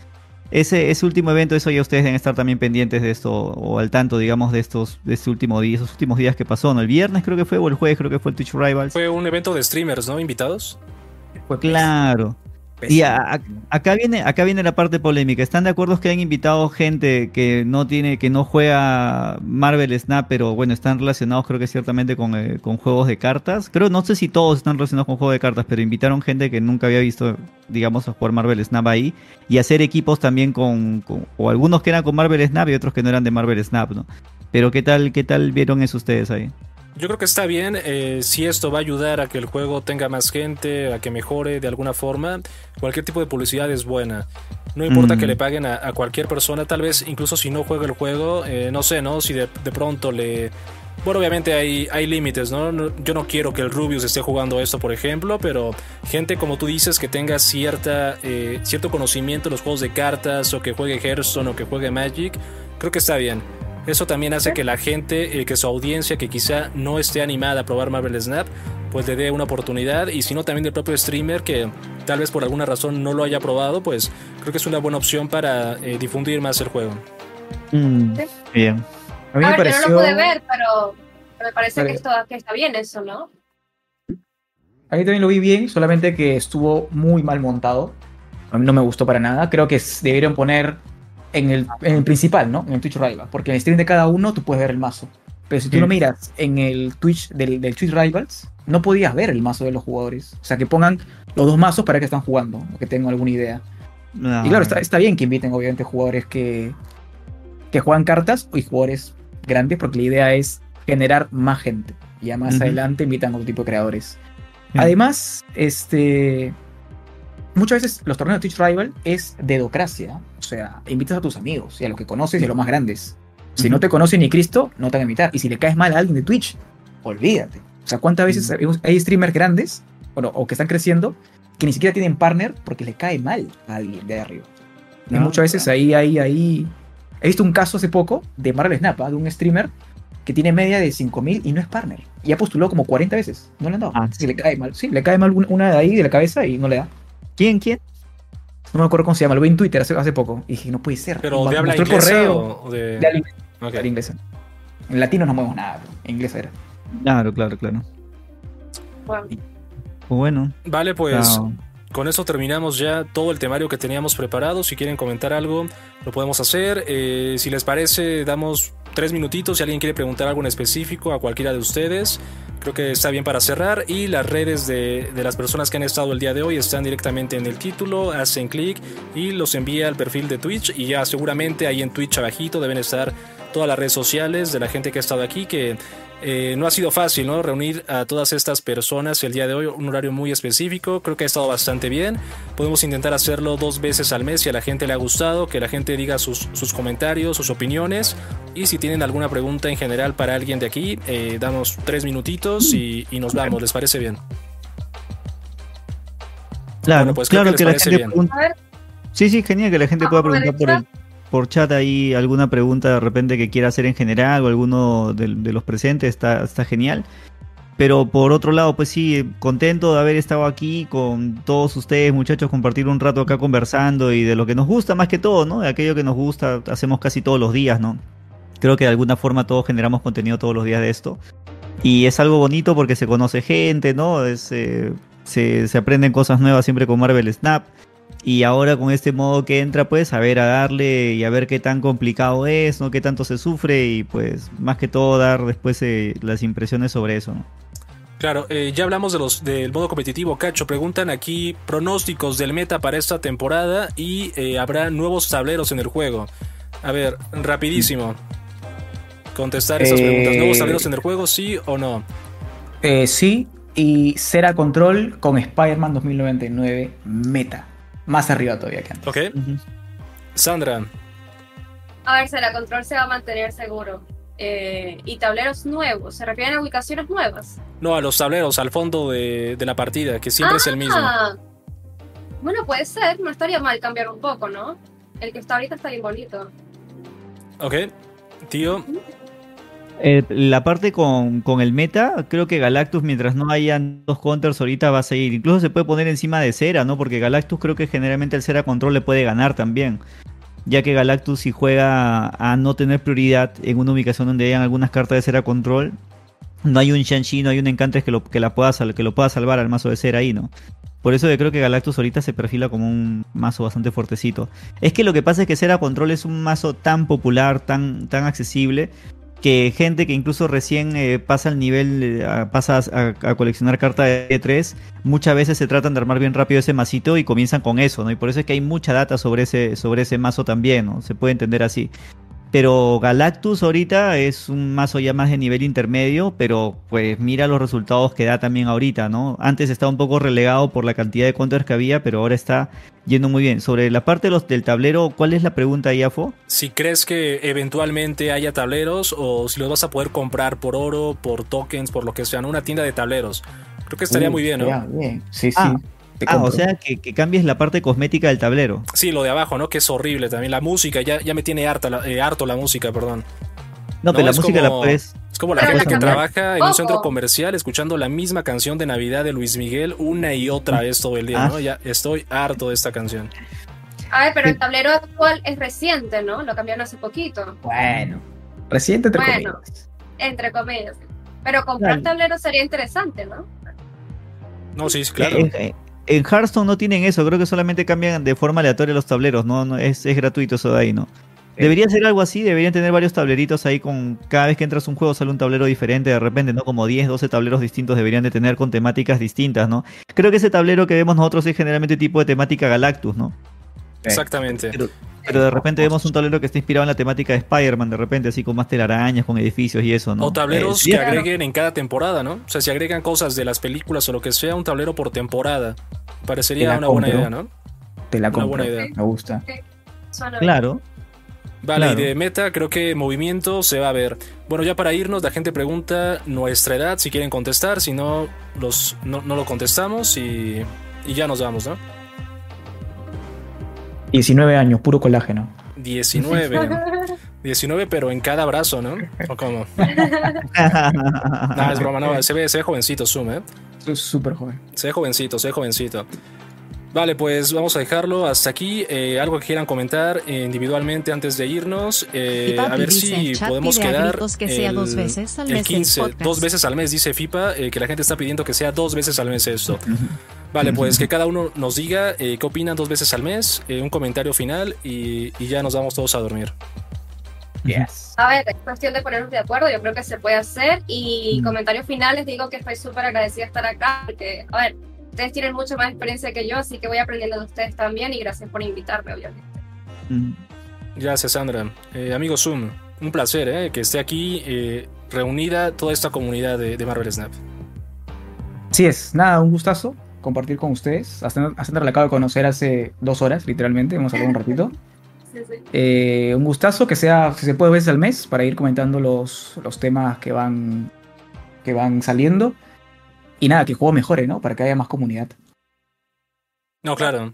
ese, ese último evento, eso ya ustedes deben estar también pendientes de esto, o al tanto, digamos, de estos, de este último día, esos últimos días que pasó, ¿no? El viernes creo que fue, o el jueves creo que fue el Twitch Rivals. Fue un evento de streamers, ¿no? Invitados. Fue Claro. Y acá viene, acá viene la parte polémica. ¿Están de acuerdo que han invitado gente que no tiene, que no juega Marvel Snap, pero bueno, están relacionados creo que ciertamente con, eh, con juegos de cartas? Creo, no sé si todos están relacionados con juegos de cartas, pero invitaron gente que nunca había visto, digamos, a jugar Marvel Snap ahí. Y hacer equipos también con, con- o algunos que eran con Marvel Snap y otros que no eran de Marvel Snap, ¿no? Pero ¿qué tal, qué tal vieron eso ustedes ahí? Yo creo que está bien. eh, si esto va a ayudar a que el juego tenga más gente, a que mejore de alguna forma, cualquier tipo de publicidad es buena. No importa Mm. que le paguen a, a cualquier persona, tal vez incluso si no juega el juego, eh, no sé, ¿no? Si de, de pronto le... Bueno, obviamente hay, hay límites, ¿no? No- Yo no quiero que el Rubius esté jugando esto, por ejemplo, pero gente como tú dices que tenga cierta, eh, cierto conocimiento en los juegos de cartas o que juegue Hearthstone o que juegue Magic, creo que está bien. Eso también hace que la gente, eh, que su audiencia que quizá no esté animada a probar Marvel Snap, pues le dé una oportunidad. Y si no, también del propio streamer que tal vez por alguna razón no lo haya probado, pues creo que es una buena opción para eh, difundir más el juego. Mm, Sí. bien. A mí A me ver, yo pareció... no lo pude ver, pero me parece Vale. que, esto, que está bien eso, ¿no? A mí también lo vi bien, solamente que estuvo muy mal montado. A mí no me gustó para nada. Creo que debieron poner en el, en el principal, ¿no? En el Twitch Rival. Porque en el stream de cada uno tú puedes ver el mazo. Pero si tú lo miras en el Twitch del, del Twitch Rivals, no podías ver el mazo de los jugadores. O sea, que pongan los dos mazos para que están jugando, o que tengan alguna idea. No. Y claro, está, está bien que inviten, obviamente, jugadores que, que juegan cartas y jugadores grandes, porque la idea es generar más gente. Y ya más adelante invitan a otro tipo de creadores. Sí. Además, este. Muchas veces los torneos de Twitch Rival es dedocracia. O sea, invitas a tus amigos y a los que conoces y a los más grandes. Si no te conoce ni Cristo, no te van a invitar. Y si le caes mal a alguien de Twitch, olvídate. O sea, ¿cuántas veces hay streamers grandes, bueno, o que están creciendo, que ni siquiera tienen partner porque le cae mal a alguien de arriba? Y No, muchas veces ahí, ahí, ahí. He visto un caso hace poco de Marvel Snap, ¿ah? de un streamer que tiene media de 5000 y no es partner. Y ha postulado como 40 veces. No le han dado. Ah, Sí, le cae mal. Sí, le cae mal un- una de ahí de la cabeza y no le da. ¿Quién? ¿Quién? No me acuerdo cómo se llama. Lo vi en Twitter hace, hace poco. Y dije, no puede ser. Pero de habla inglesa correo. o de... De habla inglesa. Ok. de habla inglesa. En latino no movemos nada. pero En inglés era. Claro, claro, claro. Bueno, bueno. Vale, pues chao. Con eso terminamos ya todo el temario que teníamos preparado. Si quieren comentar algo, lo podemos hacer. Eh, si les parece, damos tres minutitos. Si alguien quiere preguntar algo en específico a cualquiera de ustedes, creo que está bien para cerrar. Y las redes de, de las personas que han estado el día de hoy están directamente en el título. Hacen clic y los envía al perfil de Twitch. Y ya seguramente ahí en Twitch abajito deben estar todas las redes sociales de la gente que ha estado aquí. Que eh, no ha sido fácil, ¿no? Reunir a todas estas personas el día de hoy, un horario muy específico. Creo que ha estado bastante bien. Podemos intentar hacerlo dos veces al mes si a la gente le ha gustado, que la gente diga sus, sus comentarios, sus opiniones. Y si tienen alguna pregunta en general para alguien de aquí, eh, damos tres minutitos y, y nos vamos. ¿Les parece bien? Claro, Bueno, pues creo claro que que, les la parece gente bien. Sí, sí, genial que la gente pueda Vamos a ver preguntar por el por chat ahí alguna pregunta de repente que quiera hacer en general o alguno de, los presentes, está, está genial. Pero por otro lado, pues sí, contento de haber estado aquí con todos ustedes, muchachos, compartir un rato acá conversando y de lo que nos gusta más que todo, ¿no? De aquello que nos gusta, hacemos casi todos los días, ¿no? Creo que de alguna forma todos generamos contenido todos los días de esto. Y es algo bonito porque se conoce gente, ¿no? Eh, se, se aprenden cosas nuevas siempre con Marvel Snap. Y ahora con este modo que entra, pues a ver, a darle y a ver qué tan complicado es, ¿no? Qué tanto se sufre y pues más que todo dar después eh, las impresiones sobre eso, ¿no? Claro, eh, ya hablamos de los del modo competitivo. Cacho, preguntan aquí pronósticos del meta para esta temporada y eh, habrá nuevos tableros en el juego. A ver, rapidísimo. Contestar esas Eh, preguntas. ¿Nuevos tableros en el juego, sí o no? Eh, sí, y Cera Control con Spider-Man 2099 meta. Más arriba todavía que antes. Ok. Sandra, a ver, será control se va a mantener seguro. Eh, y tableros nuevos, ¿se refieren a ubicaciones nuevas? no, a los tableros, al fondo de, de la partida, que siempre es el mismo. Ah, Bueno, puede ser, no estaría mal cambiar un poco, ¿no? El que está ahorita está bien bonito. Ok. Tío, Eh, la parte con, con el meta, creo que Galactus, mientras no hayan dos counters ahorita va a seguir. Incluso se puede poner encima de Cera, ¿no? Porque Galactus creo que generalmente el Cera Control le puede ganar también. Ya que Galactus si juega a no tener prioridad en una ubicación donde hayan algunas cartas de Cera Control, no hay un Shang-Chi, no hay un Encantres que lo, que, la pueda que lo pueda salvar al mazo de Cera ahí, ¿no? Por eso yo creo que Galactus ahorita se perfila como un mazo bastante fuertecito. Es que lo que pasa es que Cera Control es un mazo tan popular, tan, tan accesible, que gente que incluso recién eh, pasa al nivel, eh, pasa a, coleccionar cartas de E3, muchas veces se tratan de armar bien rápido ese masito y comienzan con eso, ¿no? Y por eso es que hay mucha data sobre ese, sobre ese mazo también, ¿no? Se puede entender así. Pero Galactus ahorita es un mazo ya más de nivel intermedio, pero pues mira los resultados que da también ahorita, ¿no? Antes estaba un poco relegado por la cantidad de counters que había, pero ahora está yendo muy bien. Sobre la parte de los, del tablero, ¿cuál es la pregunta, Iafo? si crees que eventualmente haya tableros o si los vas a poder comprar por oro, por tokens, por lo que sea, en una tienda de tableros. Creo que estaría Uh, muy bien, ¿no? bien. Sí, sí. Ah, te Ah, compro. o sea, que, que cambies la parte cosmética del tablero. Sí, lo de abajo, ¿no? Que es horrible también. La música, ya, ya me tiene harta la- eh, harto la música, perdón. No, No, pero la es música como- la puedes... Es como la Pero gente la que cambiar. trabaja en un centro comercial escuchando la misma canción de Navidad de Luis Miguel una y otra vez todo el día, Ah. ¿no? Ya estoy harto de esta canción. A ver, pero el tablero actual es reciente, ¿no? Lo cambiaron hace poquito, Bueno. Reciente entre Bueno. comillas. entre comillas. Pero comprar Claro. tableros sería interesante, ¿no? No, sí, sí, claro. En, en- Hearthstone no tienen eso, creo que solamente cambian de forma aleatoria los tableros, no, no es, es gratuito eso de ahí, ¿no? Debería ser algo así, deberían tener varios tableritos ahí con cada vez que entras a un juego sale un tablero diferente de repente, ¿no? Como 10, 12 tableros distintos deberían de tener con temáticas distintas, ¿no? Creo que ese tablero que vemos nosotros es generalmente tipo de temática Galactus, ¿no? Exactamente. Pero, pero de repente vemos un tablero que está inspirado en la temática de Spider-Man, de repente, así con más telarañas, con edificios y eso, ¿no? O tableros Eh, que agreguen en cada temporada, ¿no? O sea, si agregan cosas de las películas o lo que sea, un tablero por temporada. Te Parecería una buena idea, ¿no? Te la Una compro. buena idea. Me gusta. Claro. Vale, Claro. y de meta creo que movimiento se va a ver. Bueno, ya para irnos, la gente pregunta nuestra edad, si quieren contestar, si no, los, no, no lo contestamos y, y ya nos vamos, ¿no? 19 años, puro colágeno. 19. 19, pero en cada brazo, ¿no? ¿O cómo? No, es broma, no, se ve, se ve jovencito Zoom, ¿eh? Soy súper joven. Se ve jovencito, se ve jovencito. Vale, pues vamos a dejarlo hasta aquí. Eh, algo que quieran comentar eh, individualmente antes de irnos. Eh, a ver si podemos quedar. que sea dos veces al el mes del 15, podcast. dos veces al mes, dice FIPA, eh, que la gente está pidiendo que sea dos veces al mes esto. Vale, pues que cada uno nos diga eh, qué opinan dos veces al mes, eh, un comentario final y, y ya nos vamos todos a dormir. Yes. A ver, es cuestión de ponernos de acuerdo, yo creo que se puede hacer. Y Mm. comentarios finales, digo que estoy súper agradecida de estar acá, porque, a ver, ustedes tienen mucha más experiencia que yo, así que voy aprendiendo de ustedes también y gracias por invitarme, obviamente. Gracias, Sandra. Eh, amigo Zoom, un placer eh, que esté aquí eh, reunida toda esta comunidad de, de Marvel Snap. Así es, nada, un gustazo compartir con ustedes. A Sandra a Sandra la acabo de conocer hace dos horas, literalmente. Hemos hablado un ratito. Sí, sí. Eh, un gustazo que sea, si se puede, veces al mes para ir comentando los, los temas que van, que van saliendo. Y nada, que el juego mejore, ¿no? Para que haya más comunidad. No, claro.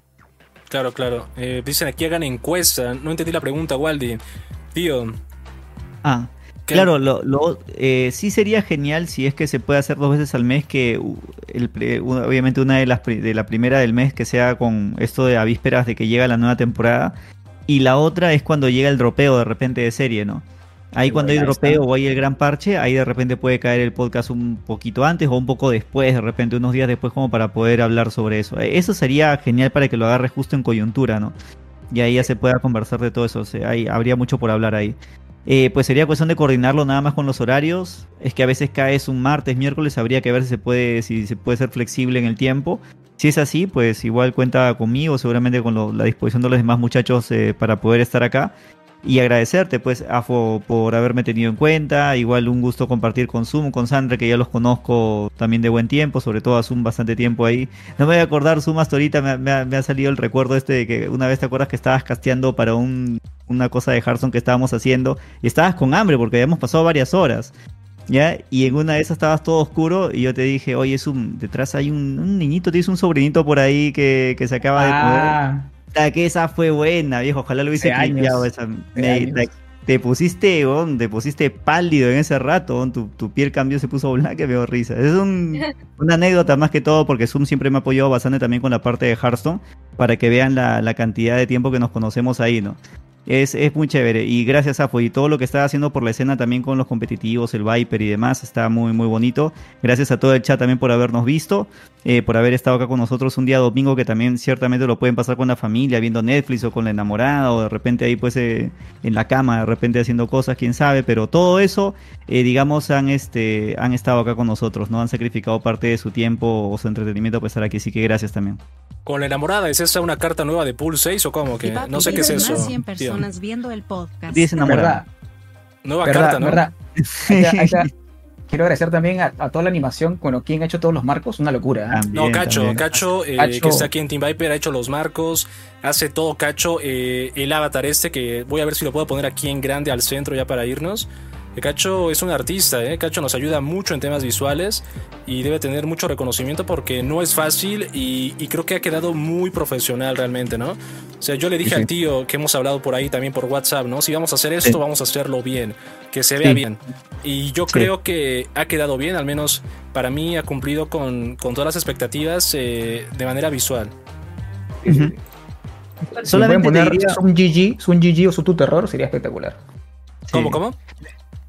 Claro, claro. Eh, dicen aquí hagan encuesta. No entendí la pregunta, Waldi. Tío. Ah, ¿qué- Claro, lo, lo- eh, sí sería genial si es que se puede hacer dos veces al mes, que uh, el obviamente una de las de la primera del mes que sea con esto de a vísperas de que llega la nueva temporada y la otra es cuando llega el dropeo de repente de serie, ¿no? Ahí cuando hay dropeo o hay el gran parche, ahí de repente puede caer el podcast un poquito antes o un poco después, de repente unos días después como para poder hablar sobre eso. Eh, Eso sería genial para que lo agarre justo en coyuntura, ¿no? Y ahí ya se pueda conversar de todo eso, o sea, ahí habría mucho por hablar ahí. Eh, pues sería cuestión de coordinarlo nada más con los horarios. Es que a veces caes un martes, miércoles, habría que ver si se puede, si se puede ser flexible en el tiempo. Si es así, pues igual cuenta conmigo, seguramente con lo- la disposición de los demás muchachos eh, para poder estar acá. Y agradecerte, pues, Afo, por haberme tenido en cuenta. Igual un gusto compartir con Zoom, con Sandra, que ya los conozco también de buen tiempo, sobre todo a Zoom bastante tiempo ahí. No me voy a acordar, Zoom, hasta ahorita me, ha- salido el recuerdo este de que una vez te acuerdas que estabas casteando para un, una cosa de Hearthstone que estábamos haciendo y estabas con hambre porque habíamos pasado varias horas. ¿Ya? Y en una de esas estabas todo oscuro y yo te dije, oye, un, detrás hay un, un niñito, tienes un sobrinito por ahí que, que se acaba de mover. Puta, que esa fue buena, viejo. Ojalá lo hubiese clipeado esa. Me- te, te pusiste, weón, te pusiste pálido en ese rato, tu, tu piel cambió, se puso blanca, me dio risa. Es un- una anécdota más que todo porque Zoom siempre me ha apoyado bastante también con la parte de Hearthstone para que vean la, la cantidad de tiempo que nos conocemos ahí, ¿no? Es, es muy chévere. Y gracias, Afo. Y todo lo que está haciendo por la escena también con los competitivos, el Viper y demás, está muy, muy bonito. Gracias a todo el chat también por habernos visto, eh, por haber estado acá con nosotros un día domingo que también ciertamente lo pueden pasar con la familia, viendo Netflix o con la enamorada, o de repente ahí pues eh, en la cama, de repente haciendo cosas, quién sabe. Pero todo eso, eh, digamos, han, este, han estado acá con nosotros, ¿no? Han sacrificado parte de su tiempo o su entretenimiento para estar aquí. Así que gracias también. Con la enamorada, ¿es esa una carta nueva de Pool 6 o cómo? Que no sé qué es eso. Más 100 tío. personas viendo el podcast. Diez enamoradas. verdad, Nueva verdad, carta, ¿no? verdad. Ahí está, ahí está. Quiero agradecer también a, a toda la animación, bueno, quien ha hecho todos los marcos, una locura. ¿eh? También, No, Cacho, también. Cacho, eh, Cacho. que está aquí en Team Viper, ha hecho los marcos, hace todo Cacho, eh, el avatar este, que voy a ver si lo puedo poner aquí en grande al centro ya para irnos. Eh, Cacho es un artista, eh. Cacho nos ayuda mucho en temas visuales y debe tener mucho reconocimiento porque no es fácil y, y creo que ha quedado muy profesional realmente, ¿no? O sea, yo le dije Sí, al tío que hemos hablado por ahí también por WhatsApp, ¿no? Si vamos a hacer esto, Sí. vamos a hacerlo bien, que se vea Sí. bien. Y yo Sí. creo que ha quedado bien, al menos para mí ha cumplido con, con todas las expectativas eh, de manera visual. Sí. Si Solamente poner diría- Zoom GG, Zoom GG o Zoom tu terror, sería espectacular. ¿Cómo, Sí. cómo?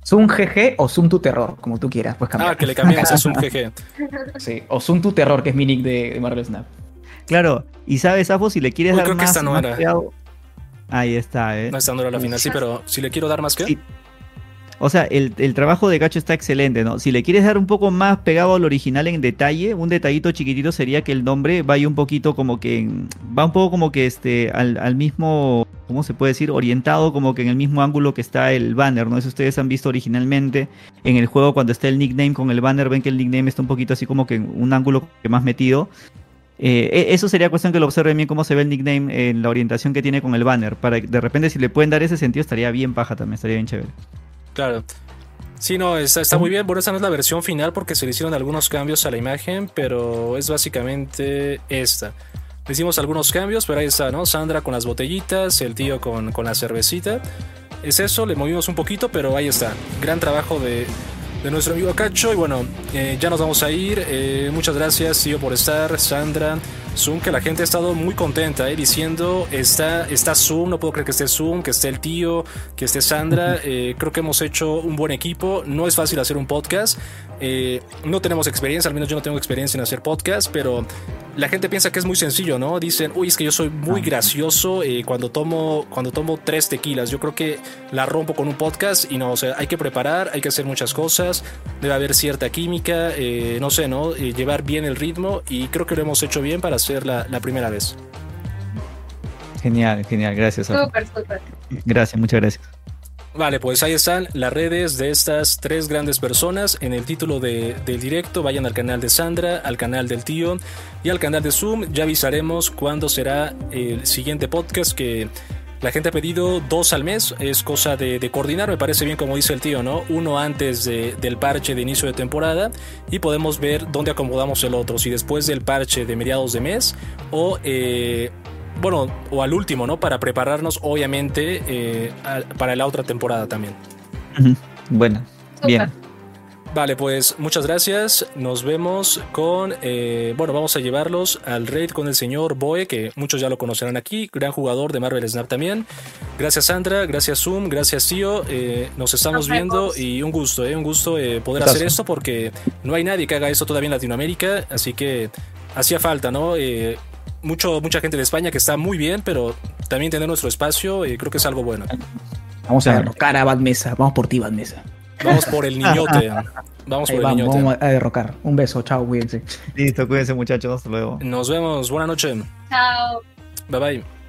Zoom GG o Zoom tu terror, como tú quieras, pues cambiar. Ah, que le cambiamos a Zoom GG. Sí, o Zoom tu terror, que es mi nick de, de Marvel Snap. Claro, y sabes, Afo, si le quieres Uy, dar creo que más, esta no más era. cuidado- Ahí está, ¿eh? No está dando la final, sí, pero si le quiero dar más que. Sí. O sea, el, el trabajo de Gacho está excelente, ¿no? Si le quieres dar un poco más pegado al original en detalle, un detallito chiquitito sería que el nombre vaya un poquito como que. Va un poco como que este. Al, al mismo. ¿Cómo se puede decir? Orientado como que en el mismo ángulo que está el banner, ¿no? Eso ustedes han visto originalmente en el juego cuando está el nickname con el banner, ven que el nickname está un poquito así como que en un ángulo que más metido. Eh, e- eso sería cuestión que lo observen bien cómo se ve el nickname en la orientación que tiene con el banner. Para que de repente si le pueden dar ese sentido estaría bien paja también, estaría bien chévere. Claro. Sí, no, está, está muy bien. Bueno, esta no es la versión final porque se le hicieron algunos cambios a la imagen, pero es básicamente esta. Le hicimos algunos cambios, pero ahí está, ¿no? Sandra con las botellitas, el tío con, con la cervecita. Es eso, le movimos un poquito, pero ahí está. Gran trabajo de, de nuestro amigo Cacho. Y bueno, eh, ya nos vamos a ir. Eh, muchas gracias, tío, por estar. Sandra, Zoom, que la gente ha estado muy contenta, eh, diciendo, está, está Zoom, no puedo creer que esté Zoom, que esté el tío, que esté Sandra. Eh, creo que hemos hecho un buen equipo. No es fácil hacer un podcast. Eh, no tenemos experiencia, al menos yo no tengo experiencia en hacer podcast, pero la gente piensa que es muy sencillo, ¿no? Dicen, uy, es que yo soy muy gracioso eh, cuando, tomo, cuando tomo tres tequilas. Yo creo que la rompo con un podcast y no, o sea, hay que preparar, hay que hacer muchas cosas, debe haber cierta química, eh, no sé, ¿no? Eh, llevar bien el ritmo y creo que lo hemos hecho bien para hacer la, la primera vez. Genial, genial, gracias. Rafa. Súper, súper. Gracias, muchas gracias. Vale, pues ahí están las redes de estas tres grandes personas. En el título de- del directo, vayan al canal de Sandra, al canal del tío y al canal de Zoom. Ya avisaremos cuándo será el siguiente podcast que la gente ha pedido dos al mes. Es cosa de, coordinar, me parece bien como dice el tío, ¿no? Uno antes de- del parche de inicio de temporada y podemos ver dónde acomodamos el otro. Si después del parche de mediados de mes o... eh, bueno, o al último, ¿no? Para prepararnos, obviamente, eh, a- para la otra temporada también. Bueno, bien. Vale, pues muchas gracias. Nos vemos con. eh, bueno, vamos a llevarlos al raid con el señor Boe, que muchos ya lo conocerán aquí. Gran jugador de Marvel Snap también. Gracias, Sandra. Gracias, Zoom. Gracias, Tío. Eh, nos estamos Nos viendo y un gusto, ¿eh? Un gusto eh, poder Gustazo. hacer esto porque no hay nadie que haga esto todavía en Latinoamérica. Así que hacía falta, ¿no? Mucho, mucha gente de España que está muy bien, pero también tener nuestro espacio, eh, creo que es algo bueno. Vamos a derrocar a Bad Mesa. Vamos por ti, Bad Mesa. Vamos por el niñote. Vamos Ahí por el niñote. vamos a derrocar. Un beso, chao, cuídense. Listo, cuídense muchachos, hasta luego. Nos vemos. Buenas noches. Chao. Bye bye.